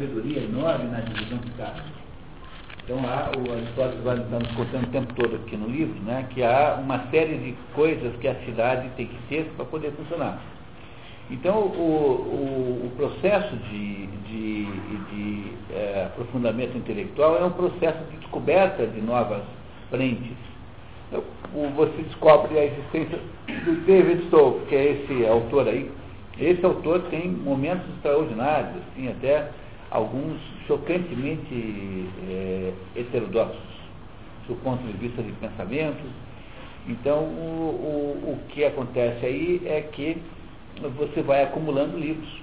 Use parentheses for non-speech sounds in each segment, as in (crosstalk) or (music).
sabedoria enorme na divisão que está. Então há, o Aristóteles vai nos contando o tempo todo aqui no livro, né, que há uma série de coisas que a cidade tem que ter para poder funcionar. Então o, o, o processo de, de, de é, aprofundamento intelectual é um processo de descoberta de novas frentes. Então, você descobre a existência do David Stowe, que é esse autor aí. Esse autor tem momentos extraordinários, assim, até alguns chocantemente é, heterodoxos, do ponto de vista de pensamento. Então, o, o, o que acontece aí é que você vai acumulando livros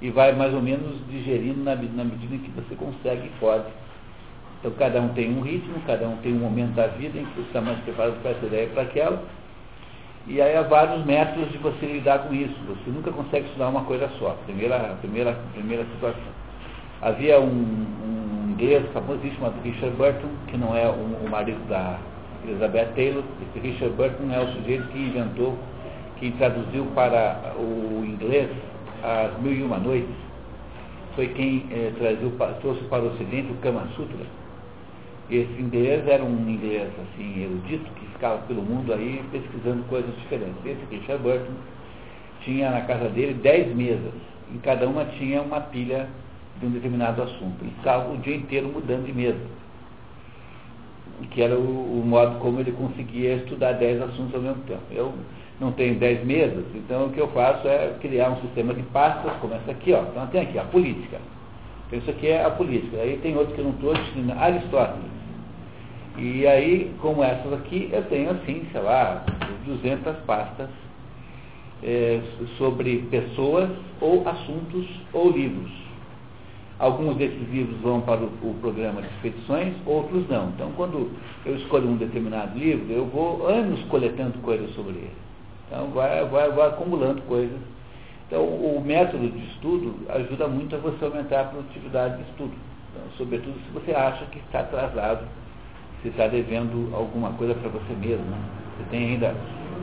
e vai mais ou menos digerindo na, na medida em que você consegue e pode. Então, cada um tem um ritmo, cada um tem um momento da vida em que você está mais preparado para essa ideia e para aquela. E aí há vários métodos de você lidar com isso. Você nunca consegue estudar uma coisa só. Primeira, primeira, primeira situação. Havia um, um inglês famosíssimo Richard Burton, que não é o, o marido da Elizabeth Taylor. Esse Richard Burton é o sujeito que inventou, que traduziu para o inglês as Mil e Uma Noites. Foi quem eh, trouxe para o Ocidente o Kama Sutra. Esse inglês era um inglês assim, erudito, que ficava pelo mundo aí pesquisando coisas diferentes. Esse Richard Burton tinha na casa dele dez mesas. Em cada uma tinha uma pilha de um determinado assunto. Ele ficava o dia inteiro mudando de mesa. Que era o, o modo como ele conseguia estudar dez assuntos ao mesmo tempo. Eu não tenho dez mesas, então o que eu faço é criar um sistema de pastas, como essa aqui, ó. Então tem aqui a política. Então isso aqui é a política. Aí tem outro que eu não estou Aristóteles. E aí, como essas aqui, eu tenho assim, sei lá, 200 pastas é, sobre pessoas ou assuntos ou livros. Alguns desses livros vão para o, o, programa de expedições, outros não. Então, quando eu escolho um determinado livro, eu vou anos coletando coisas sobre ele. Então, vai, vai, vai acumulando coisas. Então, o método de estudo ajuda muito a você aumentar a produtividade de estudo. Então, sobretudo se você acha que está atrasado, se está devendo alguma coisa para você mesmo. Né? Você tem ainda.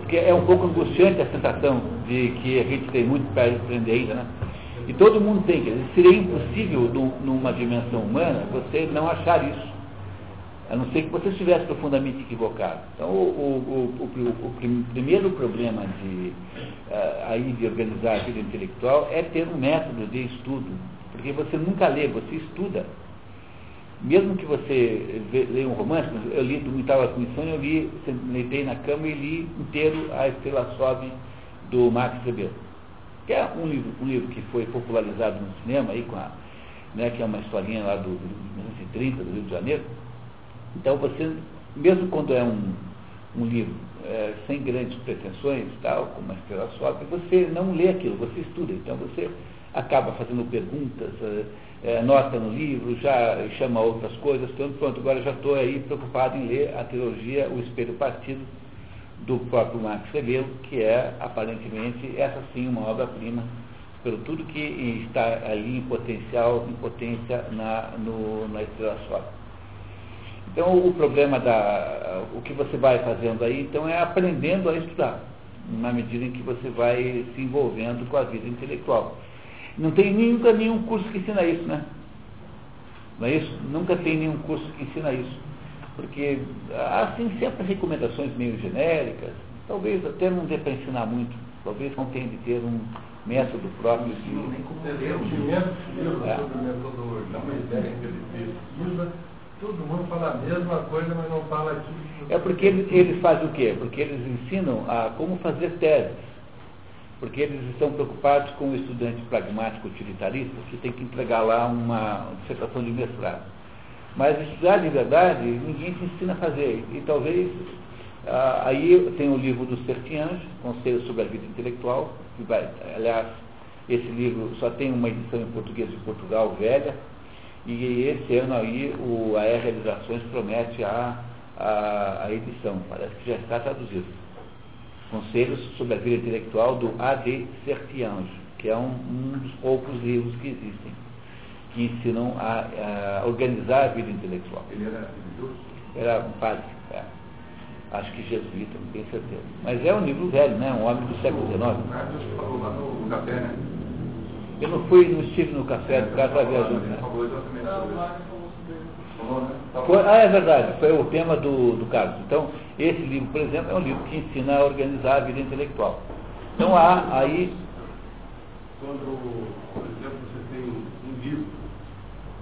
Porque é um pouco angustiante a sensação de que a gente tem muito para aprender ainda, né? E todo mundo tem, quer dizer, seria impossível numa dimensão humana você não achar isso. A não ser que você estivesse profundamente equivocado. Então, o, o, o, o primeiro problema de, uh, aí de organizar a vida intelectual é ter um método de estudo. Porque você nunca lê, você estuda. Mesmo que você leia um romance, eu li do Estava com Insônia, eu li, deitei na cama e li inteiro A Estrela Sobe, do Max Weber que é um livro, um livro que foi popularizado no cinema, aí com a, né, que é uma historinha lá do, do 1930, do Rio de Janeiro. Então você, mesmo quando é um, um livro é, sem grandes pretensões, tal, como a Estrela Sobe, você não lê aquilo, você estuda. Então você acaba fazendo perguntas, é, no livro, já chama outras coisas, pronto, pronto agora já estou aí preocupado em ler a trilogia O Espelho Partido, do próprio Max Rebelo, que é aparentemente essa sim uma obra-prima pelo tudo que está ali em potencial, em potência na, no, na estrela solar. Então o problema da. o que você vai fazendo aí, então é aprendendo a estudar, na medida em que você vai se envolvendo com a vida intelectual. Não tem nunca nenhum curso que ensina isso, né? Não é isso? Nunca tem nenhum curso que ensina isso porque há assim sempre recomendações meio genéricas, talvez até não dê para ensinar muito, talvez não tenha de ter um método próprio de. Nem como é. sobre metodologia, uma ideia que ele pesquisa, todo mundo fala a mesma coisa, mas não fala aquilo. É porque eles, eles fazem o quê? Porque eles ensinam a como fazer teses. Porque eles estão preocupados com o estudante pragmático utilitarista que tem que entregar lá uma dissertação de mestrado. Mas estudar de verdade, ninguém te ensina a fazer. E talvez, ah, aí tem o livro do Sertiange, Conselho sobre a Vida Intelectual, que vai, aliás, esse livro só tem uma edição em português de Portugal velha, e esse ano aí o AR Realizações promete a, a, a edição, parece que já está traduzido. Conselhos sobre a Vida Intelectual do A.D. Sertiange, que é um, um dos poucos livros que existem que ensinam a, a organizar a vida intelectual. Ele era religioso? Era um padre, é. acho que jesuíta, não tenho certeza. Mas é um livro velho, né? um homem do século XIX. O falou lá no café, né? Eu não fui, não estive no café do cara para viajar. Né? Foi, ah, é verdade, foi o tema do, do Carlos. Então, esse livro, por exemplo, é um livro que ensina a organizar a vida intelectual. Então há aí. Quando, por exemplo, você tem um livro,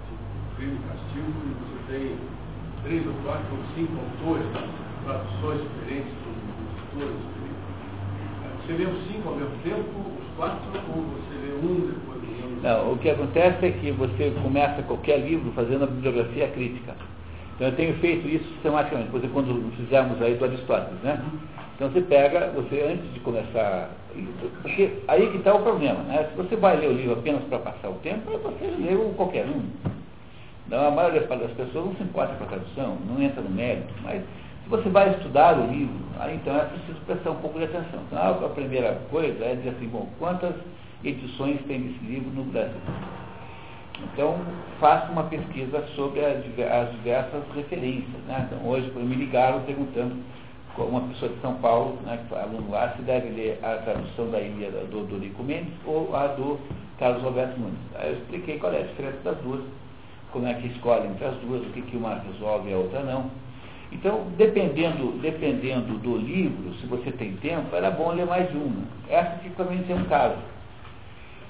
tipo Crime e Castigo, e você tem três ou quatro ou cinco autores, traduções diferentes, editores diferentes. Você lê os cinco ao mesmo tempo, os quatro, ou você lê um depois? Não, o que acontece é que você começa qualquer livro fazendo a bibliografia crítica. Então eu tenho feito isso sistematicamente, por exemplo, quando fizemos aí do Aristóteles, né? Então você pega, você antes de começar, porque aí que está o problema, né? Se você vai ler o livro apenas para passar o tempo, você lê qualquer um. Então, a maioria das pessoas não se importa com a tradução, não entra no mérito, mas se você vai estudar o livro, aí então é preciso prestar um pouco de atenção. Então a primeira coisa é dizer assim, bom, quantas edições tem desse livro no Brasil? Então, faça uma pesquisa sobre as diversas referências. Né? Então, hoje, me ligaram perguntando uma pessoa de São Paulo, né, que foi aluno lá, se deve ler a tradução da Ilha do Dorico Mendes ou a do Carlos Roberto Nunes. Aí eu expliquei qual é a diferença das duas, como é que escolhem entre as duas, o que, que uma resolve e a outra não. Então, dependendo, dependendo do livro, se você tem tempo, era bom ler mais uma. Essa tipicamente é um caso.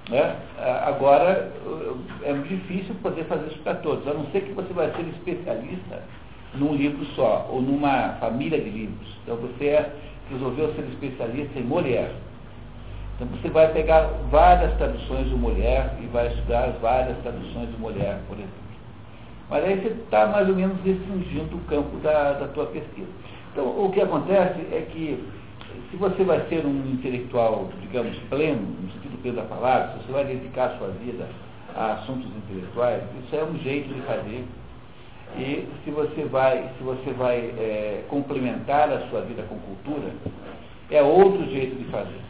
Né? Agora, é difícil poder fazer isso para todos, a não ser que você vai ser especialista num livro só, ou numa família de livros. Então você resolveu ser especialista em mulher. Então você vai pegar várias traduções de mulher e vai estudar várias traduções de mulher, por exemplo. Mas aí você está mais ou menos restringindo o campo da, da tua pesquisa. Então o que acontece é que se você vai ser um intelectual, digamos, pleno, no sentido pleno da palavra, se você vai dedicar a sua vida a assuntos intelectuais, isso é um jeito de fazer. E se você vai, se você vai é, complementar a sua vida com cultura, é outro jeito de fazer.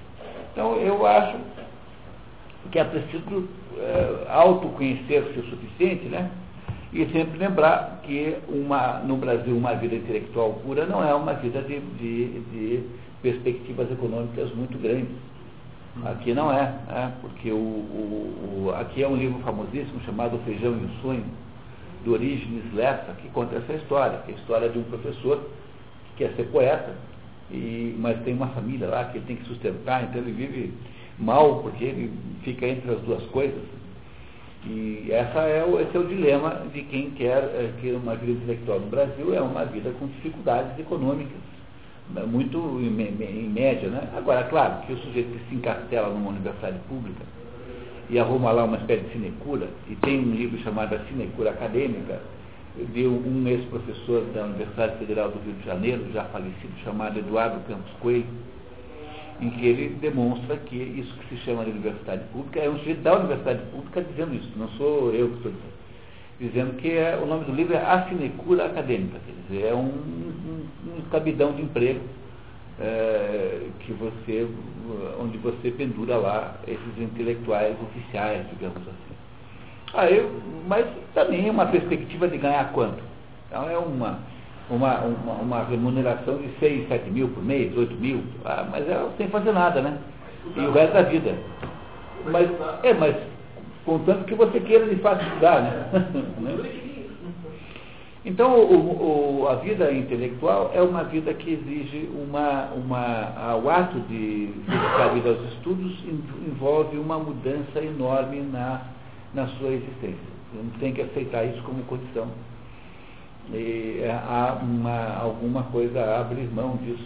Então eu acho que é preciso é, autoconhecer-se o suficiente, né? E sempre lembrar que uma, no Brasil uma vida intelectual pura não é uma vida de, de, de perspectivas econômicas muito grandes. Aqui não é, é porque o, o, o, aqui é um livro famosíssimo chamado Feijão e o Sonho, do Orígenes Lessa, que conta essa história, que é a história de um professor que quer ser poeta, e, mas tem uma família lá que ele tem que sustentar, então ele vive mal porque ele fica entre as duas coisas. E essa é o, esse é o dilema de quem quer é, que uma vida intelectual no Brasil é uma vida com dificuldades econômicas, né, muito em, em média. Né? Agora, claro, que o sujeito que se encastela numa universidade pública e arruma lá uma espécie de sinecura, e tem um livro chamado A Sinecura Acadêmica, de um ex-professor da Universidade Federal do Rio de Janeiro, já falecido, chamado Eduardo Campos Coelho, em que ele demonstra que isso que se chama de universidade pública é um sujeito da universidade pública dizendo isso, não sou eu que estou dizendo. Dizendo que é, o nome do livro é A Sinecura Acadêmica, quer dizer, é um, um, um cabidão de emprego é, que você, onde você pendura lá esses intelectuais oficiais, digamos assim. Aí, mas também é uma perspectiva de ganhar quanto? Então é uma uma, uma, uma, remuneração de 6, 7 mil por mês, 8 mil, ah, mas ela sem fazer nada, né? E o resto da vida. Mas, é, mas contanto que você queira de fato estudar, né? (laughs) Então, o, o, a vida intelectual é uma vida que exige uma, uma o ato de dedicar vida aos estudos envolve uma mudança enorme na, na sua existência. Você não tem que aceitar isso como condição e é, há uma, alguma coisa a abrir mão disso.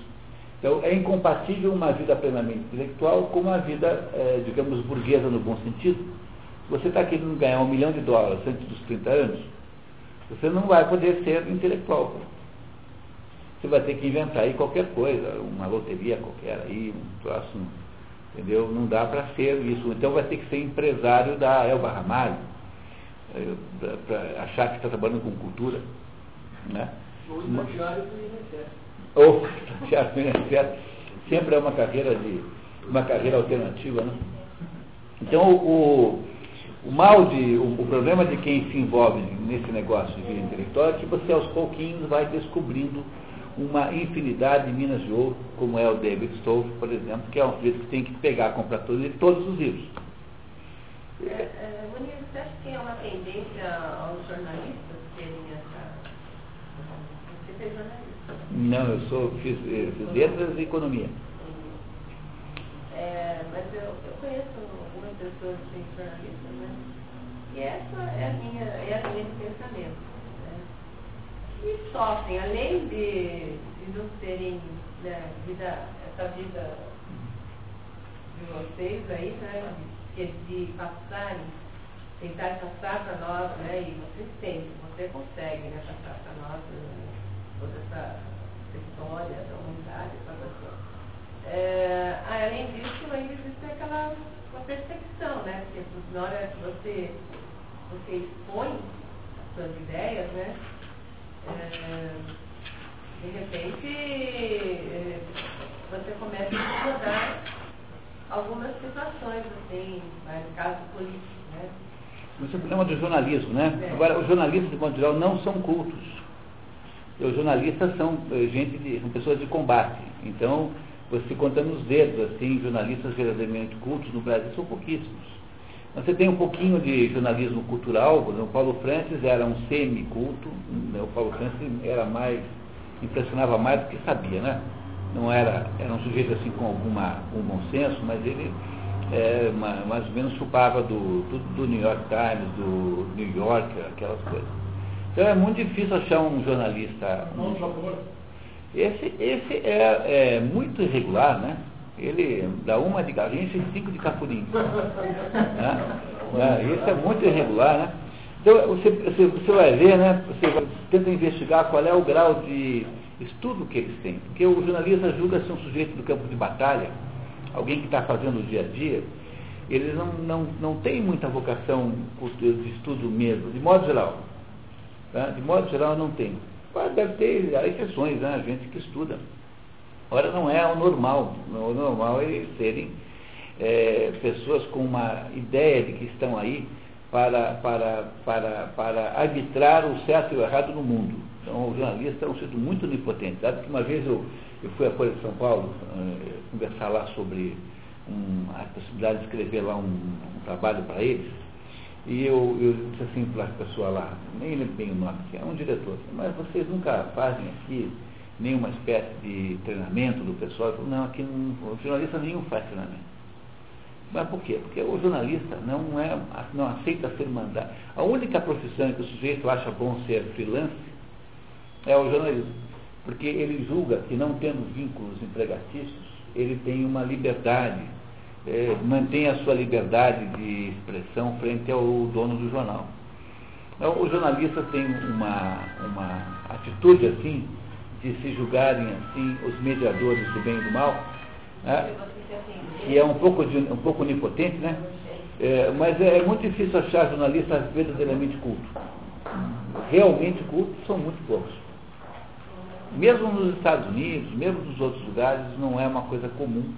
Então, é incompatível uma vida plenamente intelectual com uma vida, é, digamos, burguesa no bom sentido. Você está querendo ganhar um milhão de dólares antes dos 30 anos, você não vai poder ser intelectual. Você vai ter que inventar aí qualquer coisa, uma loteria qualquer aí, um troço, entendeu? Não dá para ser isso. Então vai ter que ser empresário da Elba Ramalho, é, para achar que está trabalhando com cultura. Né? Ou estagiário do INSS. Ou estagiário do INSS. Sempre é uma carreira, de, uma carreira alternativa. Né? Então, o, o mal de, o, o, problema de quem se envolve nesse negócio de vida intelectual é que você aos pouquinhos vai descobrindo uma infinidade de minas de ouro, como é o David Stove, por exemplo, que é um sujeito que tem que pegar, comprar todos, todos os livros. É, é, você acha que é uma tendência aos jornalistas terem essa. Você fez jornalista? Não, eu sou, fiz, eh, fiz letras e economia. É, mas eu, eu conheço pessoas são jornalistas, né? E essa é a minha, é a linha de pensamento. Né? E sofrem, além de, de não terem né, vida, essa vida de vocês aí, né? De passarem, tentar passar para nós, né? E vocês têm, você consegue né, passar para nós né, toda essa, essa história da humanidade, essa coisa. É, além disso, ainda existe aquela uma percepção, né? Porque na hora que você você expõe as suas ideias, né? É, de repente, é, você começa a incomodar algumas situações, assim, no caso político, né? Esse é o problema do jornalismo, né? É. Agora, os jornalistas, de modo geral, não são cultos. Os jornalistas são eh, gente de, são pessoas de combate. Então, você contando os dedos, assim, jornalistas verdadeiramente cultos no Brasil são pouquíssimos. Você tem um pouquinho de jornalismo cultural, por exemplo, o Paulo Francis era um semi-culto, né? o Paulo Francis era mais, impressionava mais do que sabia, né? Não era, era um sujeito assim com alguma, com bom senso, mas ele é, mais ou menos chupava do, tudo do New York Times, do New Yorker, aquelas coisas. Então é muito difícil achar um jornalista. Não, Esse, esse é, é muito irregular, né? ele dá uma de galinha e cinco de cafurim. (laughs) né? né? Isso é muito irregular, né? Então você, você, você vai ver, né? Você tenta investigar qual é o grau de estudo que eles têm. Porque o jornalista julga ser um sujeito do campo de batalha, alguém que está fazendo o dia a dia, eles não, não, não têm muita vocação de estudo mesmo, de modo geral. Tá? De modo geral não tem. Deve ter exceções, né? gente que estuda. Ora, não é o normal. O normal é serem é, pessoas com uma ideia de que estão aí para, para, para, para arbitrar o certo e o errado no mundo. Então, o jornalista é um sujeito muito onipotente. Sabe que uma vez eu, eu fui à Folha de São Paulo é, conversar lá sobre um, a possibilidade de escrever lá um, um trabalho para eles. E eu, eu disse assim para a pessoa lá, nem lembro bem o nome, é um diretor, mas vocês nunca fazem aqui nenhuma espécie de treinamento do pessoal. Falou, não, aqui não, o jornalista nenhum faz treinamento. Mas por quê? Porque o jornalista não, é, não aceita ser mandado. A única profissão que o sujeito acha bom ser freelance é o jornalismo. Porque ele julga que não tendo vínculos empregatícios, ele tem uma liberdade, é, mantém a sua liberdade de expressão frente ao dono do jornal. Então, o jornalista tem uma, uma atitude assim, de se julgarem assim os mediadores do bem e do mal, né? que é um pouco, de, um pouco onipotente, né? É, mas é, é, muito difícil achar jornalistas verdadeiramente cultos. Realmente cultos são muito poucos. Mesmo nos Estados Unidos, mesmo nos outros lugares, não é uma coisa comum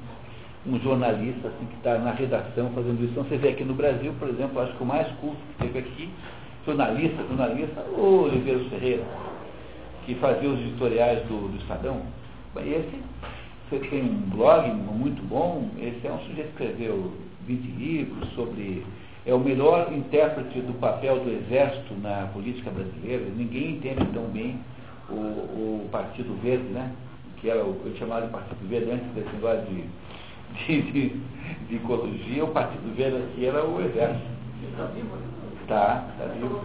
um jornalista assim, que está na redação fazendo isso. Então você vê aqui no Brasil, por exemplo, acho que o mais culto que teve aqui, jornalista, jornalista, o Oliveira Ferreira que fazia os editoriais do, do Estadão. Esse você tem um blog muito bom, esse é um sujeito que escreveu 20 livros sobre. É o melhor intérprete do papel do Exército na política brasileira. Ninguém entende tão bem o, o Partido Verde, né? Que era o, eu chamava de Partido Verde antes desse negócio de, (laughs) de, de, de ecologia, o Partido Verde aqui era o Exército. Tá, tá vivo.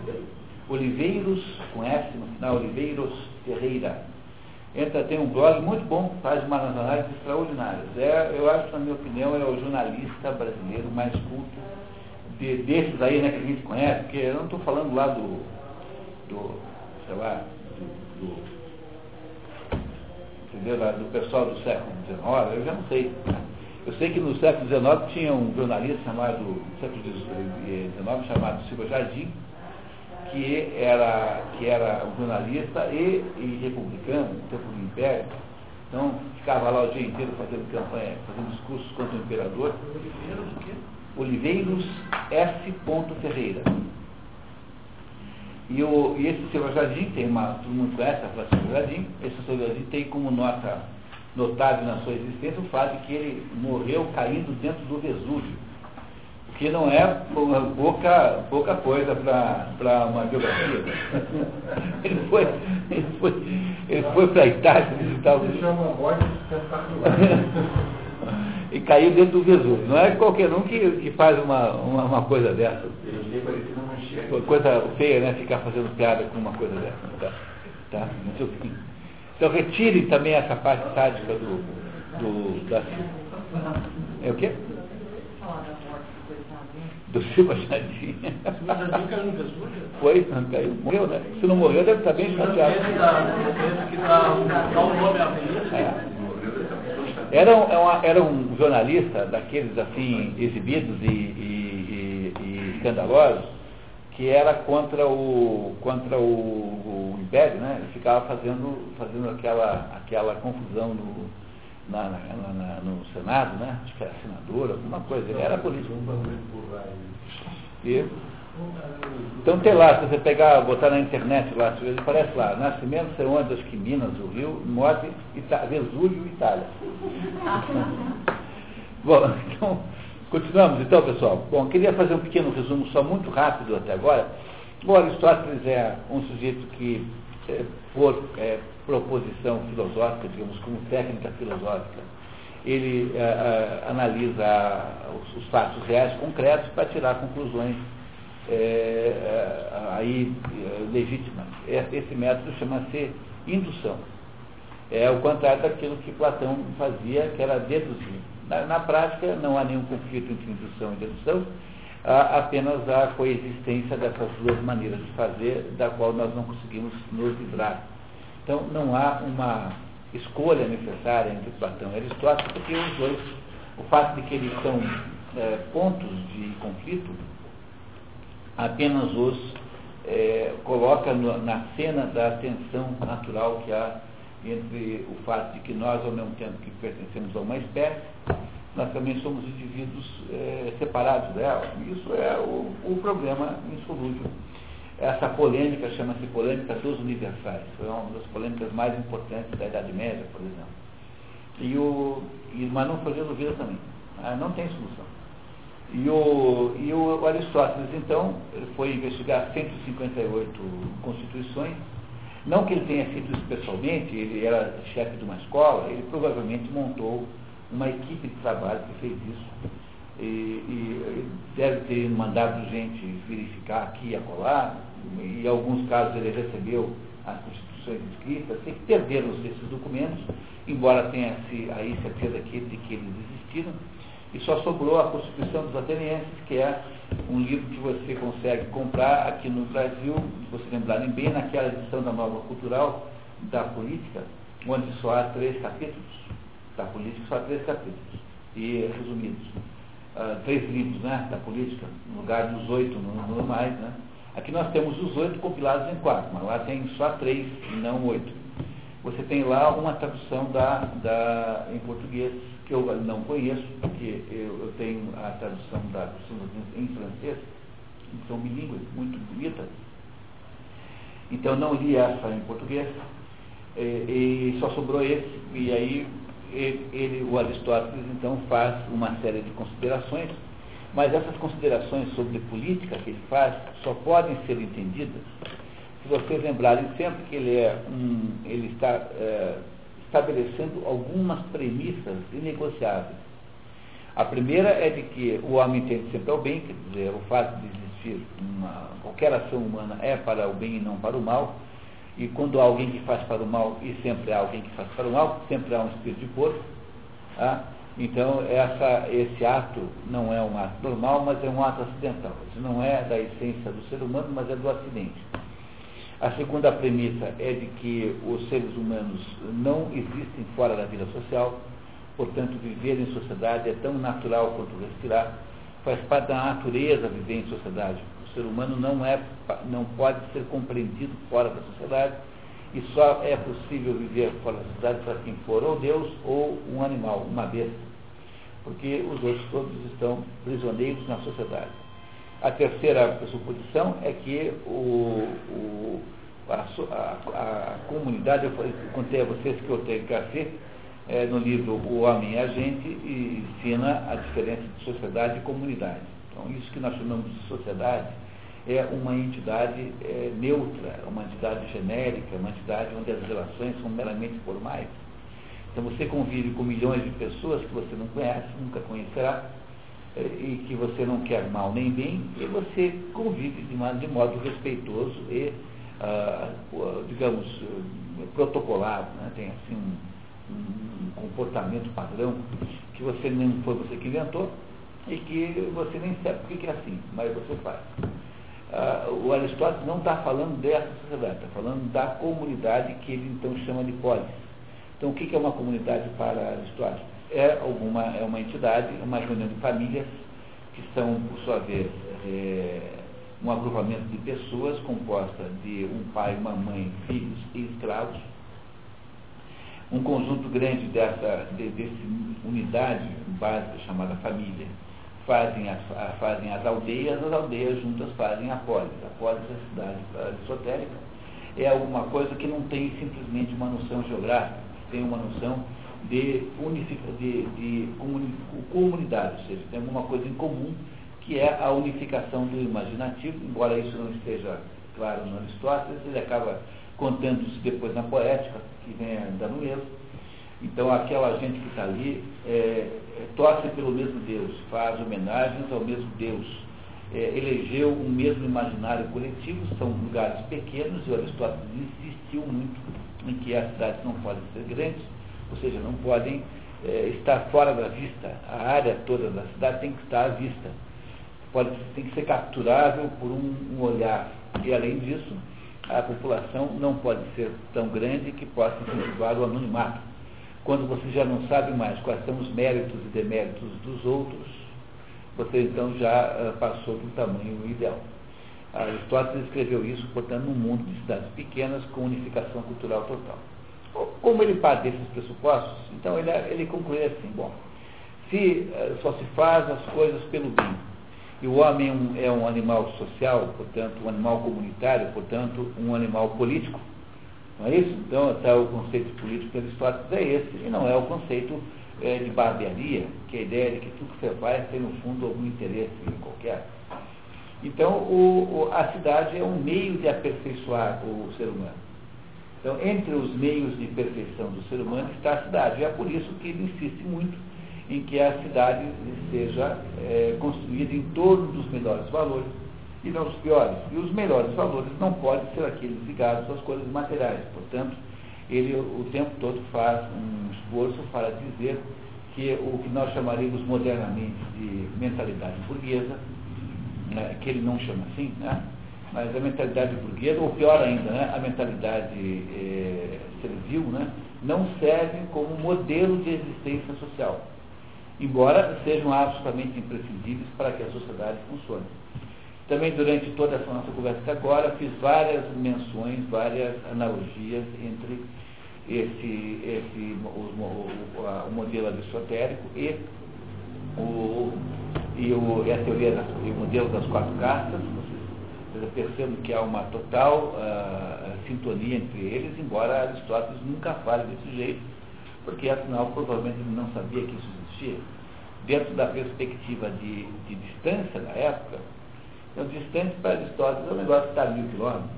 Oliveiros, com S no final, Oliveiros Ferreira. Entra, tem um blog muito bom, faz umas análises extraordinárias. É, eu acho, na minha opinião, é o jornalista brasileiro mais culto de, desses aí né, que a gente conhece, porque eu não estou falando lá do, do, sei lá, do, do entendeu, do pessoal do século XIX, eu já não sei. Eu sei que no século XIX tinha um jornalista chamado, no século XIX, chamado Silva Jardim, que era, que era um jornalista e, e republicano, no tempo do Império. Então, ficava lá o dia inteiro fazendo campanha, fazendo discursos contra o imperador. Oliveiros S. Ferreira. E, o, e esse Silva Jardim tem uma, todo mundo conhece a Silva Jardim, esse Silva Jardim tem como nota notável na sua existência o fato de que ele morreu caindo dentro do Vesúvio. O que não é pouca, pouca coisa para uma biografia. (laughs) Ele foi, ele foi, ele foi para a Itália visitar o. e caiu dentro do Vesúvio. Não é qualquer um que, que faz uma, uma, uma coisa dessa. Coisa feia, né? Ficar fazendo piada com uma coisa dessa. Tá? Tá? Então retire também essa parte sádica do, do da. É o quê? Do Silva Jardim. Silva caiu Vesúvio? Foi, caiu. Morreu, né? Se não morreu, deve estar bem chateado. à avenida. É. Era, um, era um jornalista daqueles assim exibidos e, e, e, e escandalosos que era contra o contra o, o, Império, né? Ele ficava fazendo fazendo aquela aquela confusão no na, na, na, no Senado, né? Acho que era senador, alguma coisa. Ele era político. E, então tem lá, se você pegar, botar na internet lá, ele aparece lá, nascimento, sei onde, acho que Minas, o Rio, morte, Ita Vesúvio, Itália. (laughs) Bom, então, continuamos então, pessoal. Bom, queria fazer um pequeno resumo só muito rápido até agora. O Aristóteles é um sujeito que, é, por é, proposição filosófica, digamos, como técnica filosófica, ele é, é analisa os, os fatos reais concretos para tirar conclusões é, é, aí legítimas. Esse método chama-se indução. É o contrário daquilo que Platão fazia, que era deduzir. Na, na prática, não há nenhum conflito entre indução e dedução, há apenas a coexistência dessas duas maneiras de fazer, da qual nós não conseguimos nos livrar. Então, não há uma escolha necessária entre Platão e Aristóteles, porque os dois, o fato de que eles são é, pontos de conflito, apenas os é, coloca no, na cena da tensão natural que há entre o fato de que nós, ao mesmo tempo que pertencemos a uma espécie, nós também somos indivíduos é, separados dela. Isso é o, o problema insolúvel. Essa polêmica chama-se polêmica dos universais. Foi uma das polêmicas mais importantes da Idade Média, por exemplo. E o, e, mas não foi resolvida também. Ah, não tem solução. E o, e o Aristóteles, então, foi investigar 158 constituições. Não que ele tenha feito isso pessoalmente, ele era chefe de uma escola, ele provavelmente montou uma equipe de trabalho que fez isso. E, e deve ter mandado gente verificar aqui e acolá, e em alguns casos ele recebeu as constituições escritas, sem perderam esses documentos, embora tenha -se aí certeza aqui de que eles existiram e só sobrou a Constituição dos Atenienses, que é um livro que você consegue comprar aqui no Brasil, se vocês lembrarem bem, naquela edição da Nova Cultural da Política, onde só há três capítulos, da política só há três capítulos, e resumidos. Uh, três livros né, da política, no lugar dos oito normais. Né? Aqui nós temos os oito compilados em quatro, mas lá tem só três e não oito. Você tem lá uma tradução da, da, em português que eu não conheço, porque eu, eu tenho a tradução da em francês, que são bilíngues, muito bonita. Então não li essa em português, e, e só sobrou esse, e aí ele, ele, o Aristóteles então faz uma série de considerações, mas essas considerações sobre política que ele faz só podem ser entendidas se vocês lembrarem sempre que ele é um, ele está é, estabelecendo algumas premissas inegociáveis. A primeira é de que o homem tende sempre ao bem, quer dizer, o fato de existir uma, qualquer ação humana é para o bem e não para o mal, e quando há alguém que faz para o mal e sempre há alguém que faz para o mal, sempre há um espírito de porco. Tá? Então, essa, esse ato não é um ato normal, mas é um ato acidental. Isso não é da essência do ser humano, mas é do acidente. A segunda premissa é de que os seres humanos não existem fora da vida social, portanto, viver em sociedade é tão natural quanto respirar, faz parte da natureza viver em sociedade. O ser humano não, é, não pode ser compreendido fora da sociedade e só é possível viver fora da sociedade para quem for ou Deus ou um animal, uma besta, porque os outros todos estão prisioneiros na sociedade. A terceira pressuposição é que o, o, a, a, a, comunidade, eu contei a vocês que Ortega Gasset, é, no livro O Homem e a Gente, ensina a diferença de sociedade e comunidade. Então, isso que nós chamamos de sociedade é uma entidade é, neutra, uma entidade genérica, uma entidade onde as relações são meramente formais. Então você convive com milhões de pessoas que você não conhece, nunca conhecerá, é, e que você não quer mal nem bem, e você convive de, de modo respeitoso e, ah, digamos, protocolado, né? tem assim um, um, comportamento padrão que você nem foi você que inventou e que você nem sabe por que é assim, mas você faz. Ah, o Aristóteles não está falando dessa sociedade, está falando da comunidade que ele então chama de polis. Então, o que é uma comunidade para Aristóteles? É, alguma, é uma entidade, uma reunião de famílias, que são, por sua vez, é, um agrupamento de pessoas composta de um pai, uma mãe, filhos e escravos. Um conjunto grande dessa de, unidade básica chamada família fazem as, fazem as aldeias, as aldeias juntas fazem a polis. A polis é a cidade aristotélica. É alguma coisa que não tem simplesmente uma noção geográfica tem uma noção de, de, de comunidade, ou seja, tem alguma coisa em comum, que é a unificação do imaginativo, embora isso não esteja claro no Aristóteles, ele acaba contando isso depois na poética, que vem dando mesmo. Então aquela gente que está ali é, é, torce pelo mesmo Deus, faz homenagens ao mesmo Deus, é, elegeu um mesmo imaginário coletivo, são lugares pequenos, e o Aristóteles insistiu muito em que as cidades não podem ser grandes, ou seja, não podem é, estar fora da vista. A área toda da cidade tem que estar à vista. Pode, tem que ser capturável por um, um olhar. E, além disso, a população não pode ser tão grande que possa incentivar o anonimato. Quando você já não sabe mais quais são os méritos e deméritos dos outros, você então já uh, passou do tamanho ideal. Aristóteles escreveu isso, portanto, num mundo de cidades pequenas com unificação cultural total. Como ele parte desses pressupostos, então ele, ele conclui assim, bom, se eh, só se faz as coisas pelo bem, e o homem é um animal social, portanto, um animal comunitário, portanto, um animal político, não é isso? Então, até o conceito político Aristóteles é esse, e não é o conceito é, de barbearia, que é a ideia de que tudo que você faz tem, no fundo, algum interesse qualquer. Então, o, o, a cidade é um meio de aperfeiçoar o ser humano. Então, entre os meios de perfeição do ser humano está a cidade. E é por isso que ele insiste muito em que a cidade seja é, construída em torno dos melhores valores e não os piores. E os melhores valores não podem ser aqueles ligados às coisas materiais. Portanto, ele o tempo todo faz um esforço para dizer que o que nós chamaríamos modernamente de mentalidade burguesa né, que ele não chama assim, né, mas a mentalidade burguesa, ou pior ainda, né, a mentalidade é, servil, né, não serve como modelo de existência social, embora sejam absolutamente imprescindíveis para que a sociedade funcione. Também durante toda essa nossa conversa agora fiz várias menções, várias analogias entre esse, esse o, o, o, modelo aristotélico e o, e, o, e a teoria e o modelo das quatro castas, vocês percebem que há uma total uh, sintonia entre eles, embora Aristóteles nunca fale desse jeito, porque afinal provavelmente ele não sabia que isso existia. Dentro da perspectiva de, de distância da época, então distante para Aristóteles é um negócio que está a mil quilômetros,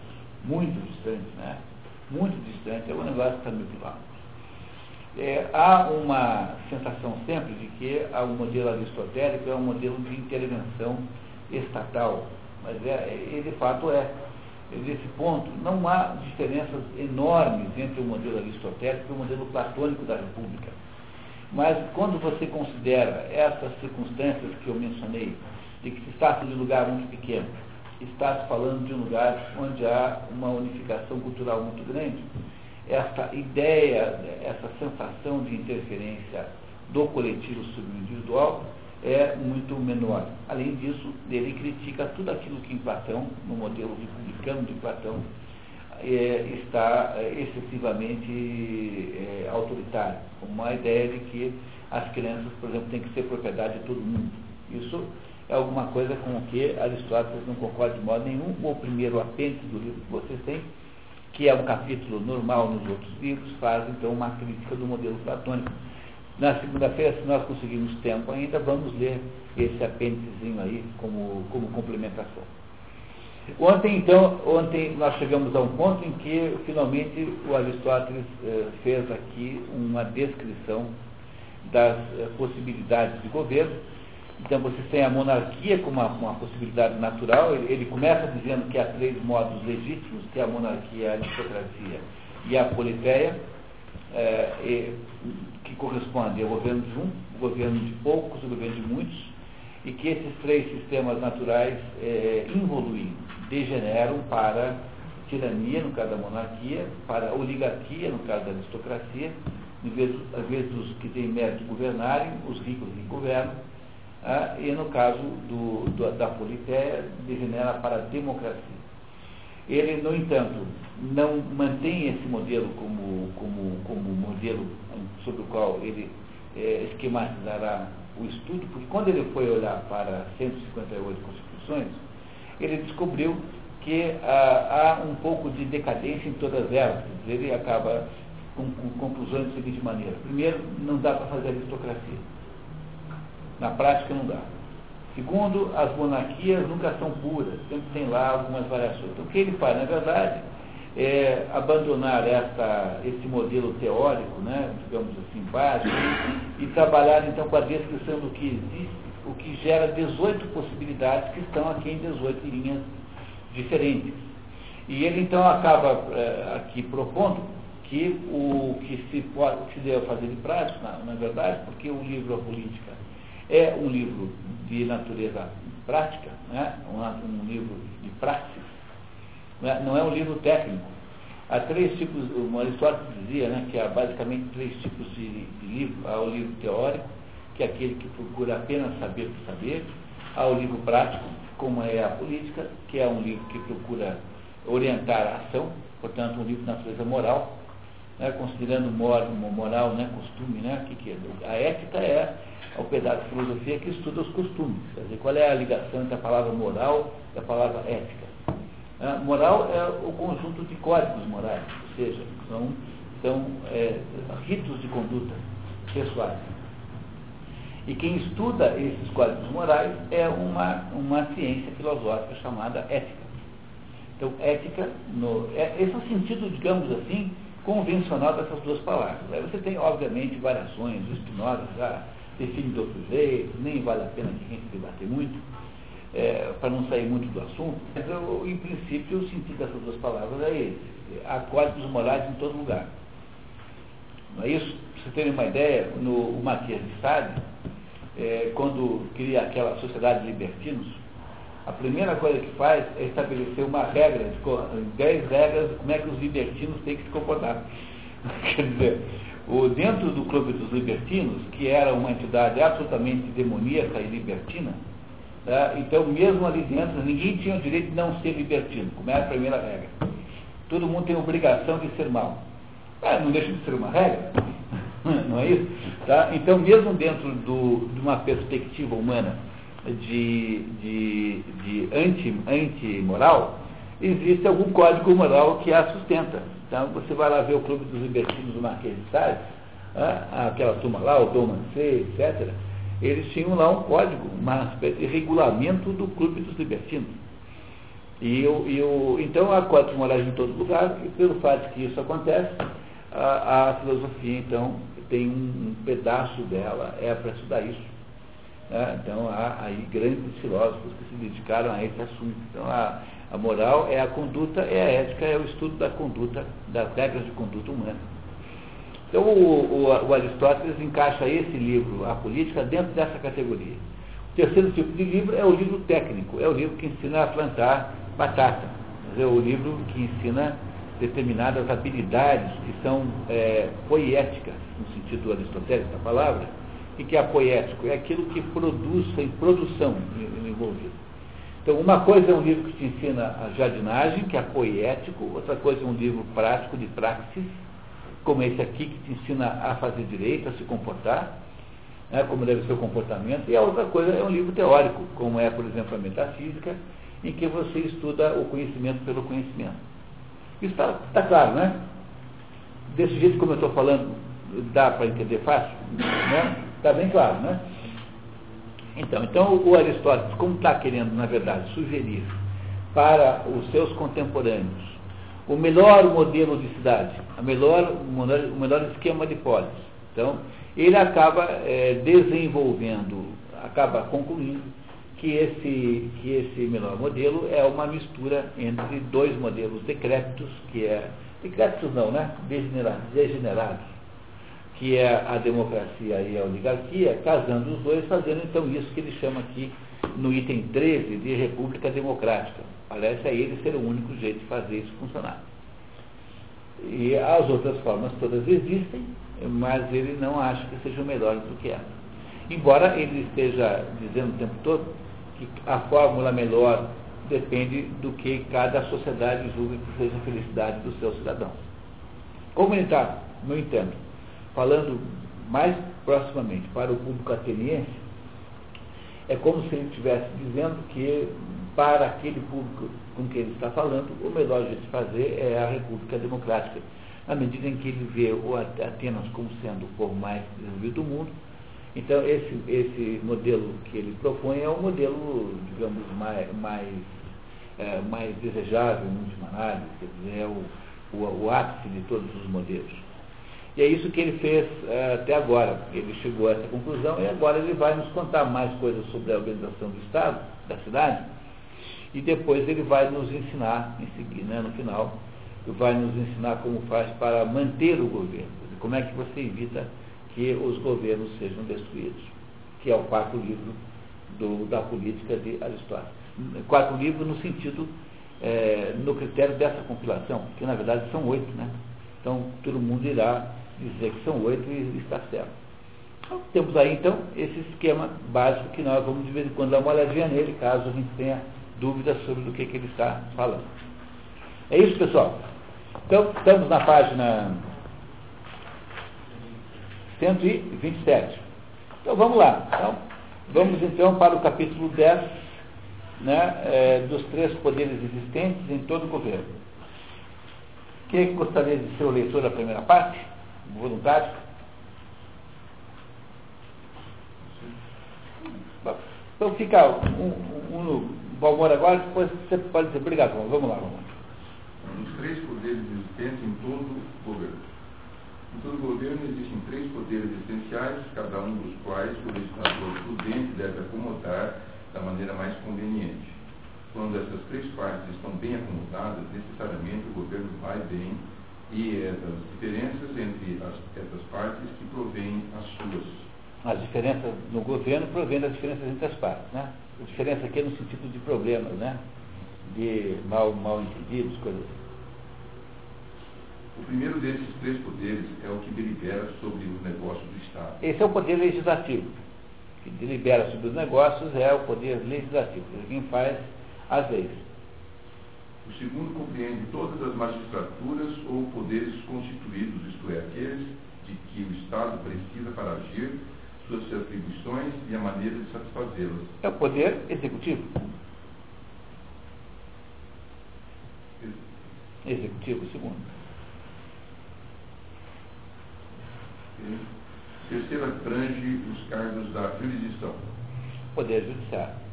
muito distante, né? Muito distante, é um negócio que está a mil quilômetros. É, há uma sensação sempre de que o modelo aristotélico é um modelo de intervenção estatal, mas é, ele de fato é. Nesse ponto, não há diferenças enormes entre o modelo aristotélico e o modelo platônico da República. Mas quando você considera essas circunstâncias que eu mencionei, de que se trata de um lugar muito pequeno, está se falando de um lugar onde há uma unificação cultural muito grande, essa ideia, essa sensação de interferência do coletivo sobre o individual é muito menor. Além disso, ele critica tudo aquilo que em Platão, no modelo republicano de Platão, é, está é, excessivamente é, autoritário, como a ideia de que as crianças, por exemplo, têm que ser propriedade de todo mundo. Isso é alguma coisa com o que Aristóteles não concorda de modo nenhum. O primeiro apêndice do livro que vocês têm que é um capítulo normal nos outros livros, faz então uma crítica do modelo platônico. Na segunda-feira, se nós conseguirmos tempo ainda, vamos ler esse apêndicezinho aí como, como complementação. Ontem, então, ontem nós chegamos a um ponto em que finalmente o Aristóteles eh, fez aqui uma descrição das eh, possibilidades de governo. Então você tem a monarquia como uma, uma possibilidade natural. Ele, ele, começa dizendo que há três modos legítimos, que é a monarquia, a aristocracia e a politeia, eh, correspondem ao governo de um, o governo de poucos, o governo de muitos, e que esses três sistemas naturais involuem degeneram para tirania, no caso da monarquia, para oligarquia, no caso da aristocracia, em vez, em vez dos que têm mérito governarem, os ricos que governam, ah, e no caso do, do, da politéia, degenera para democracia. Ele, no entanto, não mantém esse modelo como, como, como modelo sobre o qual ele é, esquematizará o estudo, porque quando ele foi olhar para 158 constituições, ele descobriu que ah, há um pouco de decadência em todas elas. Ele acaba com, com conclusões da seguinte maneira. Primeiro, não dá para fazer aristocracia. Na prática não dá. Segundo, as monarquias nunca são puras, sempre tem lá algumas variações. Então o que ele faz, na verdade, é abandonar essa, esse modelo teórico, né, digamos assim, básico, e trabalhar então com a descrição do que existe o que gera 18 possibilidades que estão aqui em 18 linhas diferentes. E ele então acaba é, aqui propondo que o que se, pode, que se deve fazer de prática, na, na, verdade, porque o livro A Política é um livro de natureza prática, né? um, um livro de praxis, né? não é um livro técnico. Há três tipos, o Aristóteles dizia né, que há basicamente três tipos de, de livro. Há o livro teórico, que é aquele que procura apenas saber por saber. Há o livro prático, como é a política, que é um livro que procura orientar a ação, portanto, um livro de natureza moral, né, considerando moral, moral né, costume, né, que, que é? a ética é o pedaço de filosofia que estuda os costumes. Quer dizer, qual é a ligação entre a palavra moral e a palavra ética? A moral é o conjunto de códigos morais, ou seja, são, são é, ritos de conduta pessoais. E quem estuda esses códigos morais é uma, uma ciência filosófica chamada ética. Então, ética, no, é, esse é o sentido, digamos assim, convencional dessas duas palavras. Aí você tem, obviamente, variações, o Spinoza já define de outro jeito, nem vale a pena que a gente debater muito, é, para não sair muito do assunto. Mas, eu, em princípio, o sentido dessas duas palavras é esse. Há códigos morais em todo lugar. Não é isso? Para você terem uma ideia, no o Matias de Sade, é, quando cria aquela sociedade de libertinos, a primeira coisa que faz é estabelecer uma regra, de, dez regras, como é que os libertinos têm que se comportar. (laughs) Quer dizer, o, dentro do Clube dos Libertinos, que era uma entidade absolutamente demoníaca e libertina, tá? então mesmo ali dentro, ninguém tinha o direito de não ser libertino, como a primeira regra. Todo mundo tem obrigação de ser mal. Ah, não deixa de ser uma regra. (laughs) não é isso? Tá? Então, mesmo dentro do, de uma perspectiva humana de, de, de anti, anti-moral, existe algum código moral que a sustenta. Então, você vai lá ver o Clube dos Libertinos do Marquês de Sade, ah, aquela turma lá, o Dom Mancê, etc., eles tinham lá um código, uma espécie de regulamento do Clube dos Libertinos. E, eu, eu, então há códigos morais em todo lugar, e pelo fato que isso acontece, a, a filosofia, então, tem um, um pedaço dela, é para estudar isso. Né? Então, há aí grandes filósofos que se dedicaram a esse assunto. Então, a, a moral é a conduta, é a ética, é o estudo da conduta, das regras de conduta humana. Então, o, o, o Aristóteles encaixa esse livro, A Política, dentro dessa categoria. O terceiro tipo de livro é o livro técnico, é o livro que ensina a plantar batata. É o livro que ensina determinadas habilidades que são é, poéticas, no sentido aristotélico da palavra, e que é poético? É aquilo que produz, tem produção envolvida. Então, uma coisa é um livro que te ensina a jardinagem, que é poético, outra coisa é um livro prático de praxis, como esse aqui, que te ensina a fazer direito, a se comportar, né, como deve ser o comportamento, e a outra coisa é um livro teórico, como é, por exemplo, a metafísica, em que você estuda o conhecimento pelo conhecimento. Isso está tá claro, né? Desse jeito como eu estou falando, Dá para entender fácil? Né? Está bem claro, né? Então, então o Aristóteles, como está querendo, na verdade, sugerir para os seus contemporâneos o melhor modelo de cidade, a melhor, o melhor esquema de polis. Então, ele acaba é, desenvolvendo, acaba concluindo que esse, que esse melhor modelo é uma mistura entre dois modelos decrépitos, que é. Decrépitos não, né? Degenerados, degenerados que é a democracia e a oligarquia, casando os dois, fazendo então isso que ele chama aqui no item 13 de república democrática. Parece a ele ser o único jeito de fazer isso funcionar. E as outras formas todas existem, mas ele não acha que sejam melhores do que essa. Embora ele esteja dizendo o tempo todo que a fórmula melhor depende do que cada sociedade julga que seja a felicidade dos seus cidadãos. Como ele está, no entanto, falando mais proximamente para o público ateniense, é como se ele estivesse dizendo que para aquele público com quem ele está falando, o melhor de fazer é a República Democrática, na medida em que ele vê o Atenas como sendo o povo mais desenvolvido do mundo. Então, esse, esse modelo que ele propõe é o modelo, digamos, mais, mais, é, mais desejável em última análise, quer dizer, é o, o, o ápice de todos os modelos. E é isso que ele fez é, até agora. Ele chegou a essa conclusão e agora ele vai nos contar mais coisas sobre a organização do Estado, da cidade, e depois ele vai nos ensinar, em seguir, né, no final, vai nos ensinar como faz para manter o governo, como é que você evita que os governos sejam destruídos, que é o quarto livro do, da política de Aristóteles. Quarto livro no sentido, é, no critério dessa compilação, que na verdade são oito, né? Então todo mundo irá dizer que são oito e está certo. Então, temos aí então esse esquema básico que nós vamos de vez em quando dar uma olhadinha nele, caso a gente tenha dúvidas sobre do que, que ele está falando. É isso, pessoal. Então, estamos na página 127. Então, vamos lá. Então, vamos então para o capítulo 10 né, é, dos três poderes existentes em todo o governo. Quem gostaria de ser o leitor da primeira parte? Voluntário? Então fica um, um, um Valmor agora, depois você pode dizer, obrigado, vamos lá, vamos lá. Os três poderes existentes em todo governo. Em todo governo existem três poderes essenciais, cada um dos quais o legislador prudente deve acomodar da maneira mais conveniente. Quando essas três partes estão bem acomodadas, necessariamente o governo vai bem e essas diferenças entre as, essas partes que provêm as suas. As diferenças no governo provêm das diferenças entre as partes, né? A diferença aqui é no sentido de problemas, né? De mal, mal entendidos, coisas assim. O primeiro desses três poderes é o que delibera sobre os negócios do Estado. Esse é o poder legislativo. O que delibera sobre os negócios é o poder legislativo, quem faz as leis. O segundo compreende todas as magistraturas ou poderes constituídos, isto é, aqueles de que o Estado precisa para agir suas atribuições e a maneira de satisfazê-las. É o poder executivo. Executivo, segundo. Terceiro abrange os cargos da jurisdição. Poder judiciário.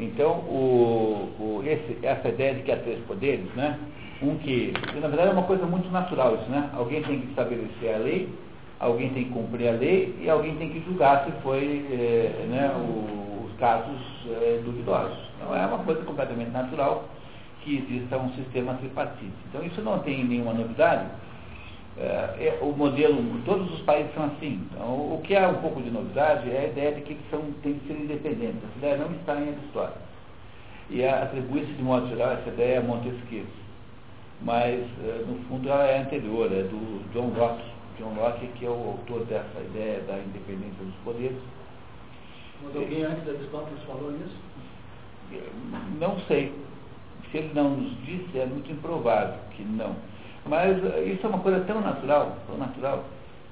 Então, o, o, esse, essa ideia de que há três poderes, né? um que, na verdade é uma coisa muito natural isso, né? Alguém tem que estabelecer a lei, alguém tem que cumprir a lei e alguém tem que julgar se foi é, né, os casos é, duvidosos. Então é uma coisa completamente natural que exista um sistema tripartite. Então isso não tem nenhuma novidade. É, o modelo, todos os países são assim. Então, o que é um pouco de novidade é a ideia de que eles são, têm que ser independentes. Essa ideia não está em Aristóteles. E atribui-se de modo geral essa ideia a Montesquieu mas eh, no fundo ela é anterior, é do John Locke. John Locke que é o autor dessa ideia da independência dos poderes. Mas alguém antes da Aristóteles falou nisso? Não sei. Se ele não nos disse, é muito improvável que não. Mas eh, isso é uma coisa tão natural, tão natural,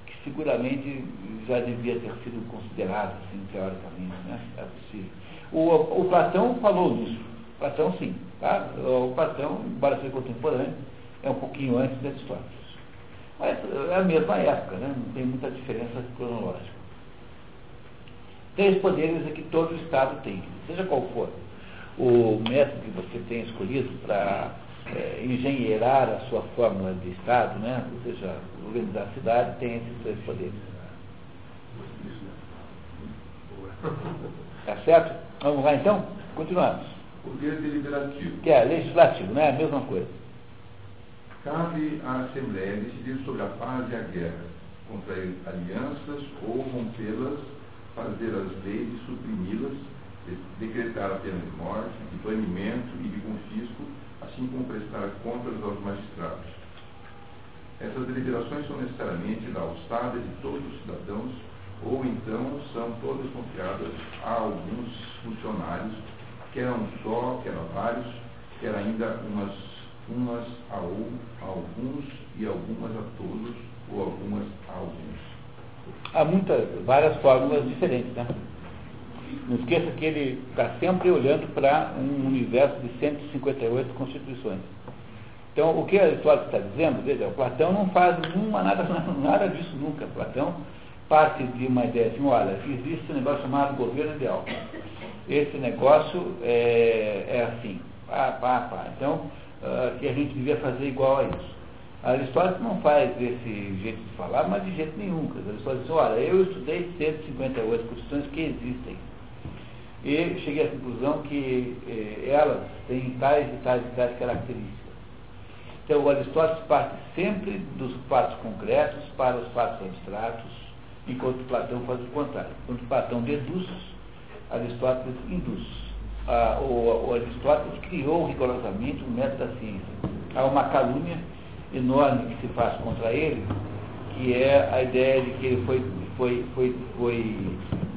que seguramente já devia ter sido considerado, assim, teoricamente, né? É possível. O, o Platão falou nisso. Platão sim. Tá? O Platão, embora seja contemporâneo, é um pouquinho antes de Aristóteles. Mas é a mesma época, né? não tem muita diferença cronológica. Três poderes é que todo Estado tem, seja qual for o método que você tem escolhido para é, engenheirar a sua fórmula de Estado, né? ou seja, organizar a cidade, tem esses três poderes. Tá certo? Vamos lá então? Continuamos. Poder deliberativo. Que é legislativo, né? A mesma coisa. Cabe à Assembleia decidir sobre a paz e a guerra, contrair alianças ou rompê-las, fazer as leis e suprimi-las, decretar a pena de morte, de banimento e de confisco, como prestar contas aos magistrados. Essas deliberações são necessariamente da alçada de todos os cidadãos, ou então são todas confiadas a alguns funcionários, quer um só, quer a vários, quer ainda umas, umas a, ou, a alguns e algumas a todos, ou algumas a alguns. Há muitas, várias fórmulas diferentes, né? Não esqueça que ele está sempre olhando para um universo de 158 constituições. Então, o que Aristóteles está dizendo, veja, o Platão não faz nenhuma, nada, (laughs) nada disso nunca. Platão parte de uma ideia assim, olha, existe um negócio chamado governo ideal. Esse negócio é, é assim, pá, pá, pá. Então, uh, que a gente devia fazer igual a isso. Aristóteles não faz esse jeito de falar, mas de jeito nenhum. Aristóteles diz, olha, eu estudei 158 constituições que existem e cheguei à conclusão que eh, elas têm tais e tais e tais características. Então, o Aristóteles parte sempre dos fatos concretos para os fatos abstratos, enquanto Platão faz o contrário. Quando Platão deduz, Aristóteles induz. Ah, o, o, Aristóteles criou rigorosamente um método da ciência. Há uma calúnia enorme que se faz contra ele, que é a ideia de que ele foi, foi, foi, foi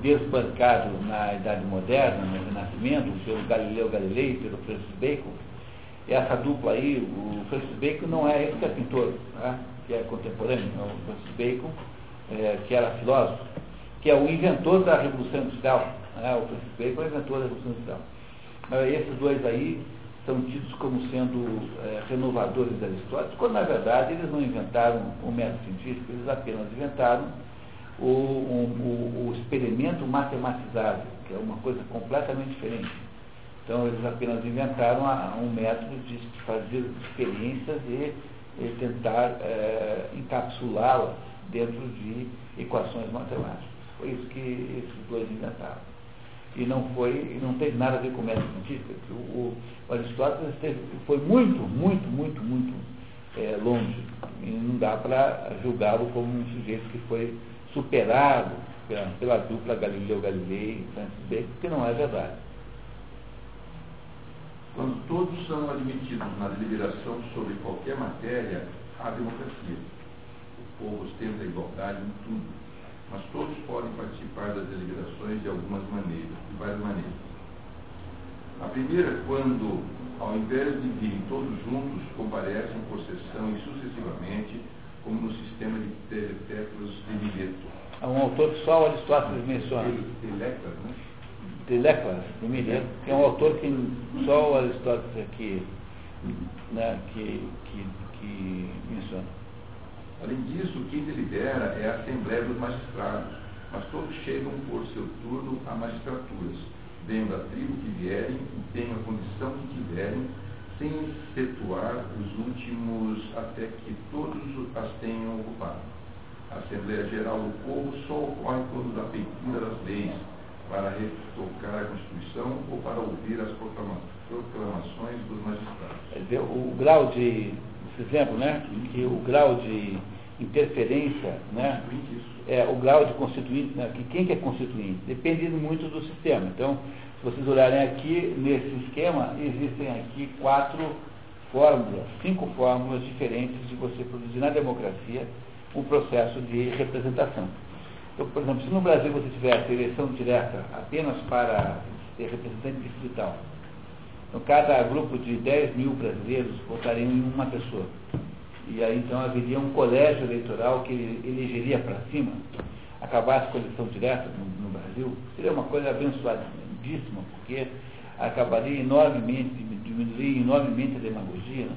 desbancado na Idade Moderna, no Renascimento, pelo Galileu Galilei, pelo Francis Bacon. Essa dupla aí, o Francis Bacon não é esse que é pintor, né? que é contemporâneo, é o Francis Bacon, é, que era filósofo, que é o inventor da Revolução Industrial. Né? O Francis Bacon é o inventor da Revolução Industrial. Mas esses dois aí são tidos como sendo é, renovadores da história, quando na verdade eles não inventaram o método científico, eles apenas inventaram o, o, o, experimento matematizado, que é uma coisa completamente diferente. Então, eles apenas inventaram um método de fazer experiências e, e tentar é, encapsulá-las dentro de equações matemáticas. Foi isso que esses dois inventaram. E não foi, não teve nada a ver com método científico. O, o Aristóteles teve, foi muito, muito, muito, muito é, longe. E não dá para julgá-lo como um sujeito que foi superado pela, pela dupla Galileu Galilei Francis Bacon, que não é verdade. Quando todos são admitidos na deliberação sobre qualquer matéria, há democracia. O povo ostenta a igualdade em tudo, mas todos podem participar das deliberações de algumas maneiras, de várias maneiras. A primeira, quando, ao invés de virem todos juntos, comparecem por sessão e sucessivamente como no sistema de teleteclos de Mileto. É um autor que só Aristóteles menciona. Teleclas, né? Teleclas, de Mileto, que é um autor que só o Aristóteles aqui né, que, que, que menciona. Além disso, quem delibera é a Assembleia dos Magistrados, mas todos chegam por seu turno a magistraturas, venham da tribo que vierem e tenham a condição que tiverem, sem efetuar os últimos até que todos as tenham ocupado. A Assembleia Geral do Povo só ocorre quando da feitura das leis, para retocar a Constituição ou para ouvir as proclamações dos magistrados. Quer dizer, o grau de, esse exemplo, né, que o grau de interferência, né, é o grau de constituinte, né, que quem que é constituinte? Depende muito do sistema. Então, se vocês olharem aqui, nesse esquema, existem aqui quatro fórmulas, cinco fórmulas diferentes de você produzir na democracia um processo de representação. Então, por exemplo, se no Brasil você tivesse eleição direta apenas para representante distrital, então cada grupo de 10 mil brasileiros votariam em uma pessoa. E aí então haveria um colégio eleitoral que elegeria para cima, acabasse com a eleição direta no, no Brasil, seria uma coisa abençoadíssima, porque acabaria enormemente, diminuiria enormemente a demagogia. Né?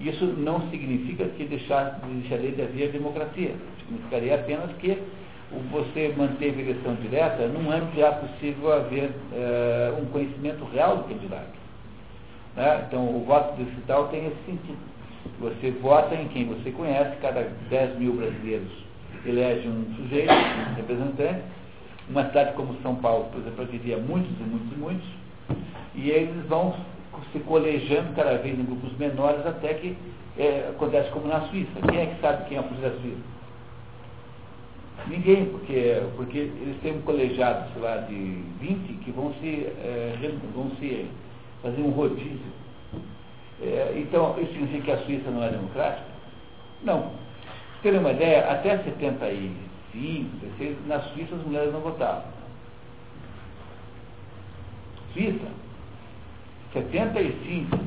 Isso não significa que deixar, deixaria de haver democracia. Significaria apenas que você manteve eleição direta num ano que é possível haver é, um conhecimento real do candidato. Né? Então, o voto digital tem esse sentido. Você vota em quem você conhece, cada 10 mil brasileiros elege um sujeito, um representante. Uma cidade como São Paulo, por exemplo, teria muitos e muitos e muitos, e eles vão se colegiando cada vez em grupos menores até que é, acontece como na Suíça. Quem é que sabe quem é o polícia Suíça? Ninguém, porque, porque eles têm um colegiado, sei lá, de 20 que vão se, é, vão se fazer um rodízio. É, então, isso significa que a Suíça não é democrática? Não. Para ter uma ideia, até 75, 16, na Suíça as mulheres não votavam. Suíça, 75.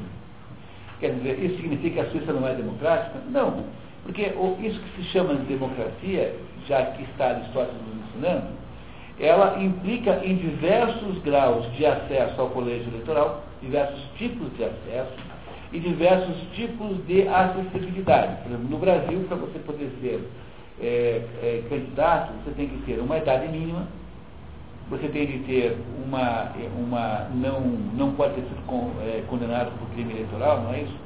Quer dizer, isso significa que a Suíça não é democrática? Não. Porque isso que se chama de democracia, já que está Aristóteles nos ensinando, ela implica em diversos graus de acesso ao colégio eleitoral, diversos tipos de acesso e diversos tipos de acessibilidade. Por exemplo, no Brasil, para você poder ser é, é, candidato, você tem que ter uma idade mínima, você tem de ter uma, uma não, não pode ter sido con, é, condenado por crime eleitoral, não é isso?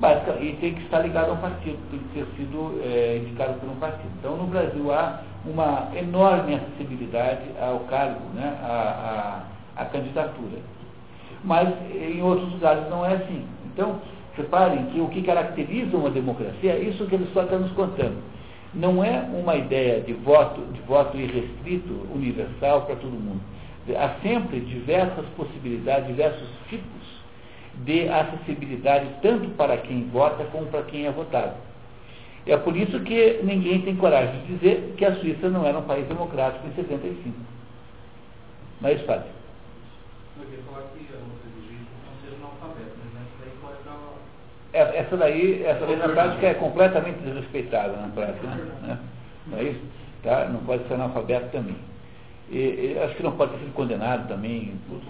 Básica, e tem que estar ligado a um partido, tem que ter sido é, indicado por um partido. Então, no Brasil há uma enorme acessibilidade ao cargo, né, à, à, à candidatura. Mas em outros lugares não é assim. Então, reparem que o que caracteriza uma democracia é isso que ele só está nos contando não é uma ideia de voto, de voto irrestrito, universal para todo mundo. Há sempre diversas possibilidades, diversos tipos de acessibilidade, tanto para quem vota como para quem é votado. É por isso que ninguém tem coragem de dizer que a Suíça não era um país democrático em 75. Mas fácil. É, essa daí, essa daí na prática é completamente desrespeitada na prática, né? Não é isso? Tá? Não pode ser analfabeto também. E, e, acho que não pode ter sido condenado também. Por...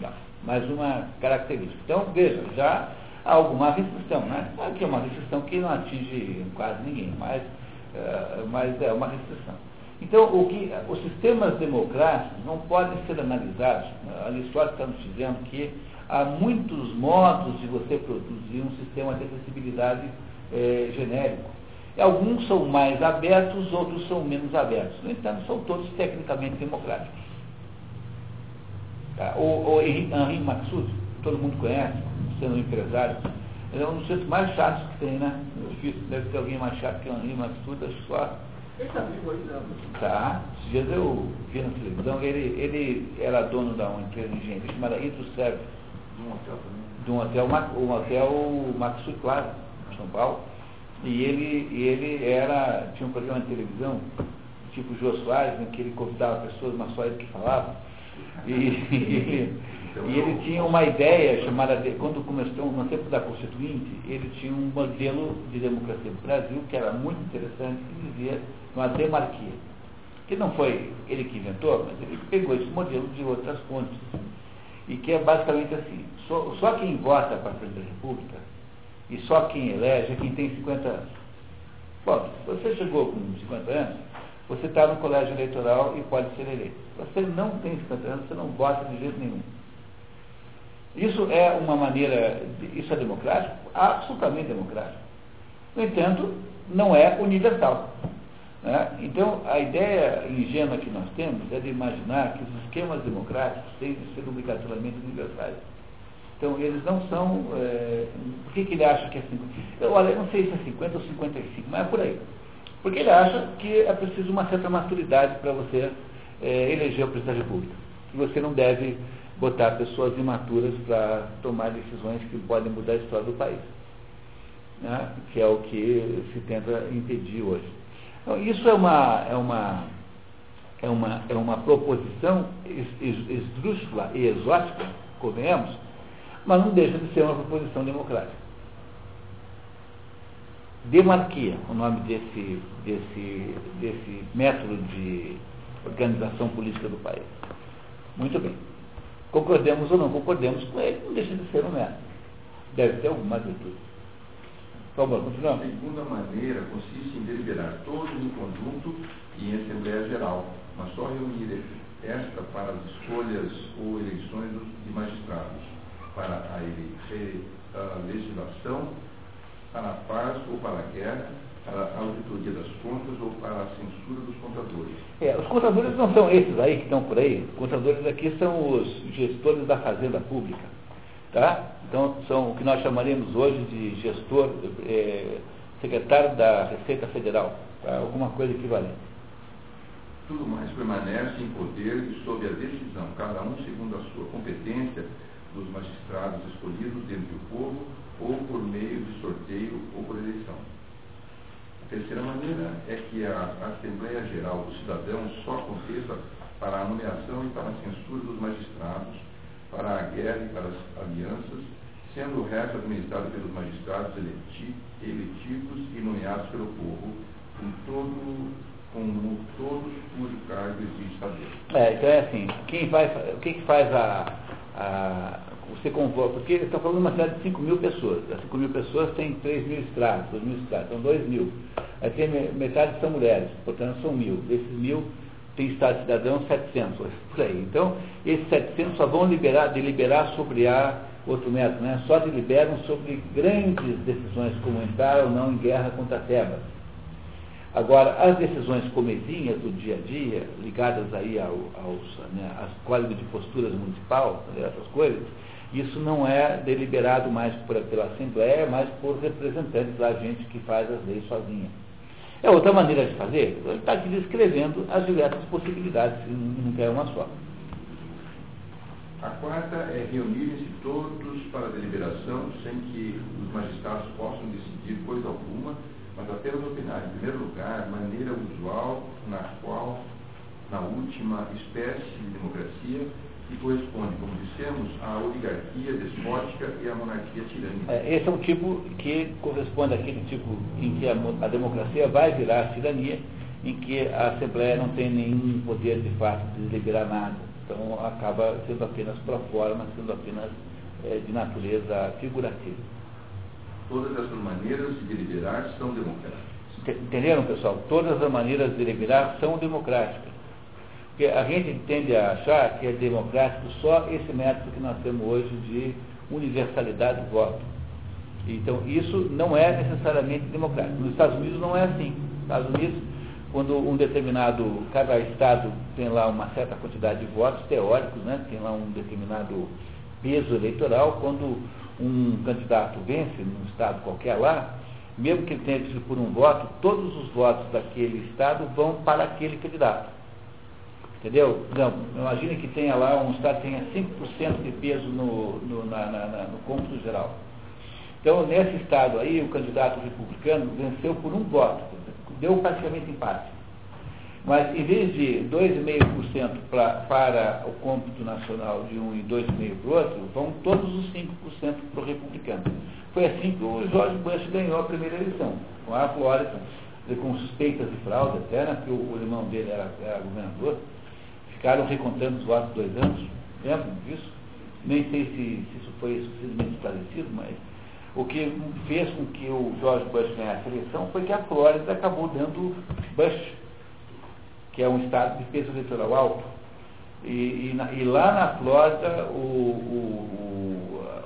Não, mais uma característica. Então, veja, já há alguma restrição, né? Aqui é uma restrição que não atinge quase ninguém, mas, uh, mas é uma restrição. Então, o que, os sistemas democráticos não podem ser analisados, a Aristóteles está nos dizendo que há muitos modos de você produzir um sistema de acessibilidade é, genérico. Alguns são mais abertos, outros são menos abertos. No entanto, são todos tecnicamente democráticos. Tá? O, o Henri Maxud, todo mundo conhece, sendo um empresário, ele é um dos sujeitos mais chatos que tem, né? Deve ter alguém mais chato que o Henri Maxud, acho só. Ele está vivo ainda. Tá. Esses dias eu vi na televisão, ele, ele era dono da uma empresa de engenharia chamada Hidroserve de um hotel também? De um hotel, um hotel Claro, em São Paulo. E ele, ele era, tinha um programa de televisão, tipo Jô Soares, em que ele convidava pessoas, mas só ele que falava. E, (laughs) e, ele, e ele tinha uma ideia chamada, de, quando começou no tempo da Constituinte, ele tinha um modelo de democracia do Brasil que era muito interessante, que dizia uma demarquia. Que não foi ele que inventou, mas ele pegou esse modelo de outras fontes e que é basicamente assim, só, só quem vota para a presidente da República e só quem elege é quem tem 50 anos. Bom, se você chegou com 50 anos, você está no colégio eleitoral e pode ser eleito. Você não tem 50 anos, você não vota de jeito nenhum. Isso é uma maneira, isso é democrático? Absolutamente democrático. No entanto, não é universal. Né? Então, a ideia ingênua que nós temos é de imaginar que os esquemas democráticos têm de ser obrigatoriamente universais. Então, eles não são. É, por que, que ele acha que é 50? Eu, olha, eu não sei se é 50 ou 55, mas é por aí. Porque ele acha que é preciso uma certa maturidade para você é, eleger o presidente da República. Que você não deve botar pessoas imaturas para tomar decisões que podem mudar a história do país. Né? Que é o que se tenta impedir hoje. Então, isso é uma, é uma, é uma, é uma proposição esdrúxula e exótica, convenhamos, mas não deixa de ser uma proposição democrática. Demarquia, o nome desse, desse, desse método de organização política do país. Muito bem. Concordemos ou não concordemos com ele, não deixa de ser um método. Deve ter alguma virtude. Por favor, A segunda maneira consiste em deliberar todos em conjunto e em Assembleia Geral, mas só reunir esta para as escolhas ou eleições de magistrados, para a, ele, a legislação, para a paz ou para a guerra, para a auditoria das contas ou para a censura dos contadores. É, os contadores não são esses aí que estão por aí. Os contadores aqui são os gestores da fazenda pública. Tá? Então, são o que nós chamaríamos hoje de gestor, é, secretário da Receita Federal, tá? alguma coisa equivalente. Tudo mais permanece em poder e sob a decisão, cada um segundo a sua competência, dos magistrados escolhidos dentre o povo ou por meio de sorteio ou por eleição. A terceira maneira é que a Assembleia Geral dos Cidadãos só aconteça para a nomeação e para a censura dos magistrados, para a guerra e para as alianças, sendo o resto administrado pelos magistrados eletivos e nomeados pelo povo, com todo como todos cujo cargo existe saber. É, então é assim, quem vai, o que, que faz a, a, você convoca, porque está falando de uma cidade de 5 mil pessoas, as 5 mil pessoas têm 3 mil estrados, 2 mil estrados, são 2 mil. Aí tem metade são mulheres, portanto são mil. Desses mil tem Estado cidadão 700, por aí. Então, esses 700 só vão liberar, deliberar sobre a outro método, né? só deliberam sobre grandes decisões, como entrar ou não em guerra contra Tebas Agora, as decisões comezinhas do dia a dia, ligadas aí ao, aos, né, às códigos de posturas municipal, né, essas coisas, isso não é deliberado mais por, pela Assembleia, mas por representantes da gente que faz as leis sozinha. É outra maneira de fazer? Ele está aqui descrevendo as diversas possibilidades, não quer uma só. A quarta é reunirem-se todos para deliberação, sem que os magistrados possam decidir coisa alguma, mas apenas opinar, em primeiro lugar, maneira usual na qual, na última espécie de democracia, que corresponde, como dissemos, à oligarquia despótica e à monarquia tirânica. É, esse é um tipo que corresponde àquele tipo em que a, a democracia vai virar a tirania, em que a Assembleia não tem nenhum poder de fato de deliberar nada. Então acaba sendo apenas pro forma, sendo apenas é, de natureza figurativa. Todas essas maneiras de deliberar são democráticas. Entenderam, pessoal? Todas as maneiras de deliberar são democráticas. Porque a gente tende a achar que é democrático só esse método que nós temos hoje de universalidade do voto. Então, isso não é necessariamente democrático. Nos Estados Unidos não é assim. Nos Estados Unidos, quando um determinado, cada estado tem lá uma certa quantidade de votos teóricos, né? tem lá um determinado peso eleitoral, quando um candidato vence num estado qualquer lá, mesmo que ele tenha sido por um voto, todos os votos daquele estado vão para aquele candidato. Entendeu? Não, imagine que tenha lá um estado tenha 5% de peso no, no, na, na, no cômputo geral. Então, nesse estado aí, o candidato republicano venceu por um voto, deu praticamente empate. Mas em vez de 2,5% para o cômputo nacional de um e 2,5% para o outro, vão todos os 5% para o republicano. Foi assim que o George Bush ganhou a primeira eleição, com a Flórida, com suspeitas de fraude até, né, porque o, o irmão dele era, era, governador, ficaram recontando os votos dois anos, lembram disso? Nem sei se, se isso foi suficientemente esclarecido, mas o que fez com que o George Bush ganhasse a eleição foi que a Flórida acabou dando Bush que é um estado de peso eleitoral alto. E, e, e lá na Flórida, o, o,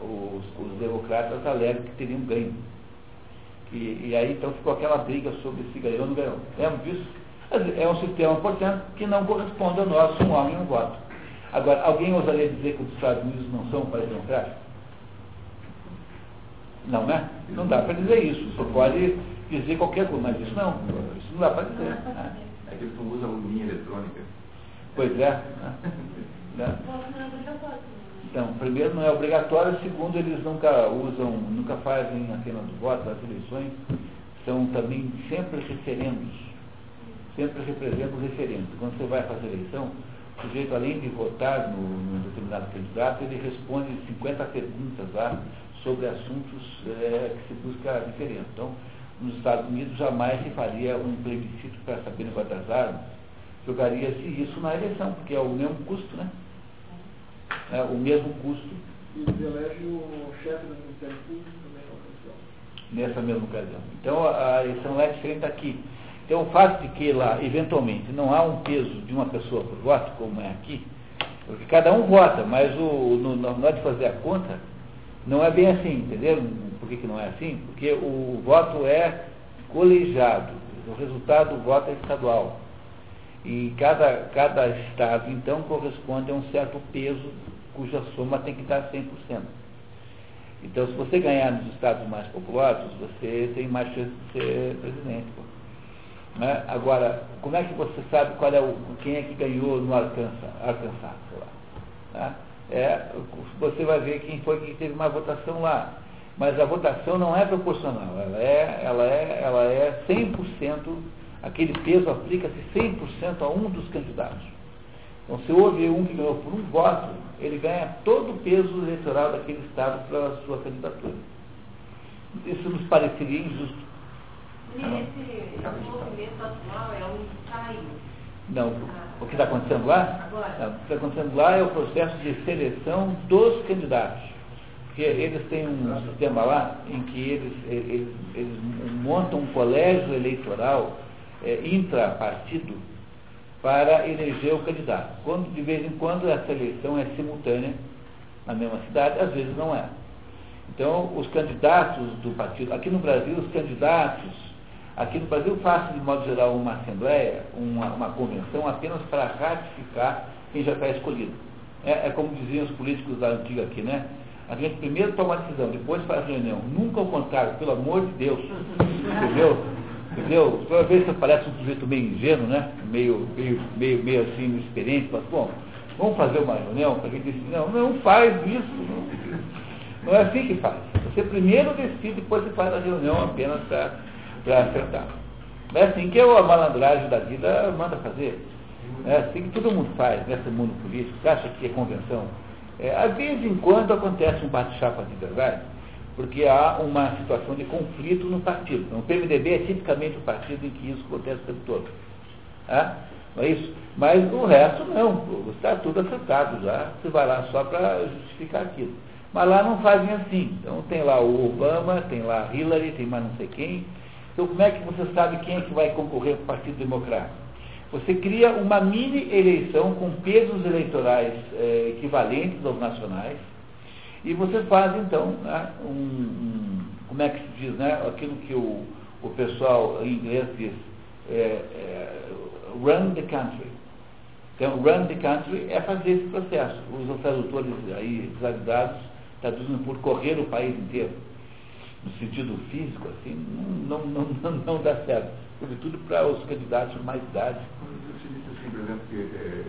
o, os, os, democratas alegam que teriam ganho. E, e, aí então ficou aquela briga sobre se ganhou ou não ganhou. Lembra disso? É um sistema, portanto, que não corresponde ao nosso um homem e um voto. Agora, alguém ousaria dizer que os Estados Unidos não são um país democrático? Não, né? Não dá para dizer isso. Você pode dizer qualquer coisa, mas isso não. Isso não dá para dizer. Né? É que eles não usam linha eletrônica. Pois é. (laughs) Né? Então, primeiro não é obrigatório, segundo eles nunca usam, nunca fazem a cena do voto, as eleições são também sempre referendos, sempre representam referendos. Quando você vai fazer eleição, o sujeito além de votar no, no determinado candidato, ele responde 50 perguntas lá sobre assuntos é, que se busca diferença. Então, nos Estados Unidos jamais se faria um plebiscito para saber o negócio das armas. Jogaria-se isso na eleição, porque é o mesmo custo, né? É o mesmo custo E eles elegem o chefe do Ministério Público também na ocasião. nessa mesma ocasião. Então a eleição é diferente aqui. Então o fato de que lá, eventualmente, não há um peso de uma pessoa por voto, como é aqui, porque cada um vota, mas o, no, na hora de fazer a conta, não é bem assim, entendeu? Por que, que não é assim? Porque o voto é colegiado, o resultado do voto é estadual. E cada, cada estado, então, corresponde a um certo peso cuja soma tem que dar 100%. Então, se você ganhar nos estados mais populosos, você tem mais chance de ser presidente. Né? Agora, como é que você sabe qual é o, quem é que ganhou no sei lá? Né? É, você vai ver quem foi que teve mais votação lá. Mas a votação não é proporcional, ela é, ela é, ela é 100%, aquele peso aplica-se 100% a um dos candidatos. Então, se houve um que ganhou por um voto, ele ganha todo o peso eleitoral daquele Estado para a sua candidatura. Isso nos pareceria injusto. E esse, esse movimento atual é ensaio. Não, o que está acontecendo lá? Agora. Não, o que está acontecendo lá é o processo de seleção dos candidatos. Porque eles têm um sistema lá em que eles, eles, eles montam um colégio eleitoral é, intrapartido para eleger o candidato. Quando, de vez em quando, essa eleição é simultânea na mesma cidade, às vezes não é. Então, os candidatos do partido, aqui no Brasil, os candidatos, aqui no Brasil faz de modo geral uma assembleia, uma, uma convenção apenas para ratificar quem já está escolhido. É, é, como diziam os políticos da antiga aqui, né? A gente primeiro toma a decisão, depois faz a reunião. Nunca ao contrário, pelo amor de Deus. Entendeu? Entendeu? Toda vez que aparece um sujeito meio ingênuo, né? Meio, meio, meio, meio assim, inexperiente, fala, bom, vamos fazer uma reunião? A gente diz, não, não faz isso. Não é assim que faz. Você primeiro decide, depois você faz a reunião apenas para acertar. É assim que a malandragem da vida manda fazer. É assim que todo mundo faz nesse mundo político. Você acha que é convenção? É, vezes em quando acontece um bate-chapa de verdade, porque há uma situação de conflito no partido. Então, o PMDB é tipicamente o partido em que isso acontece o tempo todo. É? Não é isso? Mas o resto não, está tudo acertado já, você vai lá só para justificar aquilo. Mas lá não fazem assim. Então tem lá o Obama, tem lá a Hillary, tem mais não sei quem. Então como é que você sabe quem é que vai concorrer para o Partido Democrático? Você cria uma mini eleição com pesos eleitorais é, equivalentes aos nacionais e você faz então né, um, um, como é que se diz, né, aquilo que o, o pessoal em inglês diz, é, é, run the country. Então, run the country é fazer esse processo. Os tradutores aí desavisados traduzem por correr o país inteiro. No sentido físico, assim, não, não, não, não dá certo. Sobretudo para os candidatos de mais idade. Você disse assim, por exemplo, que é,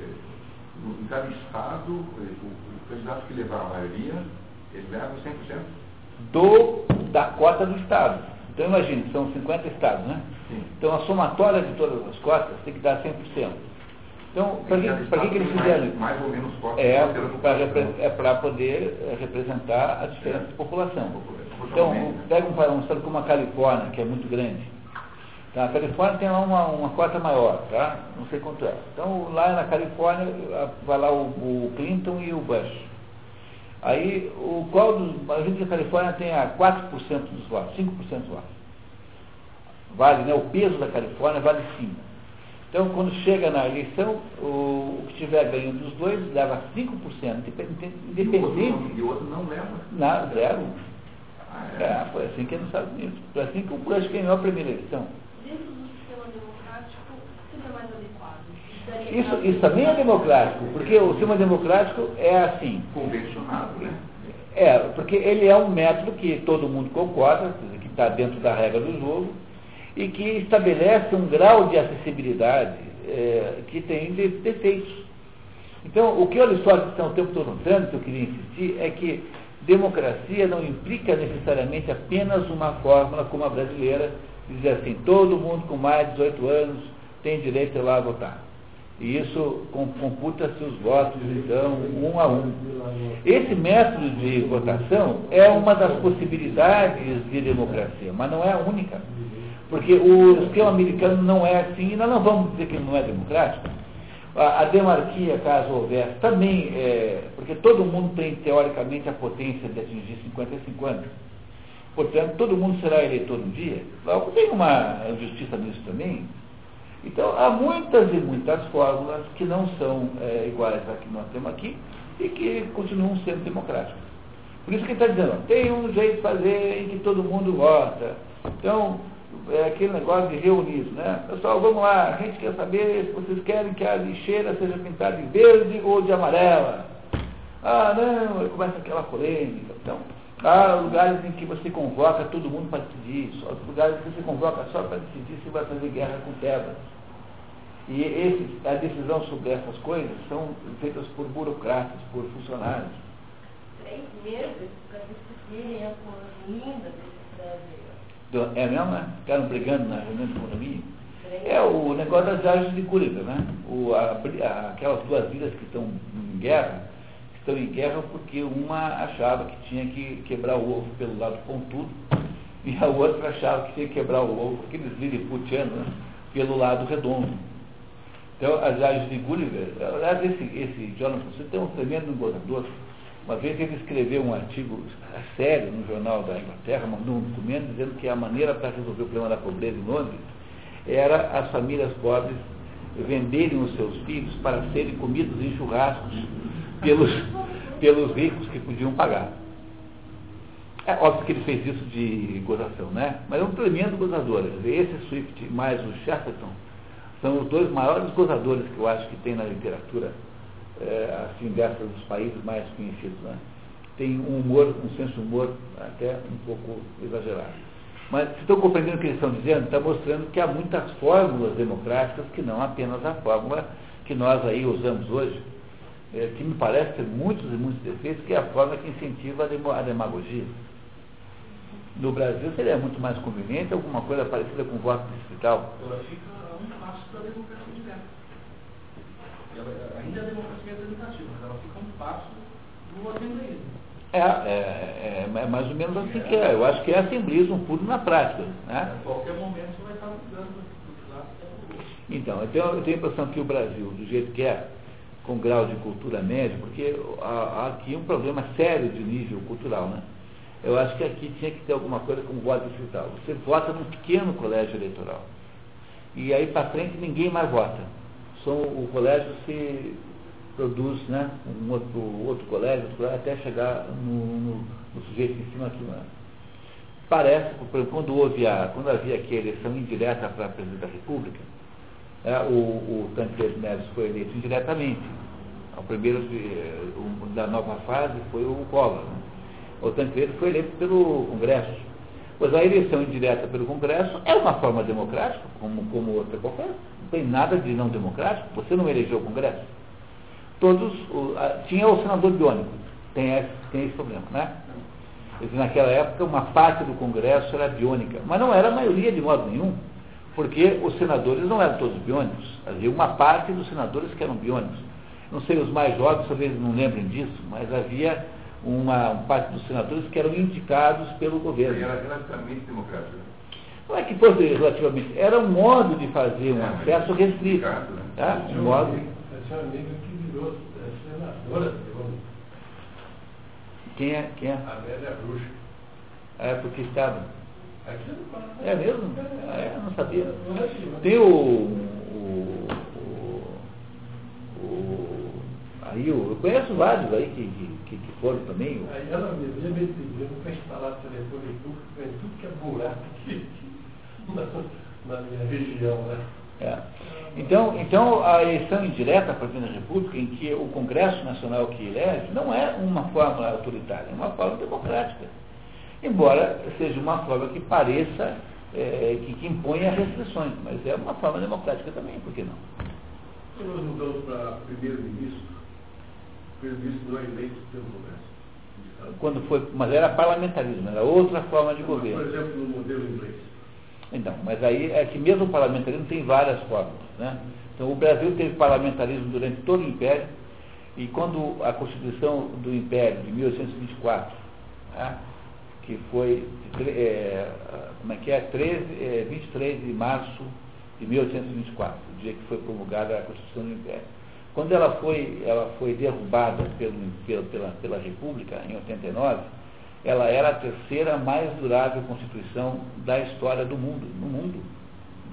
em cada estado, o, o candidato que levar a maioria, ele leva 100%? Do, da cota do estado. Então imagine, são 50 estados, né? Sim. Então a somatória de todas as cotas tem que dar 100%. Então, para que, pra que, que eles fizeram isso? Mais ou menos cotas É para população. poder é, representar a diferença de população. Então, pega um, um estado como a Califórnia, que é muito grande. Tá? A Califórnia tem lá uma, uma cota maior, tá? Não sei quanto é. Então, lá na Califórnia, vai lá o, o Clinton e o Bush. Aí, o qual dos. A gente da Califórnia tem a 4% dos votos, 5% dos votos. Vale, né? O peso da Califórnia vale 5. Então, quando chega na eleição, o, o que tiver ganho dos dois leva 5%, independente. E o outro não- independente E o outro não leva. nada, zero. É. É, foi assim que é nos Estados Unidos. Foi assim que o Bush ganhou a primeira eleição. dentro do sistema democrático, seria mais adequado. Isso, pra- isso também é democrático, porque o sistema democrático é assim. Convencionado, né? É, porque ele é um método que todo mundo concorda, que está dentro da regra do jogo, e que estabelece um grau de acessibilidade é, que tem de- defeitos. Então, o que o Aristóteles está o tempo todo mostrando, que eu queria insistir, é que democracia não implica necessariamente apenas uma fórmula como a brasileira, dizer assim, todo mundo com mais de 18 anos tem direito a ir lá votar. E isso com- computa-se os votos, então, um a um. Esse método de votação é uma das possibilidades de democracia, mas não é a única. Porque o esquema americano não é assim, e nós não vamos dizer que não é democrático. A, demarquia, caso houvesse, também, é, porque todo mundo tem, teoricamente, a potência de atingir 50 e 50. Portanto, todo mundo será eleitor um dia. Logo, tem uma justiça nisso também. Então, há muitas e muitas fórmulas que não são é, iguais à que nós temos aqui e que continuam sendo democráticas. Por isso que ele está dizendo, tem um jeito de fazer em que todo mundo vota. Então, é aquele negócio de reunir, né? Pessoal, vamos lá, a gente quer saber se vocês querem que a lixeira seja pintada de verde ou de amarela. Ah, não, começa aquela polêmica. Então, há lugares em que você convoca todo mundo para decidir, só lugares em que você convoca só para decidir se vai fazer guerra com Tebas. E esse, a decisão sobre essas coisas são feitas por burocratas, por funcionários. Três meses para decidirem a linda desse prédio. Do, é mesmo, né? Ficaram brigando na reunião de economia. É o negócio das viagens de Curitiba, né? O, a, a, aquelas duas ilhas que estão em guerra, estão em guerra porque uma achava que tinha que quebrar o ovo pelo lado pontudo e a outra achava que tinha que quebrar o ovo, aqueles liliputianos, né? pelo lado redondo. Então, as viagens de Gulliver, aliás, esse, esse Jonathan você tem um tremendo embolador. Uma vez ele escreveu um artigo sério no jornal da Inglaterra, mandou um documento dizendo que a maneira para resolver o problema da pobreza em Londres era as famílias pobres venderem os seus filhos para serem comidos em churrascos pelos, pelos ricos que podiam pagar. É óbvio que ele fez isso de gozação, né? Mas é um tremendo gozador. Esse Swift mais o Chesterton são os dois maiores gozadores que eu acho que tem na literatura é, assim, dessas dos países mais conhecidos. Né? Tem um humor, um senso de humor até um pouco exagerado. Mas se estão compreendendo o que eles estão dizendo, está mostrando que há muitas fórmulas democráticas que não apenas a fórmula que nós aí usamos hoje, é, que me parece ter muitos e muitos defeitos, que é a forma que incentiva a, a demagogia. No Brasil seria muito mais conveniente alguma coisa parecida com o voto distrital. Ela fica a um passo da democracia direta. Ela, ainda é a democracia representativa, mas ela fica um passo do assembleísmo. É, é, é, é, mais ou menos assim que é. Eu acho que é assembleísmo puro na prática. Né? A qualquer momento você vai estar mudando do lado Então, então, eu tenho a impressão que o Brasil, do jeito que é, com grau de cultura médio, porque há, há aqui um problema sério de nível cultural, né? Eu acho que aqui tinha que ter alguma coisa como voto distrital. Você vota num pequeno colégio eleitoral. E aí para frente ninguém mais vota. Só o colégio se produz né, um outro, outro colégio, outro colégio até chegar no, no, no, sujeito em cima aqui. Né? Parece, por exemplo, quando, houve a, quando havia aqui a eleição indireta para presidente da República, é, o, o Tancredo Neves foi eleito indiretamente. O primeiro o, da nova fase foi o Collor. Né? O Tancredo foi eleito pelo Congresso. Pois a eleição indireta pelo Congresso é uma forma democrática, como, como outra qualquer. Não tem nada de não democrático. Você não elegeu o Congresso. Todos, o, a, tinha o senador biônico. Tem esse, tem esse problema, né? naquela época, uma parte do Congresso era biônica. Mas não era a maioria de modo nenhum. Porque os senadores não eram todos biônicos. Havia uma parte dos senadores que eram biônicos. Não sei, os mais jovens talvez não lembrem disso, mas havia uma, uma parte dos senadores que eram indicados pelo governo. Era relativamente democrático. Não é que fosse relativamente, era um modo de fazer um é, acesso restrito. Né? Tá? Um modo. Essa amiga que virou senadora, quem é? Quem é? A velha bruxa. É, porque estava. É mesmo? Ah, é, não sabia. Tem o, o, o, o aí eu, eu conheço vários aí que, que, que foram também. Aí ela me veio me pedindo para instalar telefone público tudo que é buraco aqui na, (laughs) na minha região, né? É. Então, então, a eleição indireta para a Presidente da República, em que o Congresso Nacional que elege, não é uma forma autoritária, é uma forma democrática. Embora seja uma forma que pareça, é, que, que imponha restrições, mas é uma forma democrática também, por que não? Quando nós mudamos para primeiro-ministro, o primeiro-ministro não é eleito pelo Congresso. Quando foi, mas era parlamentarismo, era outra forma de governo. Por exemplo, no modelo inglês. Então, mas aí é que mesmo o parlamentarismo tem várias formas. Né? Então, o Brasil teve parlamentarismo durante todo o Império, e quando a Constituição do Império, de 1824, né, que foi, é, como é que é, 13, é, 23 de março de 1824, o dia que foi promulgada a Constituição do Império. Quando ela foi, ela foi derrubada pelo, pela, pela, República, em 89, ela era a terceira mais durável Constituição da história do mundo, no mundo,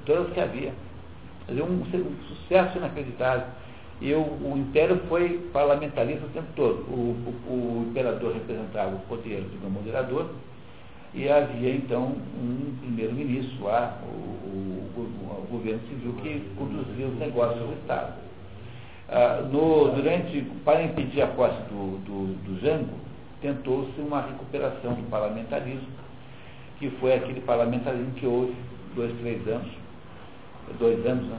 todas que havia. Quer um, um sucesso inacreditável. E o, o, Império foi parlamentarista o tempo todo. O, o, o imperador representava o poder do moderador e havia então um primeiro-ministro lá, o, governo civil, que conduzia os negócios do Estado. Ah, no, durante, para impedir a posse do, do, do Jango, tentou-se uma recuperação do parlamentarismo, que foi aquele parlamentarismo que houve dois, três anos, dois anos, né?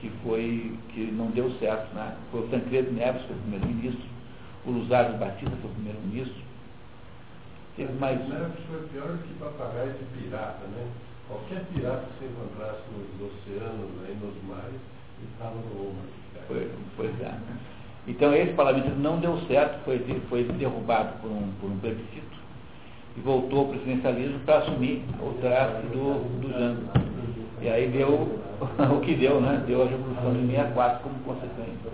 que foi, que não deu certo, né? Foi o Tancredo Neves, foi o primeiro-ministro, o Luzário Batista foi o primeiro-ministro. Teve mais. Neves foi pior do que papagaio de pirata, né? Qualquer pirata que você encontrasse nos oceanos, aí nos mares, estava no ombro. Foi, pois é. Então esse parlamento não deu certo, foi, foi derrubado por um, por um plebiscito e voltou ao presidencialismo para assumir o traço do, do Jango. E aí deu (laughs) o que deu, né? Deu a Revolução de 64 como consequência.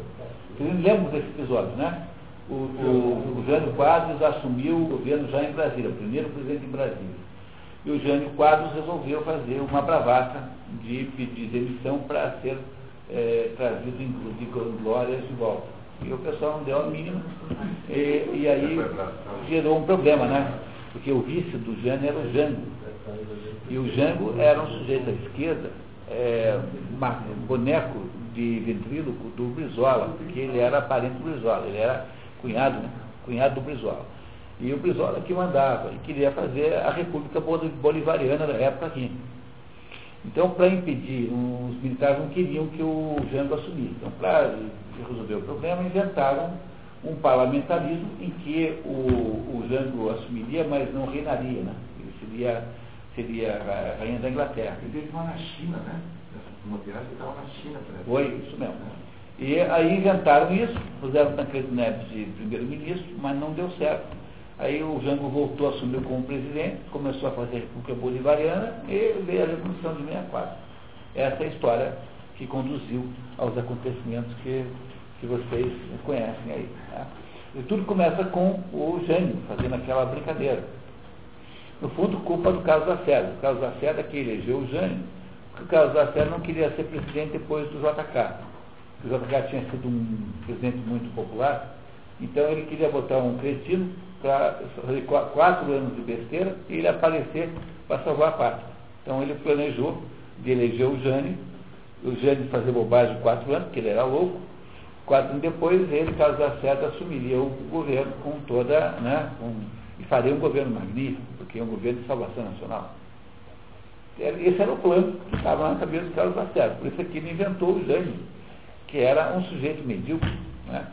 Vocês lembram desse episódio, né? O, o, o Jânio Quadros assumiu o governo já em Brasília, o primeiro presidente em Brasília. E o Jânio Quadros resolveu fazer uma bravata de pedir demissão para ser é, trazido em, de glórias de volta. E o pessoal não deu a mínima. E, e aí gerou um problema, né? Porque o vice do Jânio era o Jango. E o Jango era um sujeito à esquerda, é, um boneco de ventríloco do Brizola, porque ele era parente do Brizola, ele era cunhado, né? Cunhado do Brizola. E o Brizola que mandava, e queria fazer a República Bolivariana da época aqui. Então, para impedir, os militares não queriam que o Jango assumisse. Então, para resolver o problema, inventaram um parlamentarismo em que o, o Jango assumiria, mas não reinaria, né? Ele seria, seria a rainha da Inglaterra. Ele teve uma na China, né? Uma viagem estava na China. Parece. Foi, isso mesmo. E aí inventaram isso, puseram Tancredo Neves de primeiro-ministro, mas não deu certo. Aí o Jango voltou a assumir como presidente, começou a fazer a República Bolivariana e veio a Revolução de 64. Essa é a história que conduziu aos acontecimentos que, que vocês conhecem aí. Tá? E tudo começa com o Jânio fazendo aquela brincadeira. No fundo, culpa do Carlos Lacerda. O Carlos Lacerda que elegeu o Jânio, porque o Carlos Lacerda não queria ser presidente depois do JK. O JK tinha sido um presidente muito popular, então ele queria botar um cretino para fazer quatro anos de besteira e ele aparecer para salvar a pátria. Então ele planejou de eleger o Jânio, o Jânio fazer bobagem quatro anos, porque ele era louco. Quatro anos depois, ele, Carlos Lacerda, assumiria o governo com toda, né, com, e faria um governo magnífico, porque é um governo de salvação nacional. Esse era o plano que estava na cabeça do Carlos Lacerda. Por isso é que ele inventou o Jânio, que era um sujeito medíocre. Né?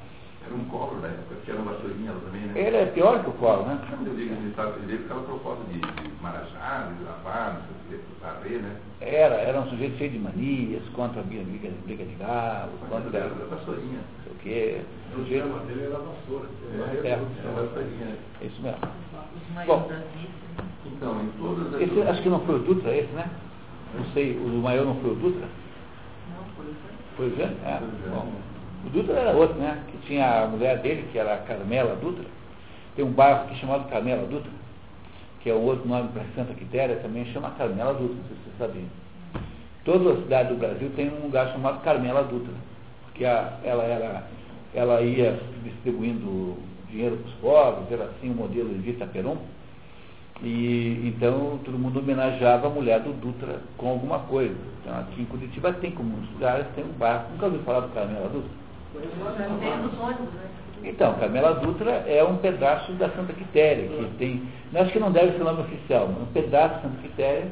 Era um colo na época, que era uma vassourinha também, né? Ele é pior que o colo, né? Eu digo que estava ele ficava proposta de, de marajá, de lavar, não sei o que, varrer, né? Era, era um sujeito cheio de manias, contra a briga, briga de galo, contra a vassourinha. Não sei o quê. O tema dele era vassoura. É, é, é, isso mesmo. Bom, então, em todas as... Esse, acho que não foi o Dutra esse, né? Não sei, o maior não foi o Dutra? Não, foi o Foi o Jânio? É. Bom. O Dutra era outro, né? Que tinha a mulher dele, que era Carmela Dutra. Tem um bairro aqui chamado Carmela Dutra, que é um outro nome para Santa Quitéria, também chama Carmela Dutra, não sei se vocês sabiam. Toda a cidade do Brasil tem um lugar chamado Carmela Dutra, porque a, ela, era, ela ia distribuindo dinheiro para os pobres, era assim o modelo de Vita Peron. E então todo mundo homenageava a mulher do Dutra com alguma coisa. Então aqui em Curitiba tem como lugares, tem um barco. Nunca ouviu falar do Carmela Dutra? Então, Carmela Dutra é um pedaço da Santa Quitéria, que tem. Acho que não deve ser o nome oficial, mas um pedaço da Santa Quitéria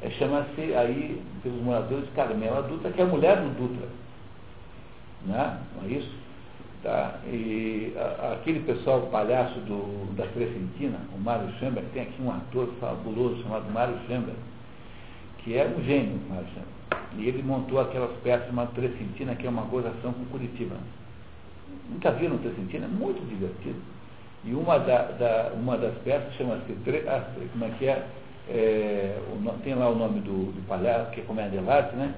é, chama-se aí, pelos moradores, Carmela Dutra, que é a mulher do Dutra. Né? Não é isso? Tá? E a, aquele pessoal, palhaço do, da Crescentina, o Mário Chamber, tem aqui um ator fabuloso chamado Mário Chamber, que é um gênio, Mário. E ele montou aquelas peças chamada Trecentina, que é uma gozação com Curitiba. Nunca viram Trecentina? É muito divertido. E uma, da, da, uma das peças chama-se, ah, como é que é, é o, tem lá o nome do, do palhaço, que é comédia dell'arte, né?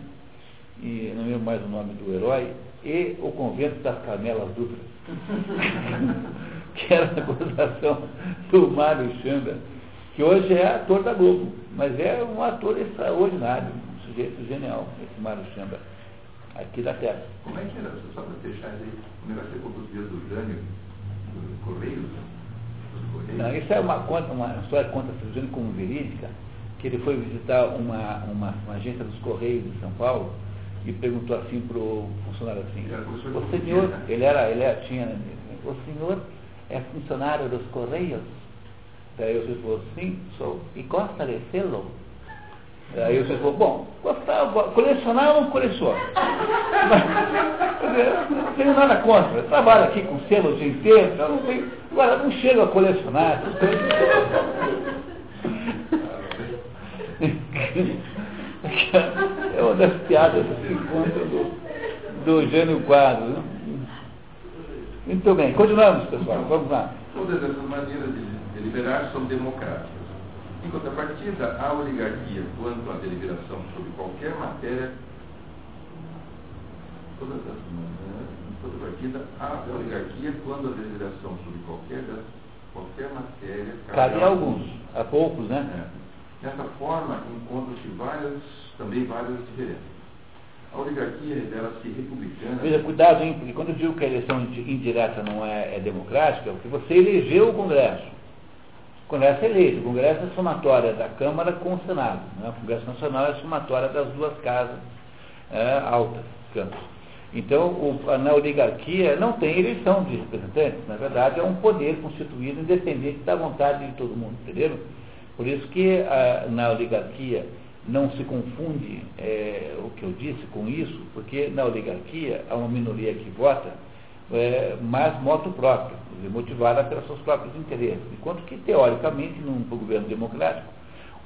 E não lembro mais o nome do herói, e o convento das Carmelas Duplas, (laughs) que era a acusação do Mário Chanda, que hoje é ator da Globo, mas é um ator extraordinário, sujeito genial, esse Mário Chanda, aqui da Terra. Como é que era, só para fechar aí, o negócio é dias do Jânio, Correios? Dos Correios? Não, isso é uma, conta, uma história conta Jânio como verídica, que ele foi visitar uma, uma, uma agência dos Correios de São Paulo e perguntou assim para o funcionário assim, o senhor, né? ele era, ele era, tinha, o senhor é funcionário dos Correios? Daí o senhor falou, sim, sou, e gosta de selo? Daí o senhor falou, bom, gostar, go- colecionar eu não coleciono. Não tenho nada contra, eu trabalho aqui com selo o dia inteiro, então não tenho, agora não chego a colecionar. (laughs) É uma das piadas desse encontro do, do Jânio Quadro. né? Muito bem, continuamos, pessoal. Vamos lá. Todas essas maneiras de deliberar são democráticas. Em contrapartida, a oligarquia, quanto à deliberação sobre qualquer matéria, todas essas maneiras, em contrapartida, a oligarquia, quando a deliberação sobre qualquer, qualquer matéria, Cabe a alguns, a poucos, né? É. Dessa forma, encontram-se várias, também várias diferenças. A oligarquia revela-se republicana. Veja, cuidado, hein, porque quando eu digo que a eleição indi- indireta não é, é democrática, é porque você elegeu o Congresso. Congresso é eleito, o Congresso é somatória da Câmara com o Senado. Né? O Congresso Nacional é somatória das duas casas é, altas, digamos. Então, o, a- na oligarquia não tem eleição de representantes, na verdade é um poder constituído independente da vontade de todo mundo, entenderam? Por isso que ah, na oligarquia não se confunde eh, o que eu disse com isso, porque na oligarquia há uma minoria que vota, eh, mas moto próprio, motivada pelos seus próprios interesses. Enquanto que, teoricamente, num governo democrático,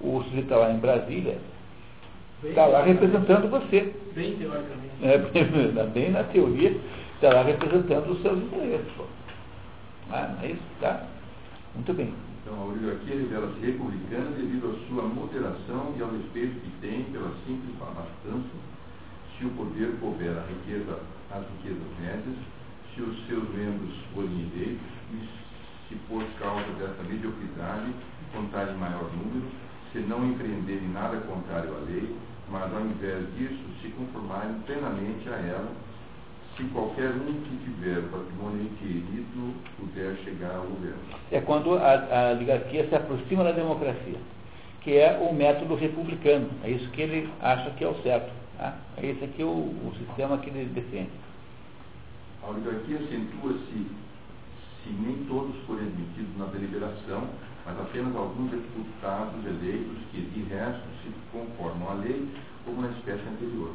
o sujeito está lá em Brasília, está lá representando você. Bem teoricamente. É, (laughs) bem na teoria, está lá representando os seus interesses. Ah, não é isso? Tá? Muito bem. Então, a oligarquia revela-se republicana devido à sua moderação e ao respeito que tem pela simples abastança, se o poder couber a riqueza, as riquezas médias, se os seus membros forem eleitos e se por causa dessa mediocridade contarem maior número, se não empreenderem nada contrário à lei, mas ao invés disso se conformarem plenamente a ela, se qualquer um que tiver patrimônio inquirido puder chegar ao governo. É quando a, a oligarquia se aproxima da democracia, que é o método republicano. É isso que ele acha que é o certo. Tá? É esse aqui o, o sistema que ele defende. A oligarquia acentua-se se nem todos forem admitidos na deliberação, mas apenas alguns deputados eleitos que, de resto, se conformam à lei como na espécie anterior.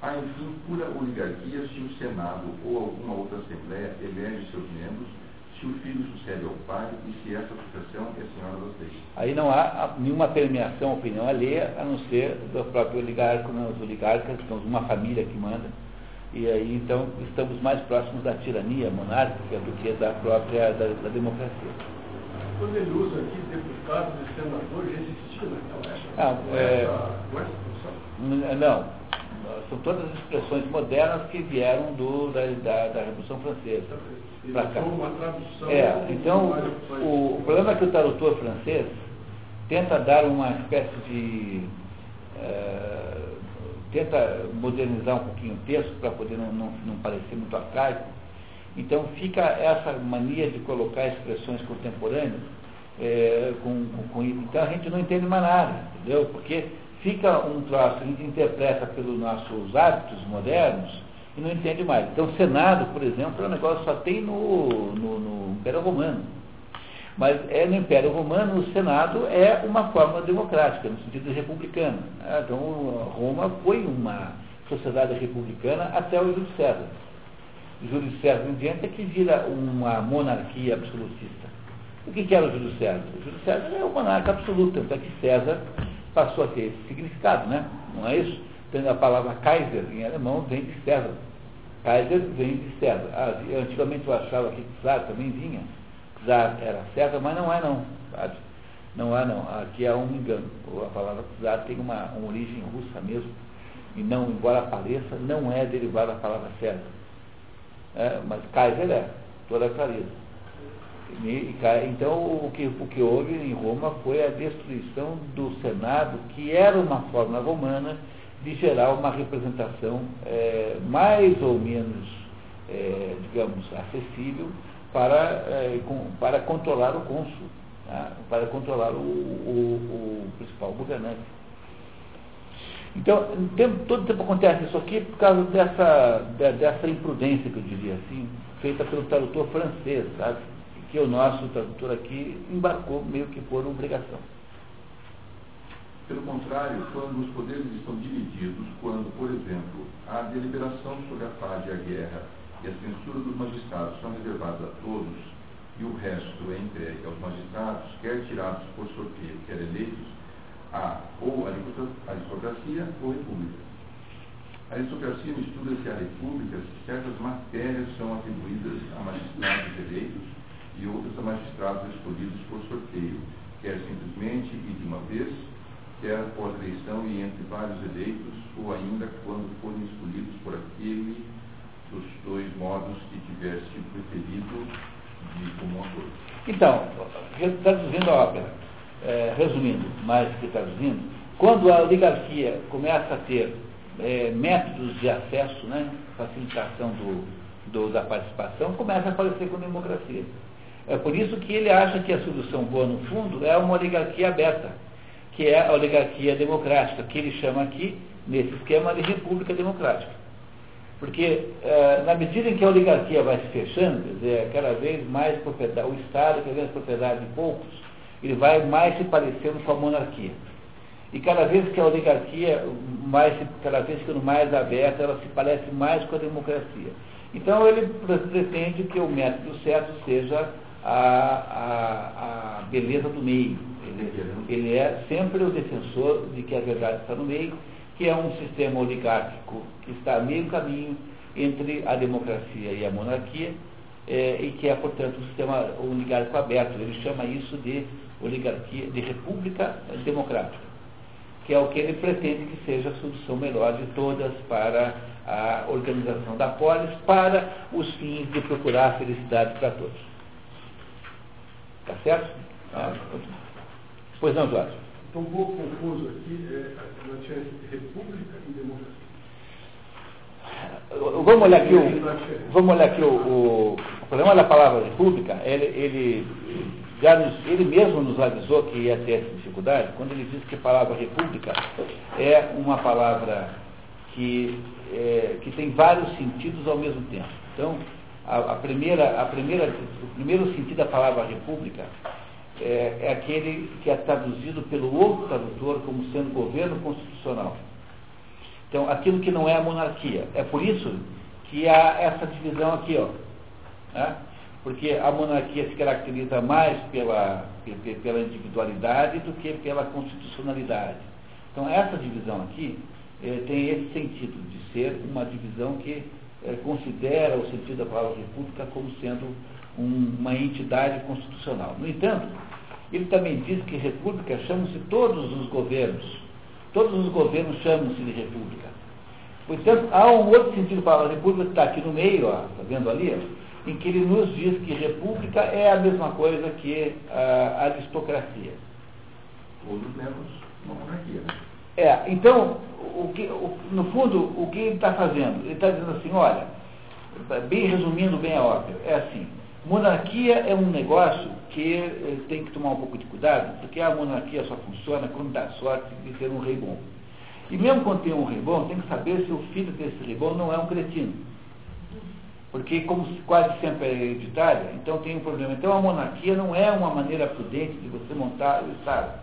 Há, enfim, pura oligarquia se o Senado ou alguma outra Assembleia elege seus membros, se o filho sucede ao pai e se essa sucessão é senhora das leis. Aí não há nenhuma permeação, opinião alheia, a não ser do próprio oligarca, né, os oligarcas, temos uma família que manda. E aí, então, estamos mais próximos da tirania monárquica do que da própria da, da democracia. Quando ele usa aqui deputado e senador, já existia naquela época. Ah, é- essa, Não, são todas as expressões modernas que vieram do, da, da, da Revolução Francesa. Pra cá. usou uma tradução. É, então, o, o problema é que o tradutor francês tenta dar uma espécie de. eh, tenta modernizar um pouquinho o texto para poder não, não, não parecer muito arcaico. Então, fica essa mania de colocar expressões contemporâneas eh, com, com, com. Então, a gente não entende mais nada, entendeu? Porque fica um troço, a gente interpreta pelos nossos hábitos modernos e não entende mais. Então, Senado, por exemplo, é um negócio que só tem no, no, no Império Romano. Mas é no Império Romano, o Senado é uma forma democrática, no sentido republicano. Ah, Então, Roma foi uma sociedade republicana até o Júlio César. Júlio César em diante é que vira uma monarquia absolutista. O que, era o Júlio César? O Júlio César é o monarca absoluto, tanto é que César passou a ter esse significado, né? Não é isso? Então, a palavra Kaiser em alemão vem de César. Kaiser vem de César. Ah, antigamente eu achava que Czar também vinha. Czar era César, mas não é não. Sabe? Não é não. Aqui é um engano. A palavra Czar tem uma, uma origem russa mesmo. e não, embora pareça, não é derivado da palavra César. É, mas Kaiser é, toda a clareza. E, então, o que, o que houve em Roma foi a destruição do Senado, que era uma forma romana de gerar uma representação é, mais ou menos, é, digamos, acessível para, é, com, para controlar o cônsul, tá? para controlar o, o, o principal governante. Então, tempo, todo tempo acontece isso aqui por causa dessa, dessa imprudência, que eu diria assim, feita pelo tradutor francês, sabe? que o nosso tradutor aqui embarcou meio que por obrigação. Pelo contrário, quando os poderes estão divididos, quando, por exemplo, a deliberação sobre a paz e a guerra e a censura dos magistrados são reservadas a todos, e o resto é entregue aos magistrados, quer tirados por sorteio, quer eleitos, a ou aristocracia ou república. A aristocracia mistura se a república se certas matérias são atribuídas a magistrados eleitos e outras a magistrados escolhidos por sorteio, quer simplesmente e de uma vez, quer após eleição e entre vários eleitos, ou ainda quando forem escolhidos por aquele dos dois modos que tiver sido preferido de comum acordo. Então, traduzindo a ópera, é, resumindo mais que traduzindo, quando a oligarquia começa a ter é, métodos de acesso, né, facilitação do, do, da participação, começa a aparecer com democracia. É por isso que ele acha que a solução boa, no fundo, é uma oligarquia aberta, que é a oligarquia democrática, que ele chama aqui, nesse esquema, de república democrática. Porque, é, na medida em que a oligarquia vai se fechando, quer dizer, cada vez mais propriedade, o Estado, cada vez propriedade de poucos, ele vai mais se parecendo com a monarquia. E cada vez que a oligarquia, mais, cada vez ficando mais aberta, ela se parece mais com a democracia. Então ele pretende que o método certo seja a, a, a beleza do meio. Ele, ele, é sempre o defensor de que a verdade está no meio, que é um sistema oligárquico que está a meio caminho entre a democracia e a monarquia, é, e que é, portanto, um sistema oligárquico aberto. Ele chama isso de oligarquia, de república democrática, que é o que ele pretende que seja a solução melhor de todas para a organização da polis, para os fins de procurar a felicidade para todos. Tá certo? Ah, pois não, Jorge. Estou um pouco confuso aqui, é, república e democracia. Vamos olhar aqui o, vamos olhar aqui o, o, o problema da palavra república, ele, ele, já nos, ele mesmo nos avisou que ia ter essa dificuldade, quando ele disse que a palavra república é uma palavra que, é, que tem vários sentidos ao mesmo tempo. Então, a, a, primeira, a primeira, o primeiro sentido da palavra república é, é aquele que é traduzido pelo outro tradutor como sendo governo constitucional. Então, aquilo que não é a monarquia. É por isso que há essa divisão aqui, ó. Né? Porque a monarquia se caracteriza mais pela, pela individualidade do que pela constitucionalidade. Então, essa divisão aqui eh, tem esse sentido de ser uma divisão que eh, considera o sentido da palavra república como sendo um, uma entidade constitucional. No entanto, ele também diz que república chamam-se todos os governos. Todos os governos chamam-se de república. Portanto, há um outro sentido da palavra república que está aqui no meio, está vendo ali, ó, em que ele nos diz que república é a mesma coisa que a aristocracia. Todos menos uma monarquia. Né? É, então, o que, o, no fundo, o que ele está fazendo? Ele está dizendo assim, olha, bem resumindo bem a ópera, é assim, monarquia é um negócio que eh, tem que tomar um pouco de cuidado, porque a monarquia só funciona quando dá sorte de ter um rei bom. E mesmo quando tem um rei bom, tem que saber se o filho desse rei bom não é um cretino. Porque como quase sempre é hereditária, então tem um problema. Então a monarquia não é uma maneira prudente de você montar o Estado.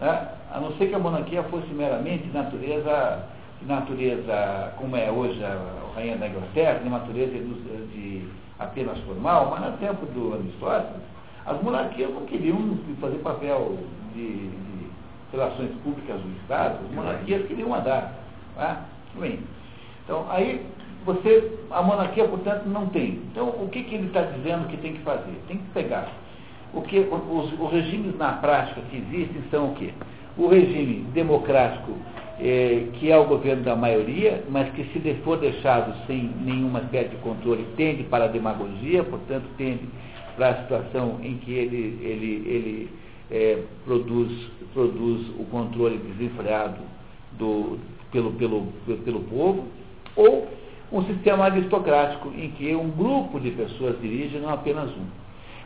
Né? A não ser que a monarquia fosse meramente natureza, natureza como é hoje a, rainha da Inglaterra, de natureza de, de apenas formal, mas no tempo do Aristóteles, as monarquias não queriam fazer papel de, de relações públicas do Estado, as monarquias queriam mandar. Tá? Bem, então aí você, a monarquia, portanto, não tem. Então, o que, que ele está dizendo que tem que fazer? Tem que pegar o que os, os regimes na prática que existem são o quê? O regime democrático é, que é o governo da maioria, mas que se for deixado sem nenhuma espécie de controle, tende para a demagogia, portanto, tende para a situação em que ele, ele, ele é, produz, produz o controle desenfreado do, pelo, pelo, pelo povo, ou um sistema aristocrático em que um grupo de pessoas dirige, não apenas um.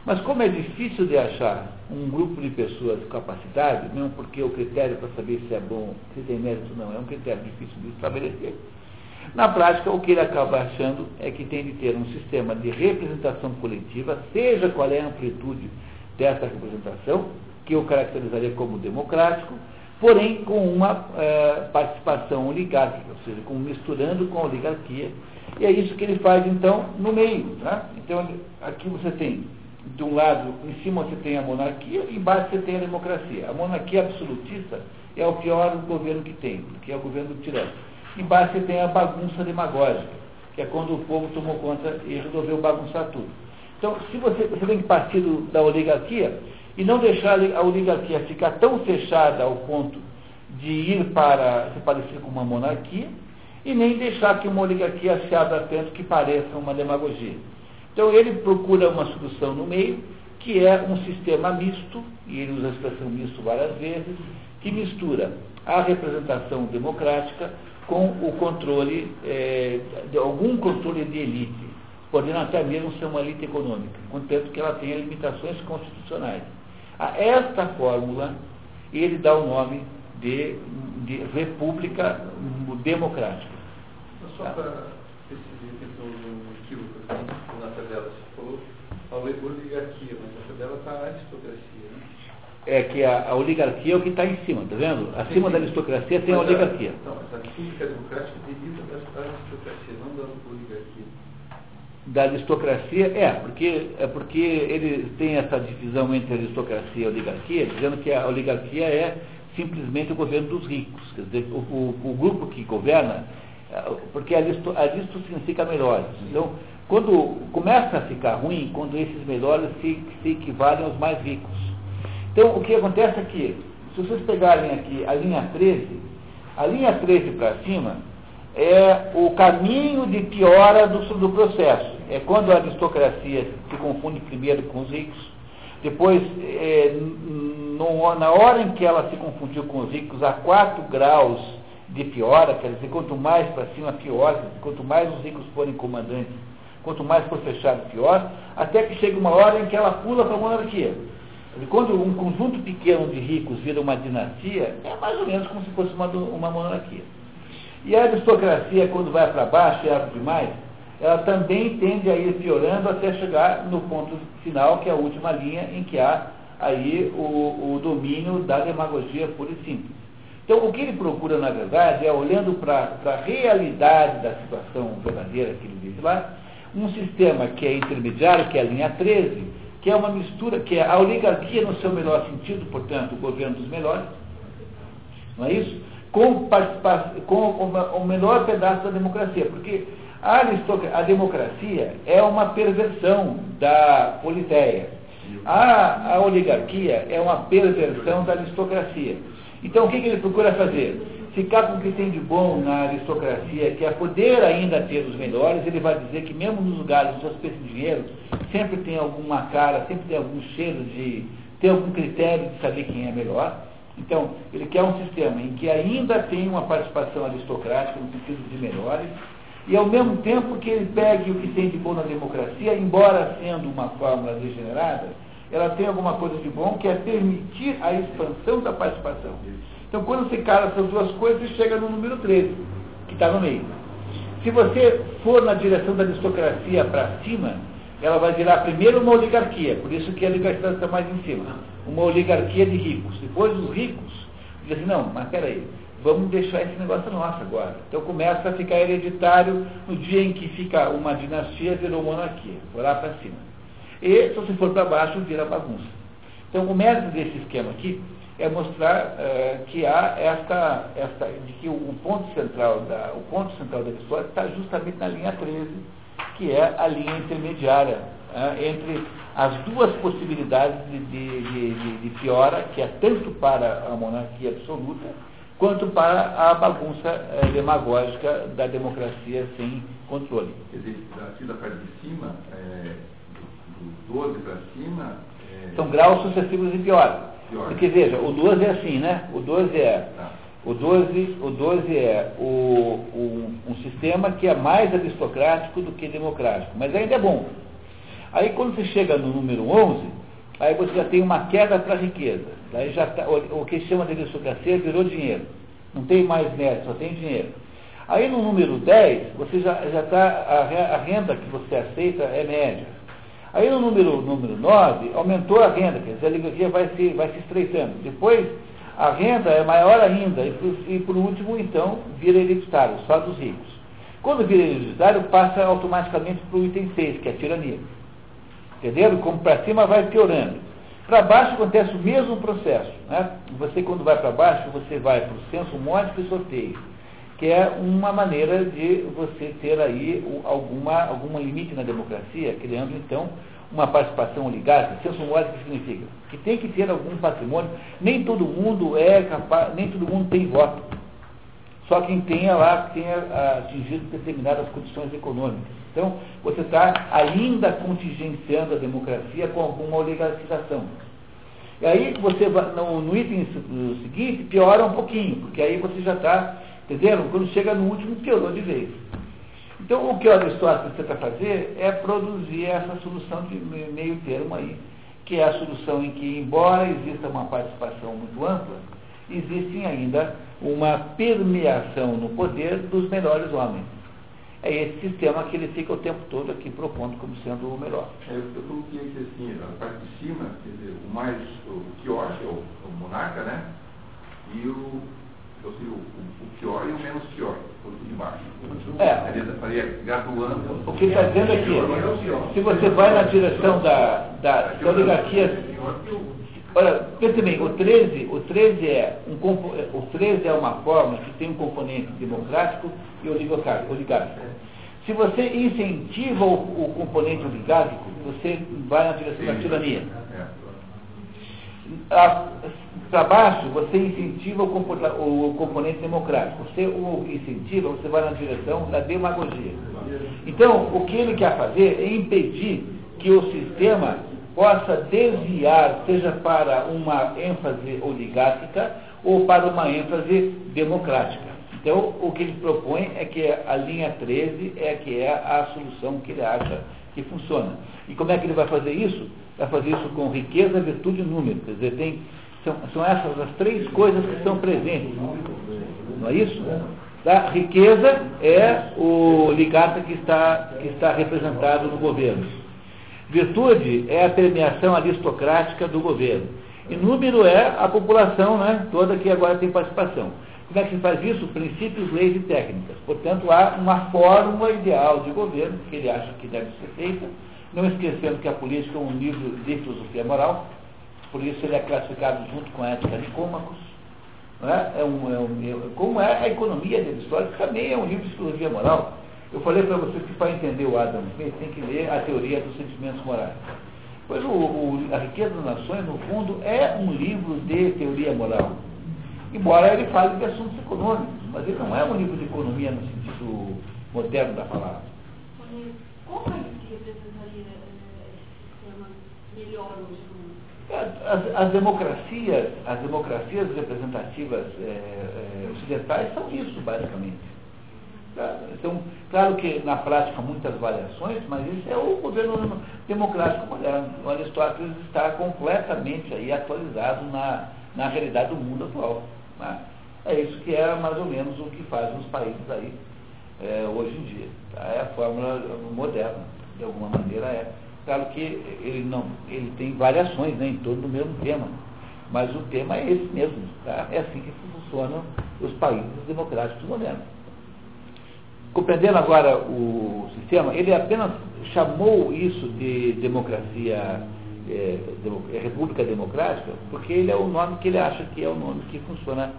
Mas como é difícil de achar um grupo de pessoas de capacidade, mesmo porque o critério para saber se é bom, se tem mérito ou não, é um critério difícil de estabelecer, na prática o que ele acaba achando é que tem de ter um sistema de representação coletiva, seja qual é a amplitude dessa representação, que eu caracterizaria como democrático, porém com uma é, participação oligárquica, ou seja, com, misturando com a oligarquia. E é isso que ele faz, então, no meio. Tá? Então, aqui você tem, de um lado, em cima você tem a monarquia, e embaixo você tem a democracia. A monarquia absolutista é o pior governo que tem, porque é o governo do tirano. Embaixo você tem a bagunça demagógica, que é quando o povo tomou conta e resolveu bagunçar tudo. Então, se você, você tem que partir da oligarquia, e não deixar a oligarquia ficar tão fechada ao ponto de ir para se parecer com uma monarquia, e nem deixar que uma oligarquia se abra tanto que pareça uma demagogia. Então ele procura uma solução no meio, que é um sistema misto, e ele usa a expressão misto várias vezes, que mistura a representação democrática com o controle, é, de algum controle de elite, podendo até mesmo ser uma elite econômica, contanto que ela tenha limitações constitucionais. A esta fórmula, ele dá o nome de, de República Democrática. Tá? para decidir a questão do equívoco, assim, na tabela você falou, falou oligarquia, mas a tabela está a aristocracia, né? É que a, a oligarquia é o que está em cima, tá vendo? Acima sim, sim. da aristocracia tem mas a oligarquia. Mas a República Democrática deriva da aristocracia, não da oligarquia da aristocracia, é, porque, é porque ele tem essa divisão entre aristocracia e oligarquia, dizendo que a oligarquia é simplesmente o governo dos ricos. Quer dizer, o, o, o grupo que governa, é, porque aristo, aristo significa melhores. Então, quando começa a ficar ruim, quando esses melhores se, se equivalem aos mais ricos. Então, o que acontece é que, se vocês pegarem aqui a linha 13, a linha 13 para cima, é o caminho de piora do, do processo. É quando a aristocracia se confunde primeiro com os ricos, depois, é, no, na hora em que ela se confundiu com os ricos, há quatro graus de piora, quer dizer, quanto mais para cima, pior, quanto mais os ricos forem comandantes, quanto mais for fechado, pior, até que chega uma hora em que ela pula para a monarquia. Quando um conjunto pequeno de ricos vira uma dinastia, é mais ou menos como se fosse uma, uma monarquia. E a aristocracia, quando vai para baixo e abre demais, ela também tende a ir piorando até chegar no ponto final, que é a última linha, em que há aí o, o domínio da demagogia pura e simples. Então, o que ele procura, na verdade, é, olhando para a realidade da situação verdadeira que ele vive lá, um sistema que é intermediário, que é a linha 13, que é uma mistura, que é a oligarquia no seu melhor sentido, portanto, o governo dos melhores, não é isso? com, com o menor pedaço da democracia, porque a, a democracia é uma perversão da politeia. A, a, oligarquia é uma perversão da aristocracia. Então, o que, que ele procura fazer? Ficar com o que tem de bom na aristocracia, que é poder ainda ter os melhores, ele vai dizer que mesmo nos lugares onde pessoas têm dinheiro, sempre tem alguma cara, sempre tem algum cheiro de, tem algum critério de saber quem é melhor. Então, ele quer um sistema em que ainda tem uma participação aristocrática, no sentido de melhores, e ao mesmo tempo que ele pegue o que tem de bom na democracia, embora sendo uma fórmula degenerada, ela tem alguma coisa de bom que é permitir a expansão da participação. Então, quando você cara essas duas coisas, você chega no número 13, que está no meio. Se você for na direção da aristocracia para cima, ela vai virar primeiro uma oligarquia, por isso que a oligarquia está mais em cima. Uma oligarquia de ricos. Depois os ricos dizem assim, não, mas peraí, vamos deixar esse negócio nosso agora. Então começa a ficar hereditário no dia em que fica uma dinastia, virou monarquia, foi lá para cima. E se você for para baixo, vira bagunça. Então o desse esquema aqui é mostrar uh, que há esta, esta, de que o, ponto central da, o ponto central da história está justamente na linha 13, que é a linha intermediária é, entre as duas possibilidades de, de, de, de, piora, que é tanto para a monarquia absoluta, quanto para a bagunça é, demagógica da democracia sem controle. Quer dizer, aqui da parte de cima, é, do 12 para cima. É... São graus sucessivos e piores. Pior. Porque veja, o 12 é assim, né? O 12 é. Tá. O 12, o 12 é o, o, um sistema que é mais aristocrático do que democrático, mas ainda é bom. Aí quando você chega no número 11, aí você já tem uma queda para a riqueza. Aí já tá, o, o que chama de aristocracia virou dinheiro. Não tem mais mérito, só tem dinheiro. Aí no número 10, você já está, a, a renda que você aceita é média. Aí no número, número 9, aumentou a renda, quer dizer, a oligarquia vai se, vai se estreitando. Depois, a renda é maior ainda, e por, e por último, então, vira hereditário, só dos ricos. Quando vira hereditário, passa automaticamente para o item 6, que é a tirania. Entendeu? Como para cima vai piorando. Para baixo acontece o mesmo processo. Né? Você, quando vai para baixo, você vai para o censo módico e sorteio, que é uma maneira de você ter aí alguma, algum limite na democracia, criando, então, uma participação oligárquica, senso módico significa que tem que ter algum patrimônio, nem todo mundo é capaz, nem todo mundo tem voto. Só quem tenha lá, tenha atingido determinadas condições econômicas. Então, você está ainda contingenciando a democracia com alguma oligarquização. E aí você no, no item seguinte piora um pouquinho, porque aí você já está, entendendo? Quando chega no último, piorou de vez. Então, o que o Aristóteles tenta fazer é produzir essa solução de meio termo aí, que é a solução em que, embora exista uma participação muito ampla, existe ainda uma permeação no poder dos melhores homens. É esse sistema que ele fica o tempo todo aqui propondo como sendo o melhor. É, eu coloquei aqui assim, a parte de cima, quer dizer, o mais, o pior, é o, o monarca, né? E o, ou seja, o, o pior e o menos pior, o de baixo. É. Faria graduando. O que está dizendo aqui, é se você vai na direção da, da, da oligarquia. Olha, pense bem, o 13, o 13 é um o 13 é uma forma que tem um componente democrático e oligárquico. Se você incentiva o, o componente oligárquico, você vai na direção da tirania. É para baixo, você incentiva o, o, componente democrático. Você o incentiva, você vai na direção da demagogia. Então, o que ele quer fazer é impedir que o sistema possa desviar, seja para uma ênfase oligárquica ou para uma ênfase democrática. Então, o que ele propõe é que a linha 13 é que é a solução que ele acha que funciona. E como é que ele vai fazer isso? Vai fazer isso com riqueza, virtude e número. Quer dizer, tem são, são essas as três coisas que estão presentes. Não é isso? A riqueza é o oligarca que está, que está representado no governo. Virtude é a permeação aristocrática do governo. E número é a população né, toda que agora tem participação. Como é que se faz isso? Princípios, leis e técnicas. Portanto, há uma fórmula ideal de governo que ele acha que deve ser feita, não esquecendo que a política é um livro de filosofia moral, por isso ele é classificado junto com a ética de Cômacos. É? É um, é um, como é a economia dele histórica, também é um livro de filosofia moral. Eu falei para vocês que para entender o Adam Smith tem que ler a teoria dos sentimentos morais. Pois o, o, a riqueza das nações, no fundo, é um livro de teoria moral. Embora ele fale de assuntos econômicos, mas ele não é um livro de economia no sentido moderno da palavra. Como é que representaria esse sistema melhor hoje? As, as, democracias, as democracias representativas é, é, ocidentais são isso, basicamente. Tá? Então, claro que na prática muitas variações, mas isso é o governo democrático moderno. O Aristóteles está completamente aí atualizado na, na realidade do mundo atual. Né? É isso que é mais ou menos o que fazem os países aí é, hoje em dia. Tá? É a fórmula moderna, de alguma maneira é. Claro que ele não, ele tem variações né, em torno do mesmo tema, mas o tema é esse mesmo. Tá? É assim que funcionam os países democráticos modernos. Compreendendo agora o sistema, ele apenas chamou isso de democracia, é, é, república democrática, porque ele é o nome que ele acha que é o nome que funciona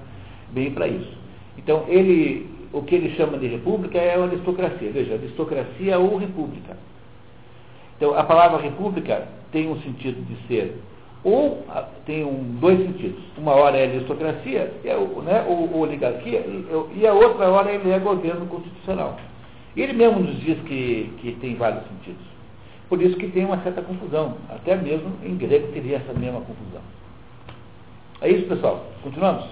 bem para isso. Então, ele, o que ele chama de república é a aristocracia. Veja, aristocracia ou república. Então, a palavra república tem um sentido de ser Ou tem um, dois sentidos. Uma hora é aristocracia, é o, né, ou, oligarquia, e, e, a outra hora ele é governo constitucional. Ele mesmo nos diz que, que tem vários sentidos. Por isso que tem uma certa confusão. Até mesmo em grego teria essa mesma confusão. É isso, pessoal. Continuamos?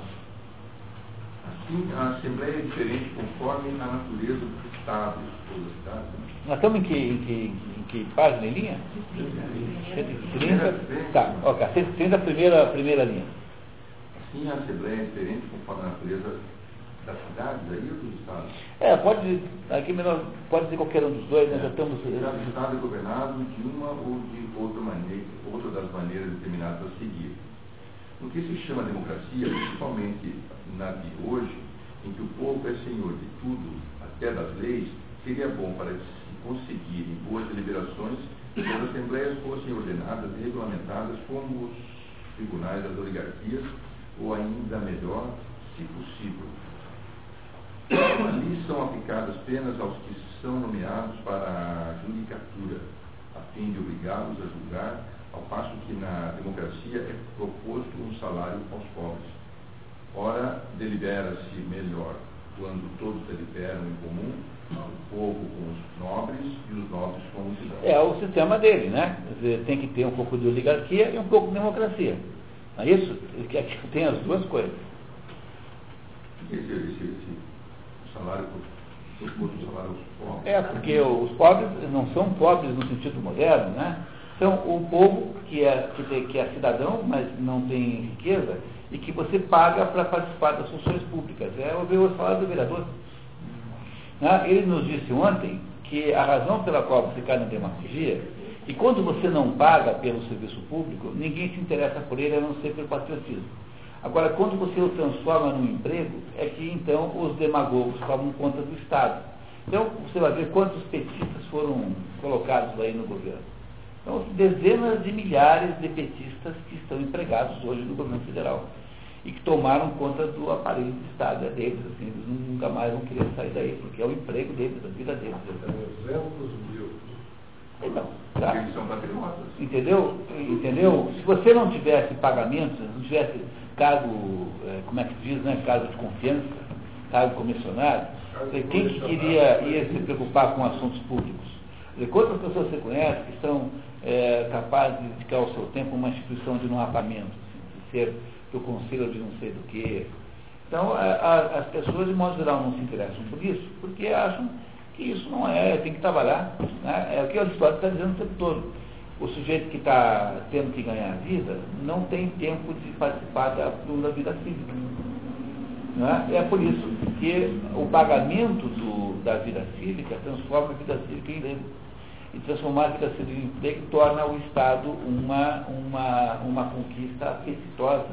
Assim, a Assembleia é diferente conforme a natureza dos Estados ou Estados. Nós estamos em que, em que, em que página e linha? 130. Tá, ok. 130 primeira, primeira linha. Assim, a Assembleia é diferente conforme a natureza das cidades aí ou dos estados? É, pode, aqui melhor, pode ser qualquer um dos dois, né? já estamos... Cada estado é governado de uma ou de outra maneira, outra das maneiras determinadas a seguir. No que se chama democracia, principalmente na de hoje, em que o povo é senhor de tudo, até das leis, seria bom para se conseguirem boas deliberações que as assembleias fossem ordenadas e regulamentadas como os tribunais das oligarquias, ou ainda melhor, se possível, Ali são aplicadas penas aos que são nomeados para a judicatura, a fim de obrigá-los a julgar, ao passo que na democracia é proposto um salário aos pobres. Ora, delibera-se melhor quando todos deliberam em comum, o povo com os nobres e os nobres com os cidadãos. É o sistema dele, né? Tem que ter um pouco de oligarquia e um pouco de democracia. É isso? Tem as duas coisas. Esse, esse, esse salário salário aos pobres. É, porque os pobres não são pobres no sentido moderno, né? São o povo que é, que, tem, que é cidadão, mas não tem riqueza, e que você paga para participar das funções públicas. É o salário do vereador. Né? Ele nos disse ontem que a razão pela qual você cai na demagogia, e quando você não paga pelo serviço público, ninguém se interessa por ele a não ser pelo patriotismo. Agora, quando você o transforma num emprego, é que então os demagogos tomam conta do Estado. Então, você vai ver quantos petistas foram colocados aí no governo. Então, dezenas de milhares de petistas que estão empregados hoje no governo federal e que tomaram conta do aparelho de Estado é deles. Assim, eles nunca mais vão querer sair daí, porque é o emprego deles, a vida deles. Exemplos mil. Então, tá? Eles são patriotas. Entendeu? Entendeu? Se você não tivesse pagamentos, não tivesse cargo, é, como é que diz, né, cargo de confiança, cargo comissionário, quem que queria ir se preocupar com assuntos públicos? Quantas pessoas você conhece que são é, capazes de dedicar o seu tempo a uma instituição de não armamento, de ser do conselho de não sei do que? Então, a, a, as pessoas, de modo geral, não se interessam por isso, porque acham que isso não é, tem que trabalhar. Né? É o que a história está dizendo o tempo todo o sujeito que está tendo que ganhar a vida não tem tempo de participar da, da vida cívica. É? é? por isso que o pagamento do, da vida cívica transforma a vida cívica em lei. E transformar a cívica em emprego torna o Estado uma, uma, uma conquista apetitosa.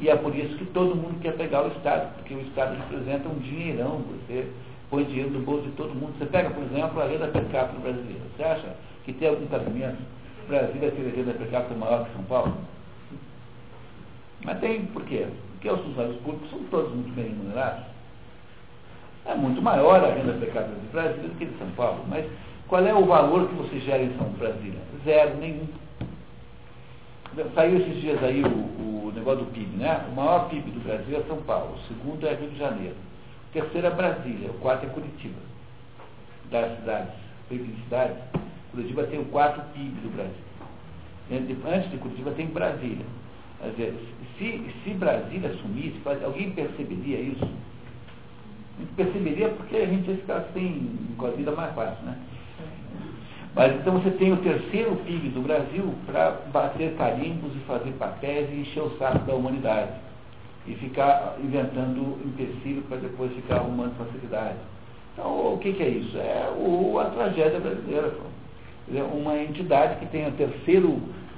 E é por isso que todo mundo quer pegar o Estado, porque o Estado representa um dinheirão. Você põe dinheiro no bolso de todo mundo. Você pega, por exemplo, a renda per capita brasileira. Você acha que tem algum cabimento? Brasília tem renda per capita maior que São Paulo? Mas tem, por quê? Porque os funcionários públicos são todos muito bem remunerados. É muito maior a renda per capita de Brasília do que de São Paulo. Mas qual é o valor que você gera em São Brasília? Zero, nenhum. Saiu esses dias aí o, o negócio do PIB, né? O maior PIB do Brasil é São Paulo, o segundo é Rio de Janeiro, o terceiro é Brasília, o quarto é Curitiba. Das cidades, cidades, Curitiba tem o quarto PIB do Brasil. Antes de Curitiba tem Brasília. Quer dizer, se, se Brasília sumisse, alguém perceberia isso? A gente perceberia porque a gente ia ficar sem, com vida mais fácil, né? Mas então você tem o terceiro PIB do Brasil para bater carimbos e fazer papéis e encher o saco da humanidade. E ficar inventando empecilho para depois ficar arrumando facilidade. Então, o que, que é isso? É o, a tragédia brasileira. Uma entidade que tem a terceira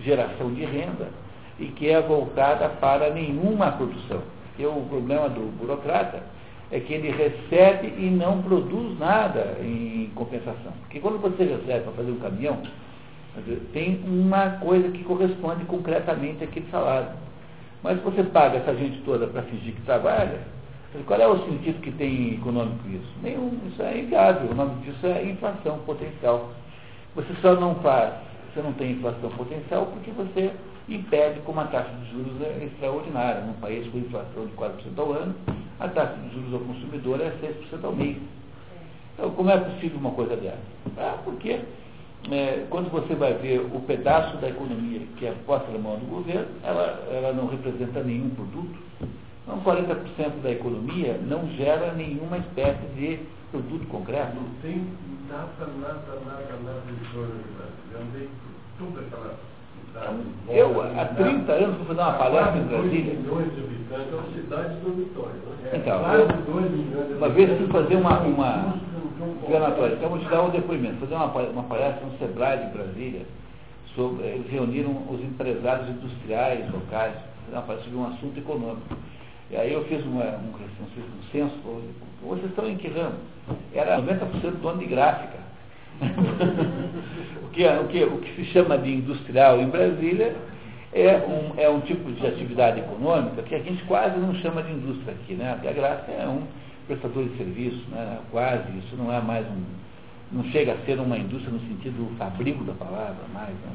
geração de renda e que é voltada para nenhuma produção. Porque o problema do burocrata é que ele recebe e não produz nada em compensação. Porque quando você recebe para fazer um caminhão, tem uma coisa que corresponde concretamente àquele salário. Mas você paga essa gente toda para fingir que trabalha, qual é o sentido que tem econômico isso? Nenhum, isso é inviável. O nome disso é inflação potencial. Você só não faz, você não tem inflação potencial porque você impede com uma taxa de juros extraordinária. Num país com inflação de 4% ao ano, a taxa de juros ao consumidor é 6% ao mês. Então, como é possível uma coisa dessa? Ah, porque é, quando você vai ver o pedaço da economia que é posta na mão do governo, ela, ela não representa nenhum produto. Então, 40% da economia não gera nenhuma espécie de produto concreto. Não tem nada, nada, nada, nada de Eu andei por toda aquela. Eu, há 30 anos, fui fazer uma palestra em Brasília. é né? Então, eu- milhões de Uma vez fui fazer uma, uma então vou te dar um depoimento, fazer uma, uma palestra no Sebrae de Brasília, sobre, eles reuniram os empresários industriais locais, fazer uma palestra sobre um assunto econômico. E aí eu fiz uma, um, um, um censo, vocês estão em que ramo? Era 90% dono de gráfica. O, que, é- o, que, o que se chama de industrial em Brasília é um, é um tipo de atividade econômica que a gente quase não chama de indústria aqui, né? A gráfica é um prestador de serviço, né? quase, isso não é mais um, não chega a ser uma indústria no sentido fabrico da palavra mais, né?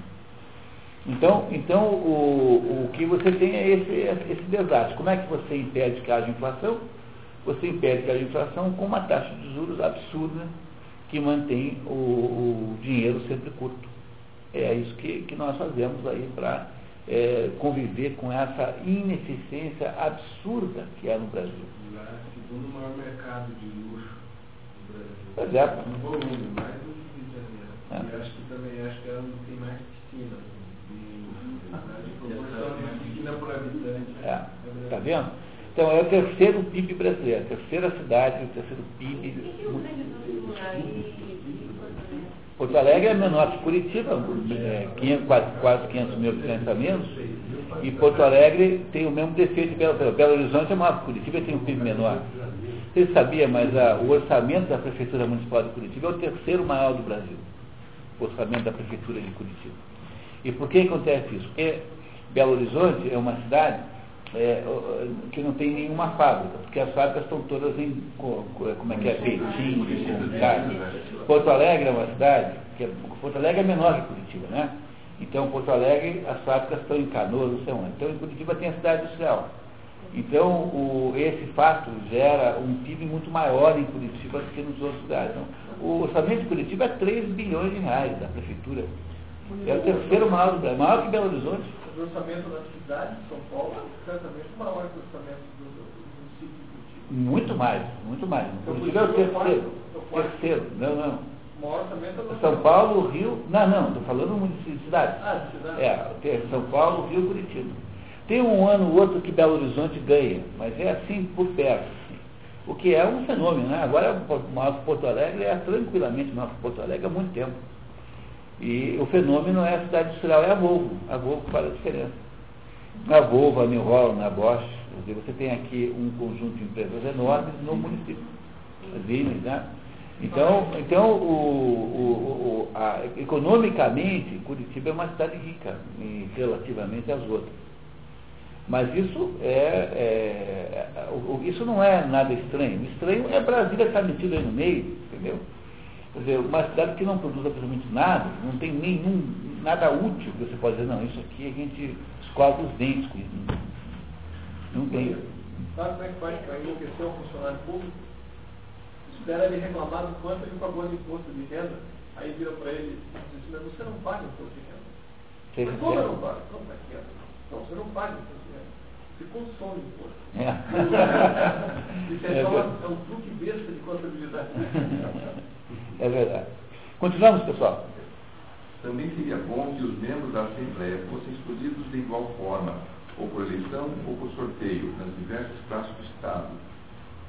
Então, então o, o que você tem é esse, esse desastre. Como é que você impede que haja inflação? Você impede que haja inflação com uma taxa de juros absurda que mantém o, o dinheiro sempre curto. É isso que, que nós fazemos aí para é, conviver com essa ineficiência absurda que é no Brasil. Lá, segundo maior mercado de luxo do Brasil. Pois é. No volume, mais do que Rio de Janeiro. É. E acho que também acho que ela não tem mais piscina. De proporção de (laughs) piscina por habitante. É, tá vendo? Então é o terceiro PIB brasileiro, a terceira cidade, o terceiro PIB. Que Porto Alegre? É menor que Curitiba, é, 500, quase, quase 500 mil habitantes a menos, e Porto Alegre tem o mesmo defeito de Belo, Belo, Horizonte é maior que Curitiba tem um PIB menor. Você sabia, mas a, o orçamento da Prefeitura Municipal de Curitiba é o terceiro maior do Brasil, o orçamento da Prefeitura de Curitiba. E por que acontece isso? Porque Belo Horizonte é uma cidade é, que não tem nenhuma fábrica, porque as fábricas estão todas em, co- co- como é que é, carne. Porto Alegre é uma cidade, que é, Porto Alegre é menor que Curitiba, né? Então, Porto Alegre, as fábricas estão em Canoas, não sei onde. Então, em Curitiba tem a cidade industrial. Então, o, esse fato gera um PIB muito maior em Curitiba do que nos outros lugares. Então, o orçamento de Curitiba é 3 bilhões de reais da prefeitura. É o terceiro maior do Brasil, maior que Belo Horizonte. O orçamento da cidade de São Paulo é certamente maior que o orçamento do, município de Curitiba. Muito mais, muito mais. Então, Curitiba é o o terceiro. o. Terceiro, não, não. O maior é São Paulo, Rio. Não, não, estou falando município de cidade. Ah, de cidade. É, São Paulo, Rio, Curitiba. Tem um ano ou outro que Belo Horizonte ganha, mas é assim por perto. assim. O que é um fenômeno, né? Agora o maior Porto Alegre é tranquilamente maior que Porto Alegre há muito tempo. E o fenômeno é a cidade industrial, é a Volvo. A Volvo faz a diferença. Na Volvo, a New Holland, a Bosch, você tem aqui um conjunto de empresas enormes no município. As Siemens, né? Então, então o, o, o- a- economicamente, Curitiba é uma cidade rica, em- relativamente às outras. Mas isso, é, é- é- isso não é nada estranho. O estranho é Brasília estar metido aí no meio, entendeu? Quer dizer, uma cidade que não produz absolutamente nada, não tem nenhum, nada útil que você pode dizer, não, isso aqui a gente escova os dentes com isso. Não tem. Sabe como é que faz para enlouquecer um funcionário público? Espera ele reclamar do quanto ele pagou de imposto de renda, aí vira para ele e diz assim, mas você não paga imposto de renda. Você Mas como eu não pago? Não, mas que é? Não, você não paga imposto Você consome imposto. É. (laughs) Isso É é, só verdade. é um truque besta de contabilidade. (laughs) É verdade. Continuamos, pessoal. Também seria bom que os membros da Assembleia fossem escolhidos de igual forma, ou por eleição ou por sorteio, nas diversas classes do Estado.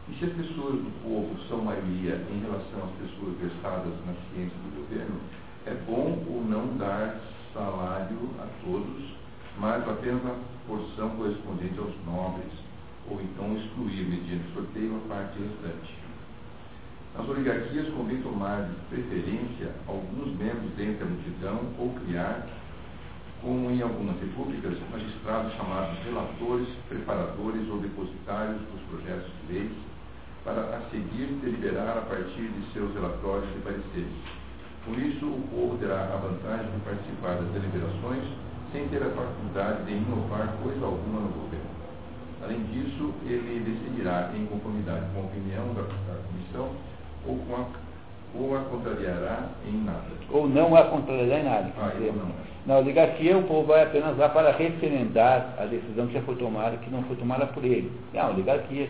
E se as pessoas do povo são maioria em relação às pessoas versadas na ciência do governo, é bom ou não dar salário a todos, mas apenas a porção correspondente aos nobres, ou então excluir, mediante sorteio, a parte restante. Nas oligarquias convém tomar de preferência alguns membros dentre a multidão ou criar, como em algumas repúblicas, magistrados chamados relatores, preparadores ou depositários dos projetos de leis, para a seguir deliberar a partir de seus relatórios e pareceres. Com isso, o povo terá a vantagem de participar das deliberações sem ter a faculdade de inovar coisa alguma no governo. Além disso, ele decidirá em conformidade com a opinião da, da comissão ou, com a, ou a contrariará em nada. Ou não a contrariará em nada. Ah. Na oligarquia, o povo vai apenas lá para referendar a decisão que já foi tomada, que não foi tomada por ele. É uma oligarquia.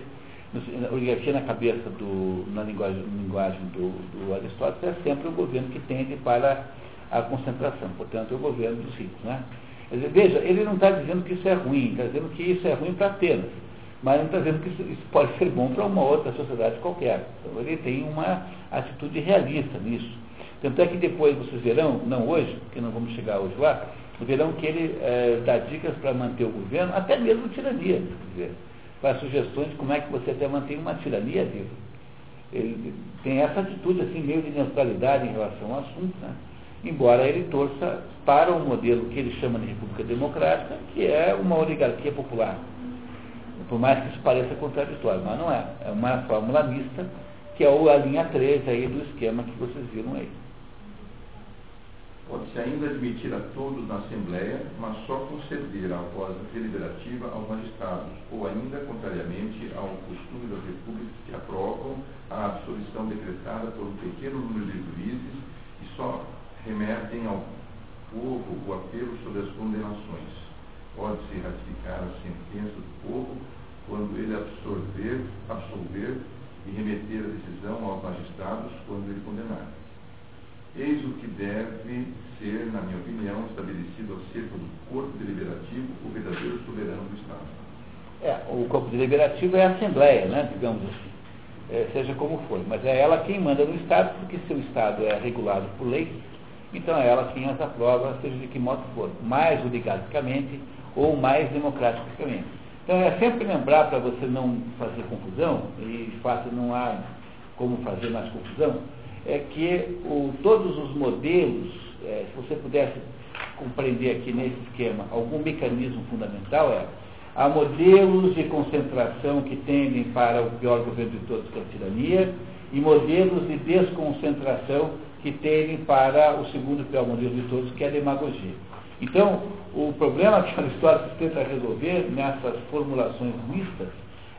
A oligarquia na cabeça do, na linguagem, linguagem do, do Aristóteles é sempre o governo que tende para a concentração, portanto é o governo dos ricos. Né? Dizer, veja, ele não está dizendo que isso é ruim, está dizendo que isso é ruim para Atenas, mas não está dizendo que isso, isso pode ser bom para uma outra sociedade qualquer. Então ele tem uma atitude realista nisso. Tanto é que depois vocês verão, não hoje, porque não vamos chegar hoje lá, verão que ele é, dá dicas para manter o governo, até mesmo tirania, quer dizer, faz sugestões de como é que você até mantém uma tirania viva. Ele tem essa atitude assim, meio de neutralidade em relação ao assunto, né? Embora ele torça para o modelo que ele chama de República Democrática, que é uma oligarquia popular. Por mais que isso pareça contraditório, mas não é. É uma fórmula mista, que é a linha 13 aí do esquema que vocês viram aí. Pode-se ainda admitir a todos na Assembleia, mas só conceder a voz deliberativa aos magistrados, ou ainda, contrariamente ao costume das repúblicas que aprovam a absolvição decretada por um pequeno número de juízes e só remetem ao povo o apelo sobre as condenações. Pode-se ratificar a sentença do povo quando ele absorver, absolver e remeter a decisão aos magistrados quando ele condenar. Eis o que deve ser, na minha opinião, estabelecido acerca do corpo deliberativo, o verdadeiro soberano do Estado. É, o corpo deliberativo é a Assembleia, né, digamos assim, é, seja como for, mas é ela quem manda no Estado, porque se o Estado é regulado por lei, então ela quem as aprova, seja de que modo for, mais oligarquicamente ou mais democraticamente. Então é sempre lembrar para você não fazer confusão, e de fato não há como fazer mais confusão, é que o, todos os modelos, é, se você pudesse compreender aqui nesse esquema algum mecanismo fundamental, é há modelos de concentração que tendem para o pior governo de todos, que é a tirania, e modelos de desconcentração que tendem para o segundo pior modelo de todos, que é a demagogia. Então, o problema que Aristóteles tenta resolver nessas formulações mistas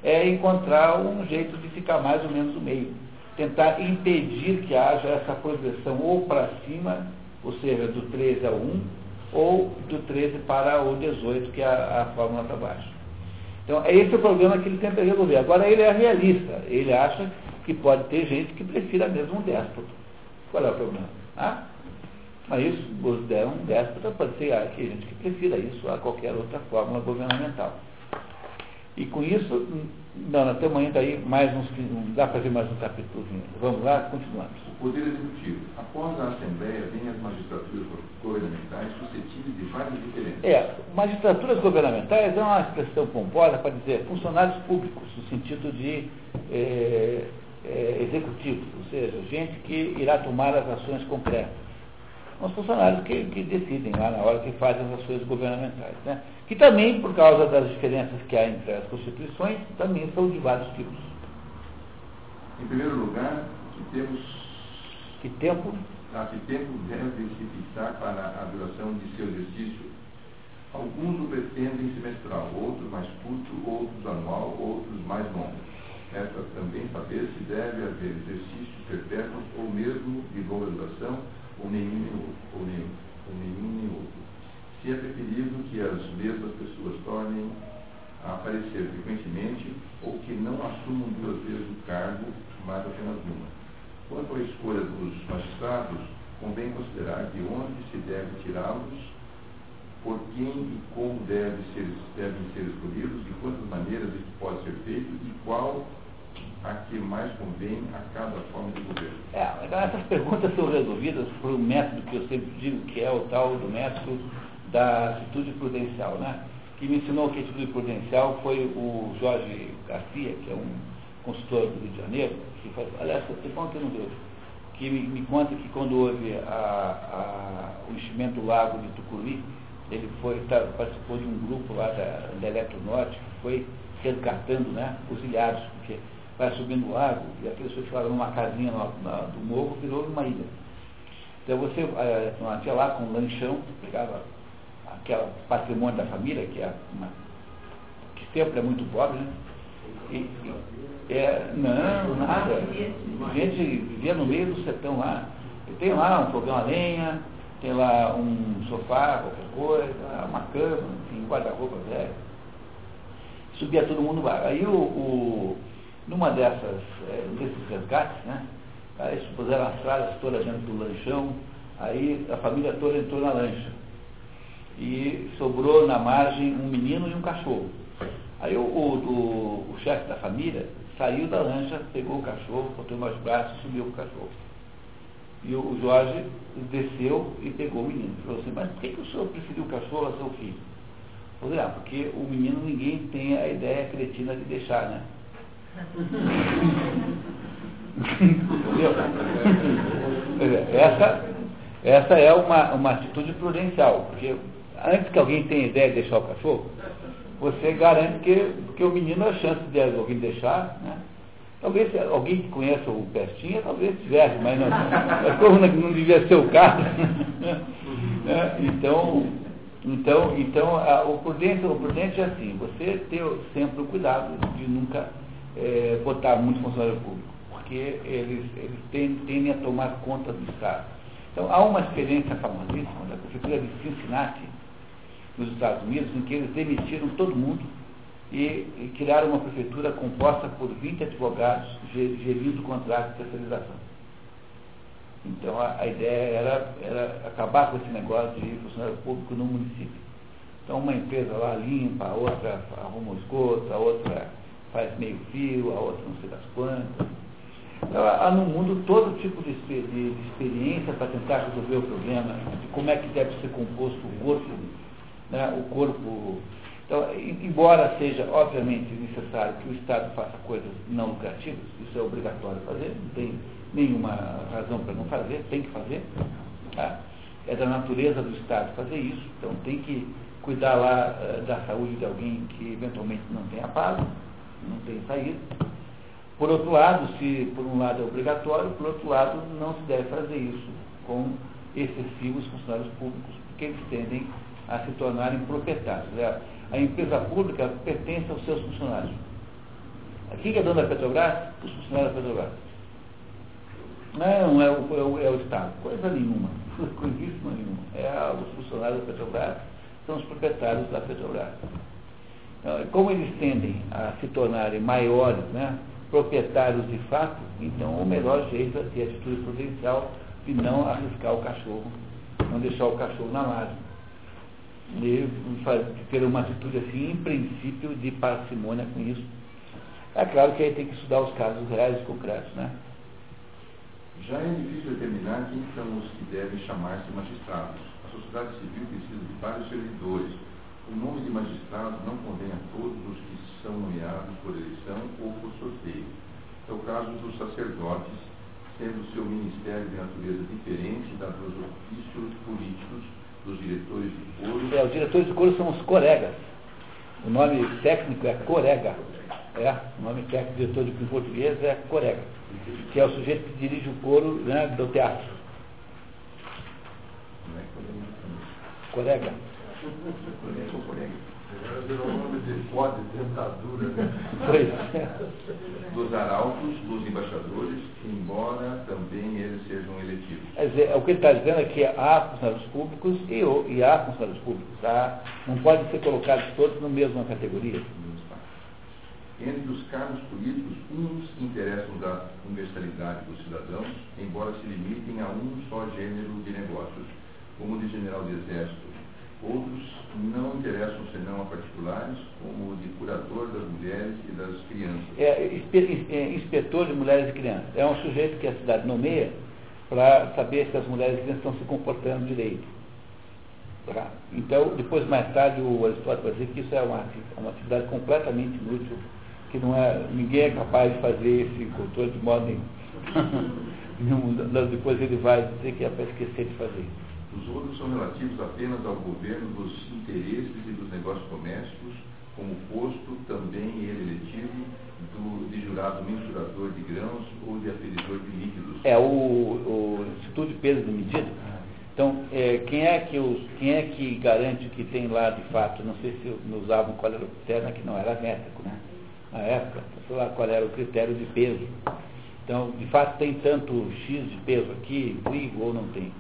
é encontrar um jeito de ficar mais ou menos no meio tentar impedir que haja essa progressão ou para cima, ou seja, do 13 ao 1, ou do 13 para o 18, que é a, a fórmula para baixo. Então, é esse o problema que ele tenta resolver. Agora, ele é realista. Ele acha que pode ter gente que prefira mesmo um déspota. Qual é o problema? Ah? Mas isso, um déspota pode ser ah, que gente que prefira isso a qualquer outra fórmula governamental. E com isso, não, nós temos ainda aí mais uns, dá para ver mais um capítulo. Vamos lá, continuamos. O Poder Executivo. Após a Assembleia, vem as magistraturas governamentais suscetíveis de várias diferenças. É, magistraturas governamentais é uma expressão pomposa para dizer funcionários públicos, no sentido de é, é, executivos, ou seja, gente que irá tomar as ações concretas. Os funcionários que, que decidem lá na hora que fazem as ações governamentais. Né? que também, por causa das diferenças que há entre as constituições, também são de vários tipos. Em primeiro lugar, que temos. Que tempo? Ah, que tempo deve se fixar para a duração de seu exercício? Alguns o pretendem semestral, outros mais curto, outros anual, outros mais longo. Resta também saber se deve haver exercício perpétuo ou mesmo de longa duração, ou nenhum nem outro. Ou nenhum, ou nenhum nem outro se é preferível que as mesmas pessoas tornem a aparecer frequentemente ou que não assumam duas vezes o cargo, mas apenas uma. Quanto à escolha dos magistrados, convém considerar de onde se deve tirá-los, por quem e como deve ser, devem ser escolhidos, de quantas maneiras isso pode ser feito e qual a que mais convém a cada forma de governo. É, essas perguntas são resolvidas por um método que eu sempre digo que é o tal do método da atitude prudencial, né? Que me ensinou que a atitude prudencial foi o Jorge Garcia, que é um consultor do Rio de Janeiro, que faz, aliás, tem bom que eu que me, me, conta que quando houve a, a, o enchimento do lago de Tucuruí, ele foi, tá, participou de um grupo lá da, da Eletronorte, que foi resgatando né, os ilhados, porque vai subindo o lago e aqueles pessoas ficaram numa casinha na, do morro, virou uma ilha. Então você é, tinha lá com um lanchão, pegava que o patrimônio da família, que é uma, que sempre é muito pobre, né? E, e, é, não, nada. Gente vivia no meio do sertão lá. E tem lá um fogão a lenha, tem lá um sofá, qualquer coisa, uma cama, enfim, guarda-roupa velho. Subia todo mundo lá. Aí o, o numa dessas, é, desses resgates, né? Aí puseram as tralhas todas dentro do lanchão, aí a família toda entrou na lancha. E sobrou na margem um menino e um cachorro. Aí o, o, o, o chefe da família saiu da lancha, pegou o cachorro, botou nos braços e subiu com o cachorro. E o Jorge desceu e pegou o menino. Falou assim, mas por que, que o senhor preferiu o cachorro a seu filho? Falei, ah, porque o menino ninguém tem a ideia cretina de deixar, né? Entendeu? Essa, essa é uma, uma atitude prudencial, porque antes que alguém tenha ideia de deixar o cachorro, você garante que, que o menino a chance de alguém deixar, né? Talvez alguém que conheça o Pestinha, talvez tivesse, mas não, mas como não devia ser o caso. (laughs) Né? então, então, então a, o, prudente, o prudente é assim, você ter sempre o cuidado de nunca é, botar muito funcionário público, porque eles, eles tendem a tomar conta do Estado. Então, há uma experiência famosíssima da Prefeitura de Cincinnati, nos Estados Unidos, em que eles demitiram todo mundo e, e criaram uma prefeitura composta por 20 advogados gerindo o contrato de terceirização. Então a, a, ideia era, era acabar com esse negócio de funcionário público no município. Então uma empresa lá limpa, a outra arruma o esgoto, a outra faz meio fio, a outra não sei das quantas. Então, há no mundo todo tipo de, de, de experiência para tentar resolver o problema de como é que deve ser composto o corpo né, o corpo. Então, embora seja obviamente necessário que o Estado faça coisas não lucrativas, isso é obrigatório fazer, não tem nenhuma razão para não fazer, tem que fazer. Tá? É da natureza do Estado fazer isso, então tem que cuidar lá uh, da saúde de alguém que eventualmente não tem pago, não tem saída. Por outro lado, se por um lado é obrigatório, por outro lado não se deve fazer isso com excessivos funcionários públicos, porque eles tendem a se tornarem proprietários. A empresa pública pertence aos seus funcionários. Quem é dono da Petrobras? Os funcionários da Petrobras. Não, é o, é o, é o Estado. Coisa nenhuma. (laughs) Coisíssima nenhuma. É, os funcionários da Petrobras são os proprietários da Petrobras. Então, como eles tendem a se tornarem maiores, né, proprietários de fato, então o melhor jeito é ter atitude prudencial e não arriscar o cachorro, não deixar o cachorro na margem de ter uma atitude assim, em princípio, de parcimônia com isso. É claro que aí tem que estudar os casos reais e concretos, né? Já é difícil determinar quem são os que devem chamar-se magistrados. A sociedade civil precisa de vários servidores. O nome de magistrado não convém a todos os que são nomeados por eleição ou por sorteio. É o caso dos sacerdotes, sendo seu ministério de natureza diferente da dos ofícios políticos dos diretores de coro. É, os diretores de coro são os coregas. O nome técnico é corega. É, o nome técnico de diretor de português é corega, que é o sujeito que dirige o coro né, do teatro. Corega virou nome de pode, dentadura. Pois. Dos arautos, dos embaixadores, embora também eles sejam eletivos. Quer dizer, o que ele está dizendo é que há funcionários públicos e, e há funcionários públicos. Tá? Não podem ser colocados todos na mesma categoria. Entre os cargos políticos, uns interessam da universalidade dos cidadãos, embora se limitem a um só gênero de negócios, como o de general de exército, Outros não interessam senão a particulares, como o de curador das mulheres e das crianças. É, é, inspetor de mulheres e crianças. É um sujeito que a cidade nomeia para saber se as mulheres e crianças estão se comportando direito. Tá? Então, depois, mais tarde, o Aristóteles vai dizer que isso é uma, uma atividade completamente inútil, que não é, ninguém é capaz de fazer esse controle de modo nenhum. (laughs) depois ele vai dizer que é para esquecer de fazer isso. Os outros são relativos apenas ao governo dos interesses e dos negócios domésticos, como posto também ele eletivo do, de jurado mensurador de grãos ou de aferidor de líquidos. É, o, o Instituto de Peso de Medida Então, é, quem, é que os, quem é que garante que tem lá de fato, não sei se usavam qual era o critério, que não era métrico, né? Na época, sei lá qual era o critério de peso. Então, de fato, tem tanto X de peso aqui, trigo ou não tem.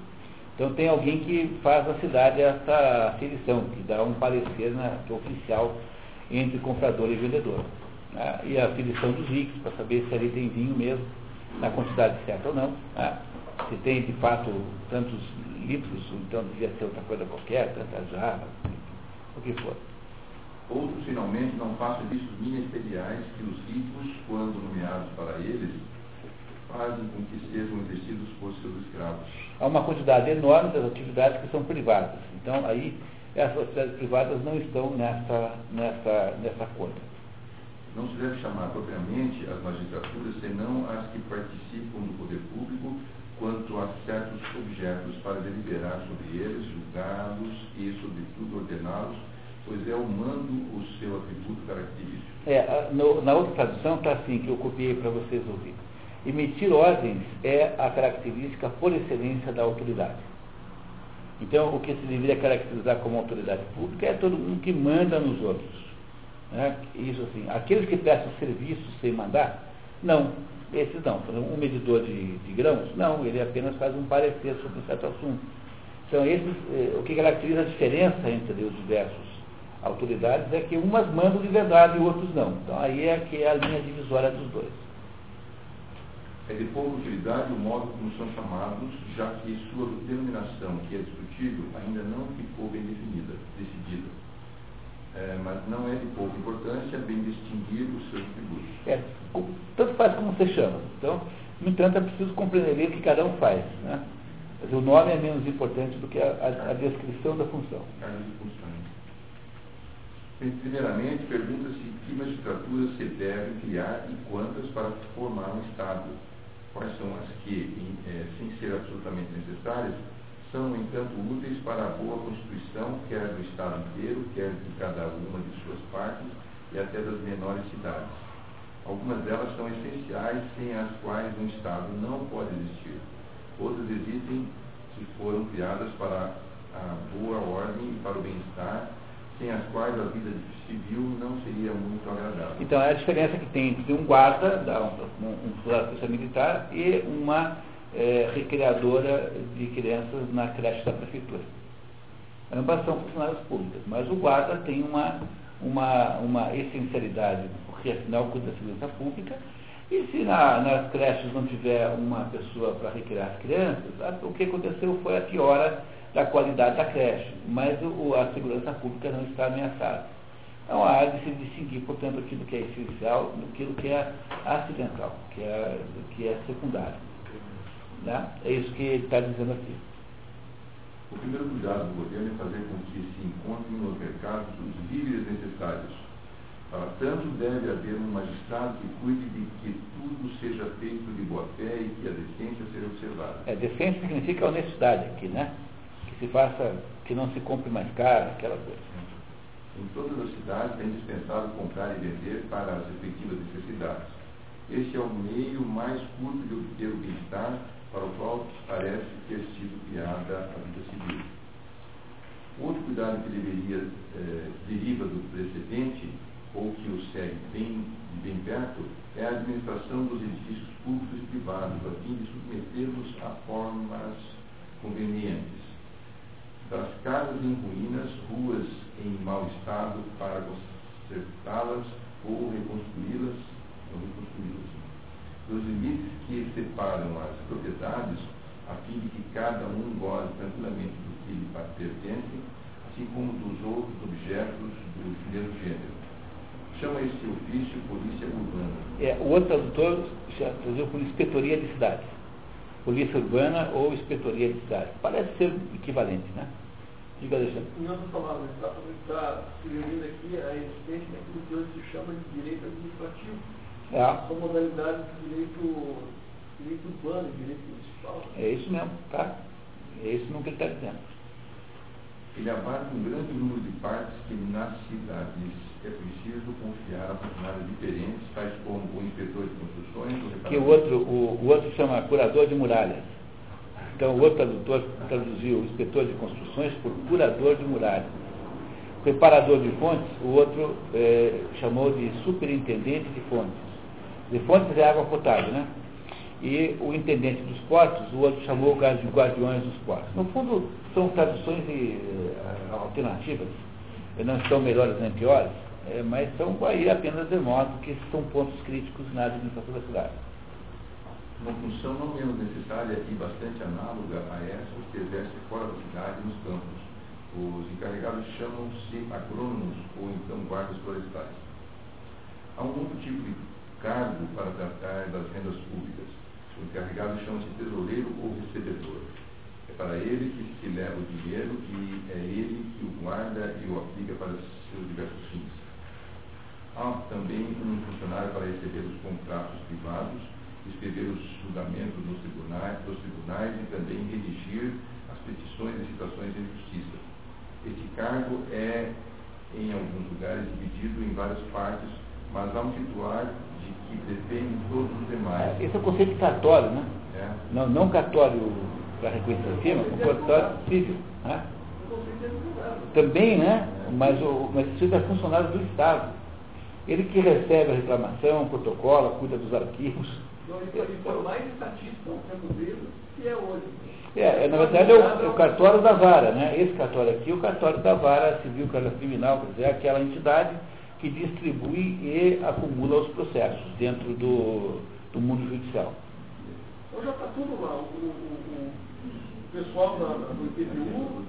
Então tem alguém que faz a cidade essa aferição, que dá um parecer na, que é oficial entre comprador e vendedor. Né? E a aferição dos ricos, para saber se ali tem vinho mesmo, na quantidade certa ou não. Né? Se tem de fato tantos litros, então devia ser outra coisa qualquer, tantas jarras, o que for. Outros, finalmente, não passam disso ministeriais que os ricos, quando nomeados para eles, fazem com que sejam exercidos por seus escravos. Há uma quantidade enorme das atividades que são privadas. Então, aí, essas atividades privadas não estão nessa, nessa, nessa conta. Não se deve chamar propriamente as magistraturas, senão as que participam do poder público quanto a certos objetos para deliberar sobre eles, julgá-los e, sobretudo, ordená-los, pois é o mando o seu atributo característico. É, no, na outra tradução está assim, que eu copiei para vocês ouvirem. Emitir ordens é a característica por excelência da autoridade. Então, o que se deveria caracterizar como autoridade pública é todo mundo que manda nos outros. Né? Isso assim, aqueles que prestam serviço sem mandar, não. Esses não. Um medidor de, de grãos, não. Ele apenas faz um parecer sobre um certo assunto. Então, esses, eh, o que caracteriza a diferença entre os diversos autoridades é que umas mandam de verdade e outros não. Então, aí é que é a linha divisória dos dois. É de pouca utilidade o modo como são chamados, já que sua denominação, que é discutível, ainda não ficou bem definida, decidida. É, mas não é de pouca importância bem distinguir os seus atributos. É, tanto faz como você chama. Então, no entanto, é preciso compreender o que cada um faz. Né? Mas o nome é menos importante do que a, a, a descrição da função. Primeiramente, pergunta-se que magistraturas se devem criar e quantas para formar um Estado quais são as que, é, sem ser absolutamente necessárias, são, entanto, úteis para a boa constituição, quer do Estado inteiro, quer de cada uma de suas partes e até das menores cidades. Algumas delas são essenciais, sem as quais um Estado não pode existir. Outras existem se foram criadas para a boa ordem e para o bem-estar sem as quais a vida civil não seria muito agradável. Então, é a diferença que tem entre um guarda, um, um, um militar, e uma é, recreadora de crianças na creche da prefeitura. Ambas são funcionárias públicas, mas o guarda tem uma, uma, uma essencialidade, porque afinal cuida da segurança pública, e se na, nas creches não tiver uma pessoa para recriar as crianças, o que aconteceu foi a piora da qualidade da creche, mas o, a segurança pública não está ameaçada. Então há de se distinguir, portanto, aquilo que é essencial daquilo que é acidental, que é, que é secundário. Né? É isso que ele está dizendo aqui. O primeiro cuidado do governo é fazer com que se encontrem nos mercados os víveres necessários. Para tanto, deve haver um magistrado que cuide de que tudo seja feito de boa fé e que a decência seja observada. É, decência significa honestidade aqui, né? Se faça, que não se compre mais caro, aquela coisa. Em todas as cidades é indispensável comprar e vender para as respectivas necessidades. Este é o meio mais curto de obter o bem-estar para o qual parece ter sido criada a vida civil. Outro cuidado que deveria, eh, deriva do precedente, ou que o segue bem, bem perto, é a administração dos edifícios públicos e privados, a fim de submetê-los a formas convenientes das casas em ruínas, ruas em mau estado para consertá-las ou reconstruí-las, ou reconstruí-las. Dos limites que separam as propriedades, a fim de que cada um goze tranquilamente do que lhe pertence, assim como dos outros objetos do mesmo gênero. Chama esse ofício polícia urbana. É, o outro tradutor traduziu por inspetoria de cidades. Polícia urbana ou inspetoria de cidades. Parece ser equivalente, né? Diga, Alexandre. Em outras palavras, está sugerindo aqui a existência daquilo que hoje se chama de direito administrativo. É. São modalidades de direito, direito urbano, direito municipal. É isso mesmo, tá? É isso mesmo que ele está dizendo. Ele abarca um grande número de partes que nas cidades é preciso confiar a funcionários diferentes, tais como o inspetor de construções, o Que o outro, o, o outro chama curador de muralhas. Então, o outro tradutor traduziu inspetor de construções por curador de muralhas. Preparador de fontes, o outro é, chamou de superintendente de fontes. De fontes é água potável, né? E o intendente dos portos, o outro chamou de guardiões dos portos. No fundo, são traduções de, uh, alternativas, não estão melhores nem piores, é, mas são aí apenas demonstram que são pontos críticos na administração da cidade. Uma função não menos necessária e bastante análoga a essa que exerce fora da cidade nos campos. Os encarregados chamam-se agrônomos ou então guardas florestais. Há um outro tipo de cargo para tratar das rendas públicas. O encarregado chama-se tesoureiro ou recebedor. É para ele que se leva o dinheiro e é ele que o guarda e o aplica para seus diversos fins. Há também um funcionário para receber os contratos privados escrever os julgamentos nos tribunais, dos tribunais e também redigir as petições e citações de justiça. Este cargo é, em alguns lugares, dividido em várias partes, mas há um titular de que depende todos os demais. Esse é o conceito de cartório, né? É. Não, não cartório para reconhecer a firma, o cartório civil. Né? Também, né? Mas, o, mas isso é funcionário do Estado. Ele que recebe a reclamação, protocola, cuida dos arquivos, então, mais estatística sendo dedo que é hoje. É, na verdade é o, é o, cartório da vara, né? Esse cartório aqui é o cartório da vara civil criminal, quer dizer, é aquela entidade que distribui e acumula os processos dentro do, do mundo judicial. Então já está tudo lá. O, o, o pessoal da, do IPTU, o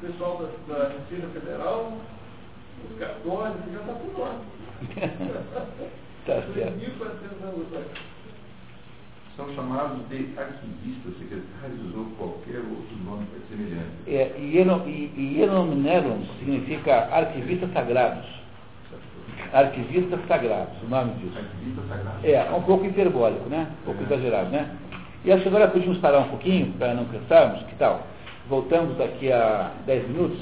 pessoal da, da Receita Federal, os cartórios, já está tudo lá. (laughs) tá certo são chamados de arquivistas, secretários ou qualquer outro nome semelhante. É, e Hienominerum significa arquivistas sagrados. Arquivistas sagrados, o nome disso. Arquivistas sagrados. É, um pouco hiperbólico, né? Um pouco é. exagerado, né? E acho que agora podíamos parar um pouquinho, para não cansarmos, que tal? Voltamos daqui a 10 minutos,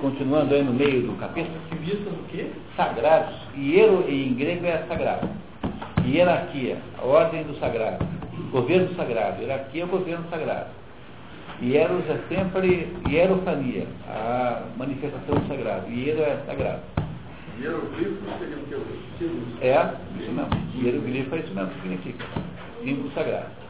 continuando aí no meio do capítulo. Arquivistas do quê? Sagrados. Hiero em grego é sagrado. Hierarquia, a ordem do sagrado. Governo sagrado. Hierarquia é o governo sagrado. Hieros é sempre hierofania, a manifestação do sagrado. Hiero é sagrado. Hieroglifo seria o que É, isso mesmo. Hieroglifo é isso mesmo que significa. Símbolo sagrado.